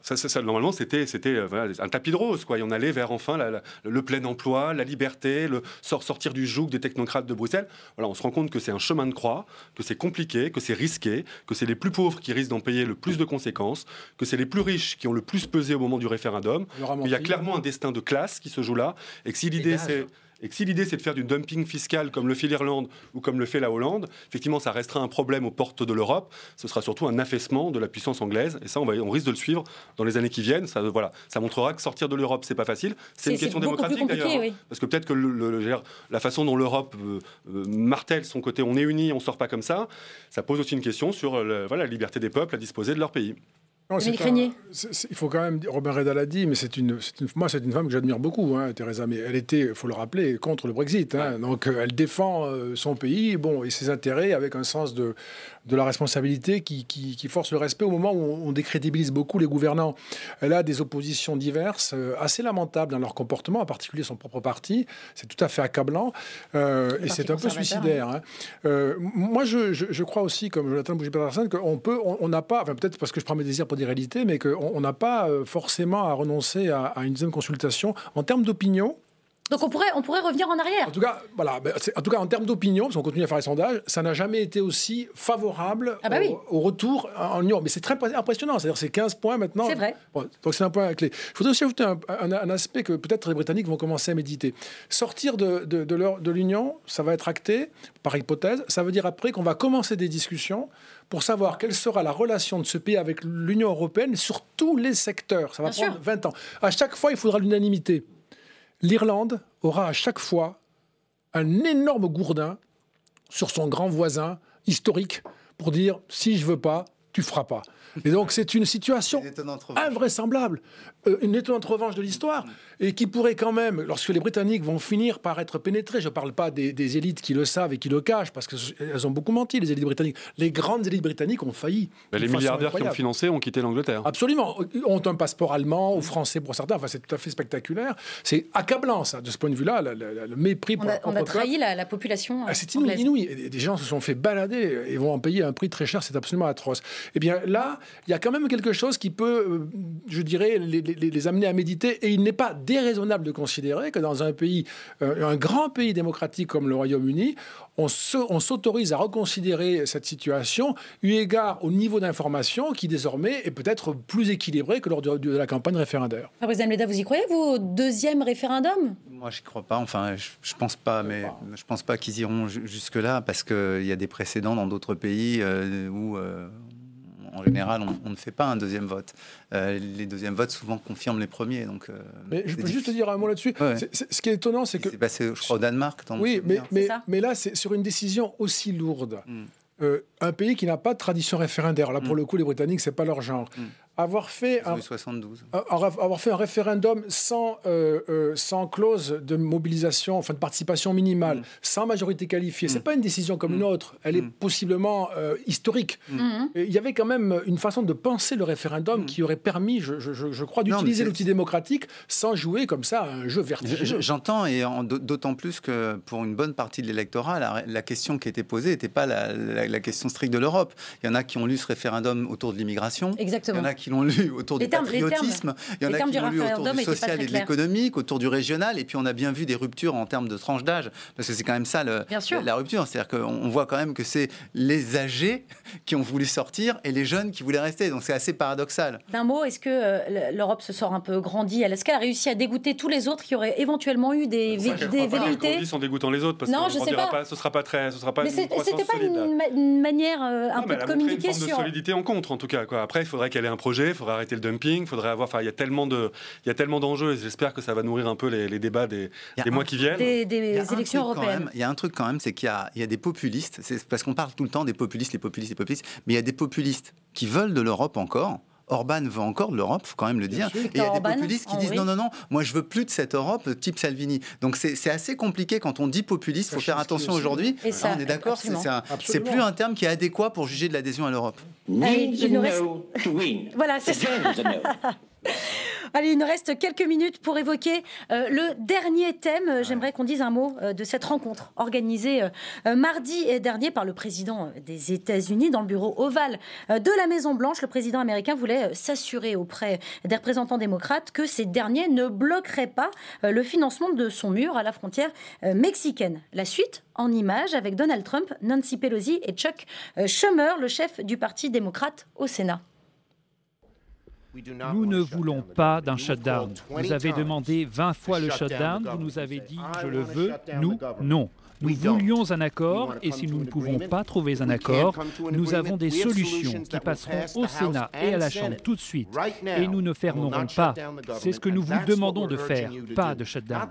Speaker 4: ça, ça, normalement, c'était, c'était euh, un tapis de rose, quoi. Et on allait vers enfin le plein emploi, la liberté, le sortir du joug des technocrates de Bruxelles. Voilà, on se rend compte que c'est un chemin de croix, que c'est compliqué, que c'est risqué, que c'est les plus pauvres qui risquent d'en payer le plus de conséquences, que c'est les plus riches qui ont le plus pesé au moment du référendum. Il y a clairement un destin de classe qui se joue là, et que si l'idée c'est Et que si l'idée c'est de faire du dumping fiscal comme le fait l'Irlande ou comme le fait la Hollande, effectivement ça restera un problème aux portes de l'Europe. Ce sera surtout un affaissement de la puissance anglaise. Et ça, on, va, on risque de le suivre dans les années qui viennent. Ça, voilà, ça montrera que sortir de l'Europe, c'est pas facile. C'est une question démocratique d'ailleurs. Hein. Parce que peut-être que le, la façon dont l'Europe euh, euh, martèle son côté on est unis, on sort pas comme ça, ça pose aussi une question sur voilà, la liberté des peuples à disposer de leur pays
Speaker 2: il faut quand même, Robin Reda l'a dit, mais c'est une, une, moi c'est une femme que j'admire beaucoup, hein, Theresa Mais Elle était, il faut le rappeler, contre le Brexit. Hein. donc euh, elle défend euh, son pays, bon, et ses intérêts avec un sens de, de la responsabilité qui, qui, force le respect au moment où on, décrédibilise beaucoup les gouvernants. Elle a des oppositions diverses, euh, assez lamentables dans leur comportement, en particulier son propre parti. C'est tout à fait accablant et c'est un peu suicidaire. Hein. moi, je, je, crois aussi, comme Jonathan Bougie-Peterson, qu'on peut, on n'a pas, enfin peut-être parce que je prends mes désirs pour des réalités, mais qu'on n'a pas euh, forcément à renoncer à, une deuxième consultation. En termes d'opinion,
Speaker 1: donc on pourrait, on pourrait revenir en arrière.
Speaker 2: En tout cas, voilà, en, tout cas, en termes d'opinion, parce qu'on continue à faire les sondages, ça n'a jamais été aussi favorable ah bah au, retour en Union. Mais c'est très impressionnant, c'est-à-dire c'est 15 points maintenant.
Speaker 1: C'est vrai.
Speaker 2: donc c'est un point clé. Je voudrais aussi ajouter un, aspect que peut-être les Britanniques vont commencer à méditer. Sortir de, de, de l'Union, ça va être acté, par hypothèse, ça veut dire après qu'on va commencer des discussions pour savoir quelle sera la relation de ce pays avec l'Union européenne sur tous les secteurs. Ça va prendre 20 ans. À chaque fois, il faudra l'unanimité. L'Irlande aura à chaque fois un énorme gourdin sur son grand voisin historique pour dire si je veux pas, tu feras pas. Et donc c'est une situation invraisemblable, une étonnante revanche de l'histoire, et qui pourrait quand même, lorsque les Britanniques vont finir par être pénétrés, je ne parle pas des, élites qui le savent et qui le cachent, parce qu'elles ont beaucoup menti, les élites britanniques. Les grandes élites britanniques ont failli.
Speaker 4: les milliardaires qui ont financé ont quitté l'Angleterre.
Speaker 2: Absolument. Ont un passeport allemand ou français pour certains. Enfin, c'est tout à fait spectaculaire. C'est accablant, ça, de ce point de vue-là, le, mépris
Speaker 1: pour On a, trahi la, population.
Speaker 2: Ah, c'est inouï, Des gens se sont fait balader et vont en payer un prix très cher. C'est absolument atroce. Eh bien, là, il y a quand même quelque chose qui peut, euh, je dirais, les, les amener à méditer. Et il n'est pas déraisonnable de considérer que dans un pays, euh, un grand pays démocratique comme le Royaume-Uni, on s'autorise à reconsidérer cette situation eu égard au niveau d'information qui désormais est peut-être plus équilibré que lors de, la campagne référendaire.
Speaker 1: Fabrice vous y croyez, vous, au deuxième référendum?
Speaker 6: Moi, je n'y crois pas. Enfin, je, ne pense pas, mais je pense pas qu'ils iront jusque-là parce qu'il y a des précédents dans d'autres pays euh, où euh, en général, on, ne fait pas un deuxième vote. Euh, les deuxièmes votes souvent confirment les premiers. Donc, euh,
Speaker 2: mais je peux juste te dire un mot là-dessus. Ce qui est étonnant, c'est que.
Speaker 6: C'est passé, je crois, au Danemark.
Speaker 2: Oui, mais, mais, mais, là, c'est sur une décision aussi lourde. Hmm. Euh, un pays qui n'a pas de tradition référendaire. Là, pour hmm. le coup, les Britanniques, c'est pas leur genre. Hmm avoir fait, un,
Speaker 6: 72.
Speaker 2: avoir fait un référendum sans, euh, euh, sans clause de mobilisation, enfin de participation minimale, mm. sans majorité qualifiée, c'est mm. pas une décision comme une mm. autre, elle est possiblement euh, historique. Il y avait quand même une façon de penser le référendum qui aurait permis, je, je, je crois, d'utiliser l'outil démocratique sans jouer comme ça un jeu vertigineux.
Speaker 6: J'entends, et d'autant plus que pour une bonne partie de l'électorat, la, question qui était posée n'était pas la, la, question stricte de l'Europe. Il y en a qui ont lu ce référendum autour de l'immigration.
Speaker 1: Exactement.
Speaker 6: Il y en a qui qui l'ont lu autour du patriotisme. Il y en a qui l'ont lu autour du social et de l'économique, autour du régional. Et puis on a bien vu des ruptures en termes de tranche d'âge, parce que c'est quand même ça le, la rupture. C'est-à-dire qu'on voit quand même que c'est les âgés qui ont voulu sortir et les jeunes qui voulaient rester. Donc c'est assez paradoxal.
Speaker 1: D'un mot, est-ce que euh, l'Europe se sort un peu grandie? Est-ce qu'elle a réussi à dégoûter tous les autres qui auraient éventuellement eu des, des velléités?
Speaker 4: En dégoûtant les autres, parce
Speaker 1: non,
Speaker 4: que je sais pas. ce sera pas très, ce sera pas.
Speaker 1: Mais c'était pas une, manière euh, un peu de communiquer
Speaker 4: sur. de solidité en contre, en tout cas. Quoi. Après, il faudrait qu'elle ait un projet, il faudrait arrêter le il faudrait avoir. Enfin, il y a tellement de, il y a tellement d'enjeux et j'espère que ça va nourrir un peu les, débats des, mois qui viennent.
Speaker 1: Des, élections européennes.
Speaker 6: il y a un truc quand même, c'est qu'il y, a, des populistes. C'est parce qu'on parle tout le temps des populistes, les populistes, les populistes, mais il y a des populistes qui veulent de l'Europe encore. Orban veut encore de l'Europe, faut quand même le dire. et il y a des populistes qui disent non, non, non, moi je veux plus de cette Europe type Salvini. Donc c'est assez compliqué quand on dit populiste, il faut faire attention aujourd'hui. on est d'accord, c'est plus un terme qui est adéquat pour juger de l'adhésion à l'Europe.
Speaker 1: Voilà, c'est ça. Allez, il nous reste quelques minutes pour évoquer euh, le dernier thème. J'aimerais qu'on dise un mot euh, de cette rencontre organisée euh, mardi dernier par le président des États-Unis dans le bureau ovale de la Maison-Blanche. Le président américain voulait s'assurer auprès des représentants démocrates que ces derniers ne bloqueraient pas le financement de son mur à la frontière mexicaine. La suite en images avec Donald Trump, Nancy Pelosi et Chuck Schumer, le chef du Parti démocrate au Sénat.
Speaker 18: Nous ne voulons pas d'un shutdown. Vous avez demandé 20 fois le shutdown, vous nous avez dit je le veux, nous, non. Nous voulions un accord et si nous ne pouvons pas trouver un accord, nous avons des solutions qui passeront au Sénat et à la Chambre tout de suite. et nous ne fermerons pas. C'est ce que nous vous demandons de faire, pas de shutdown.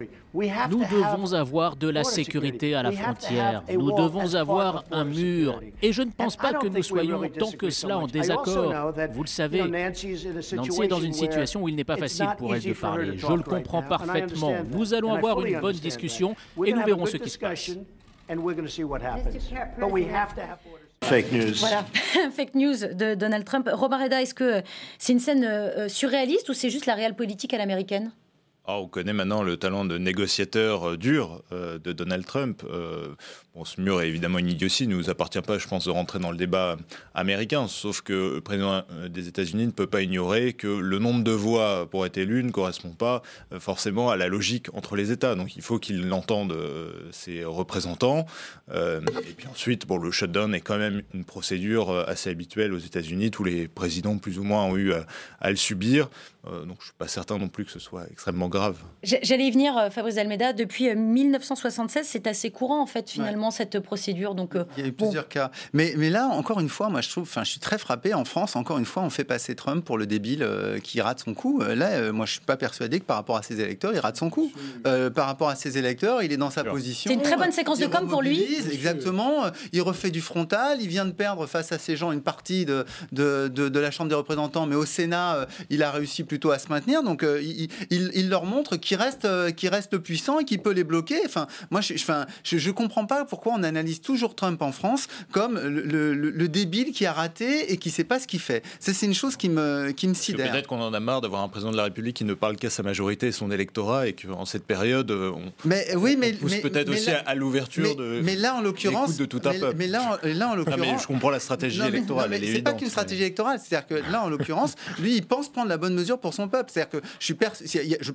Speaker 19: Nous devons avoir de la sécurité à la frontière. Nous devons avoir un mur. Et je ne pense pas que nous soyons tant que cela en désaccord. Vous le savez, Nancy est dans une situation où il n'est pas facile pour elle de parler. Je le comprends parfaitement. Nous allons avoir une bonne discussion et nous verrons ce qui se passe.
Speaker 1: Fake news. Voilà, fake news de Donald Trump. Robert Reda, est-ce que c'est une scène euh, surréaliste ou c'est juste la réelle politique à l'américaine?
Speaker 5: Ah, on connaît maintenant le talent de négociateur euh, dur euh, de Donald Trump. Euh, bon, ce mur est évidemment une idiotie, il ne nous appartient pas, je pense, de rentrer dans le débat américain, sauf que le président des États-Unis ne peut pas ignorer que le nombre de voix pour être élu ne correspond pas forcément à la logique entre les États. Donc il faut qu'il entende ses représentants. et puis ensuite, bon, le shutdown est quand même une procédure assez habituelle aux États-Unis. Tous les présidents, plus ou moins, ont eu à, le subir. Donc je ne suis pas certain non plus que ce soit extrêmement grave.
Speaker 1: J'allais y venir, euh, Fabrice Almeida. Depuis 1976, euh, c'est assez courant, en fait, finalement, cette procédure. Donc,
Speaker 6: euh, Il y a eu plusieurs cas. Mais, mais là, encore une fois, moi, je trouve, enfin, je suis très frappé. En France, encore une fois, on fait passer Trump pour le débile qui rate son coup. Là, moi, je suis pas persuadé que par rapport à ses électeurs, il rate son coup. par rapport à ses électeurs, il est dans sa position.
Speaker 1: C'est une très bonne séquence de com pour lui.
Speaker 6: Exactement. Il refait du frontal. Il vient de perdre face à ces gens une partie de, de, de, la Chambre des représentants, mais au Sénat, il a réussi plutôt à se maintenir. Donc, il, il, il leur montre qu'il reste, euh, qui reste puissant et qui peut les bloquer. Enfin, moi, je, enfin, je, je comprends pas pourquoi on analyse toujours Trump en France comme le, le, débile qui a raté et qui sait pas ce qu'il fait. C'est une chose qui me, qui me sidère.
Speaker 5: Peut-être qu'on en a marre d'avoir un président de la République qui ne parle qu'à sa majorité et son électorat et qu'en cette période, euh, on,
Speaker 6: mais, oui, mais,
Speaker 5: pousse peut-être aussi à, l'ouverture de.
Speaker 6: Mais là, en l'occurrence,
Speaker 5: de tout un peuple.
Speaker 6: Mais là, là en l'occurrence,
Speaker 5: je comprends la stratégie électorale.
Speaker 6: C'est pas qu'une stratégie électorale. C'est-à-dire que là, en l'occurrence, lui, il pense prendre la bonne mesure pour son peuple. C'est-à-dire que je suis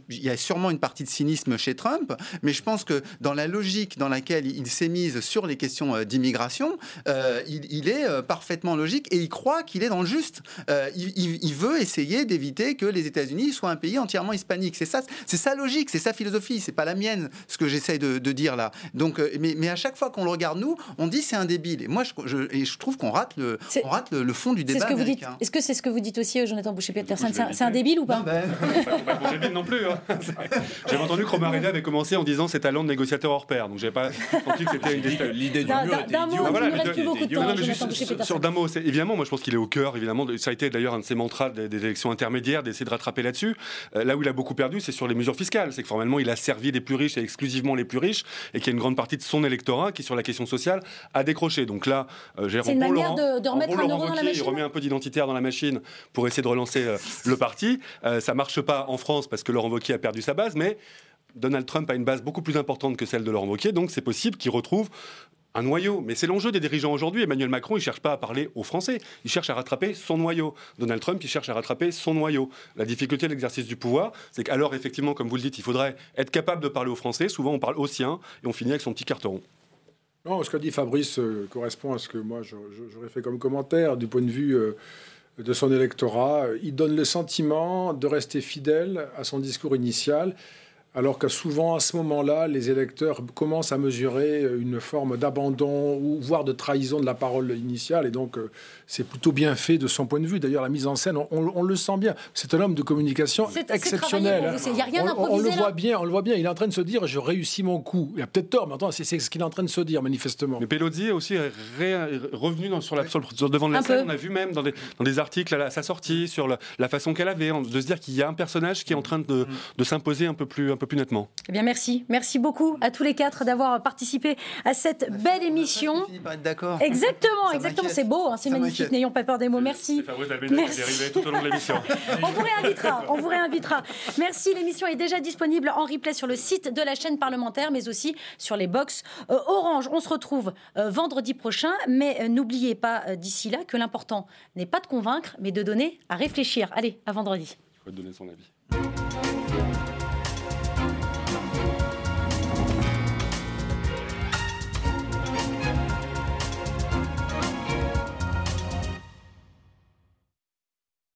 Speaker 6: il y a sûrement une partie de cynisme chez Trump, mais je pense que dans la logique dans laquelle il s'est mise sur les questions euh, d'immigration, euh, il, est euh, parfaitement logique et il croit qu'il est dans le juste. il, veut essayer d'éviter que les États-Unis soient un pays entièrement hispanique. C'est ça, c'est sa logique, c'est sa philosophie, c'est pas la mienne, ce que j'essaye de, dire là. Donc, mais, à chaque fois qu'on le regarde nous, on dit c'est un débile. Et moi, je, et je trouve qu'on rate le, on rate le, fond du débat.
Speaker 1: Est-ce que c'est ce que vous dites aussi, Jonathan Boucher-Peterson C'est un, débile ou pas, non,
Speaker 4: ben... non plus. Hein. J'avais entendu que Romain avait commencé en disant c'est talent de négociateur hors pair. Donc j'avais pas senti que c'était une
Speaker 5: L'idée du mur
Speaker 1: était reste plus beaucoup de temps.
Speaker 4: Sur d'un mot, évidemment, moi je pense qu'il est au cœur. Évidemment, ça a été d'ailleurs un de ses mantras des, élections intermédiaires d'essayer de rattraper là-dessus. Euh, là où il a beaucoup perdu, c'est sur les mesures fiscales. C'est que formellement, il a servi les plus riches et exclusivement les plus riches, et qu'il y a une grande partie de son électorat qui, sur la question sociale, a décroché. Donc là,
Speaker 1: euh, j'ai C'est une manière de, de remettre un euro dans la machine.
Speaker 4: Il remet un peu d'identitaire dans la machine pour essayer de relancer euh, le parti. Ça marche pas en France parce que Laurent Wauquiez a perdu sa base, mais Donald Trump a une base beaucoup plus importante que celle de Laurent Wauquiez, donc c'est possible qu'il retrouve un noyau. Mais c'est l'enjeu des dirigeants aujourd'hui. Emmanuel Macron, il ne cherche pas à parler aux Français, il cherche à rattraper son noyau. Donald Trump, il cherche à rattraper son noyau. La difficulté de l'exercice du pouvoir, c'est qu'alors, effectivement, comme vous le dites, il faudrait être capable de parler aux Français. Souvent, on parle aux siens et on finit avec son petit carton.
Speaker 2: Non, ce qu'a dit Fabrice euh, correspond à ce que moi j'aurais fait comme commentaire du point de vue euh, de son électorat. Il donne le sentiment de rester fidèle à son discours initial alors que souvent à ce moment-là, les électeurs commencent à mesurer une forme d'abandon ou voire de trahison de la parole initiale, et donc euh, c'est plutôt bien fait de son point de vue. D'ailleurs, la mise en scène, on, le sent bien. C'est un homme de communication exceptionnel.
Speaker 1: Il n'y a rien
Speaker 2: on, on, le voit bien, on le voit bien. Il est en train de se dire, je réussis mon coup. Il a peut-être tort, mais attends, c'est ce qu'il est en train de se dire manifestement.
Speaker 4: Mais Pelozzi est aussi revenu sur la, devant de la scène. On a vu même dans des, articles à, sa sortie sur la, façon qu'elle avait de se dire qu'il y a un personnage qui est en train de, de s'imposer un peu plus peu plus nettement.
Speaker 1: Eh bien, merci. Merci beaucoup à tous les quatre d'avoir participé à cette belle émission.
Speaker 6: D'accord.
Speaker 1: Exactement, exactement. C'est beau, hein, c'est magnifique. N'ayons pas peur des mots. Merci.
Speaker 4: Merci. tout au long de l'émission.
Speaker 1: on vous réinvitera. On vous réinvitera. Merci. L'émission est déjà disponible en replay sur le site de la chaîne parlementaire, mais aussi sur les box euh, Orange. On se retrouve euh, vendredi prochain, mais euh, n'oubliez pas d'ici là que l'important n'est pas de convaincre, mais de donner à réfléchir. Allez, à vendredi.
Speaker 4: Il faut donner son avis.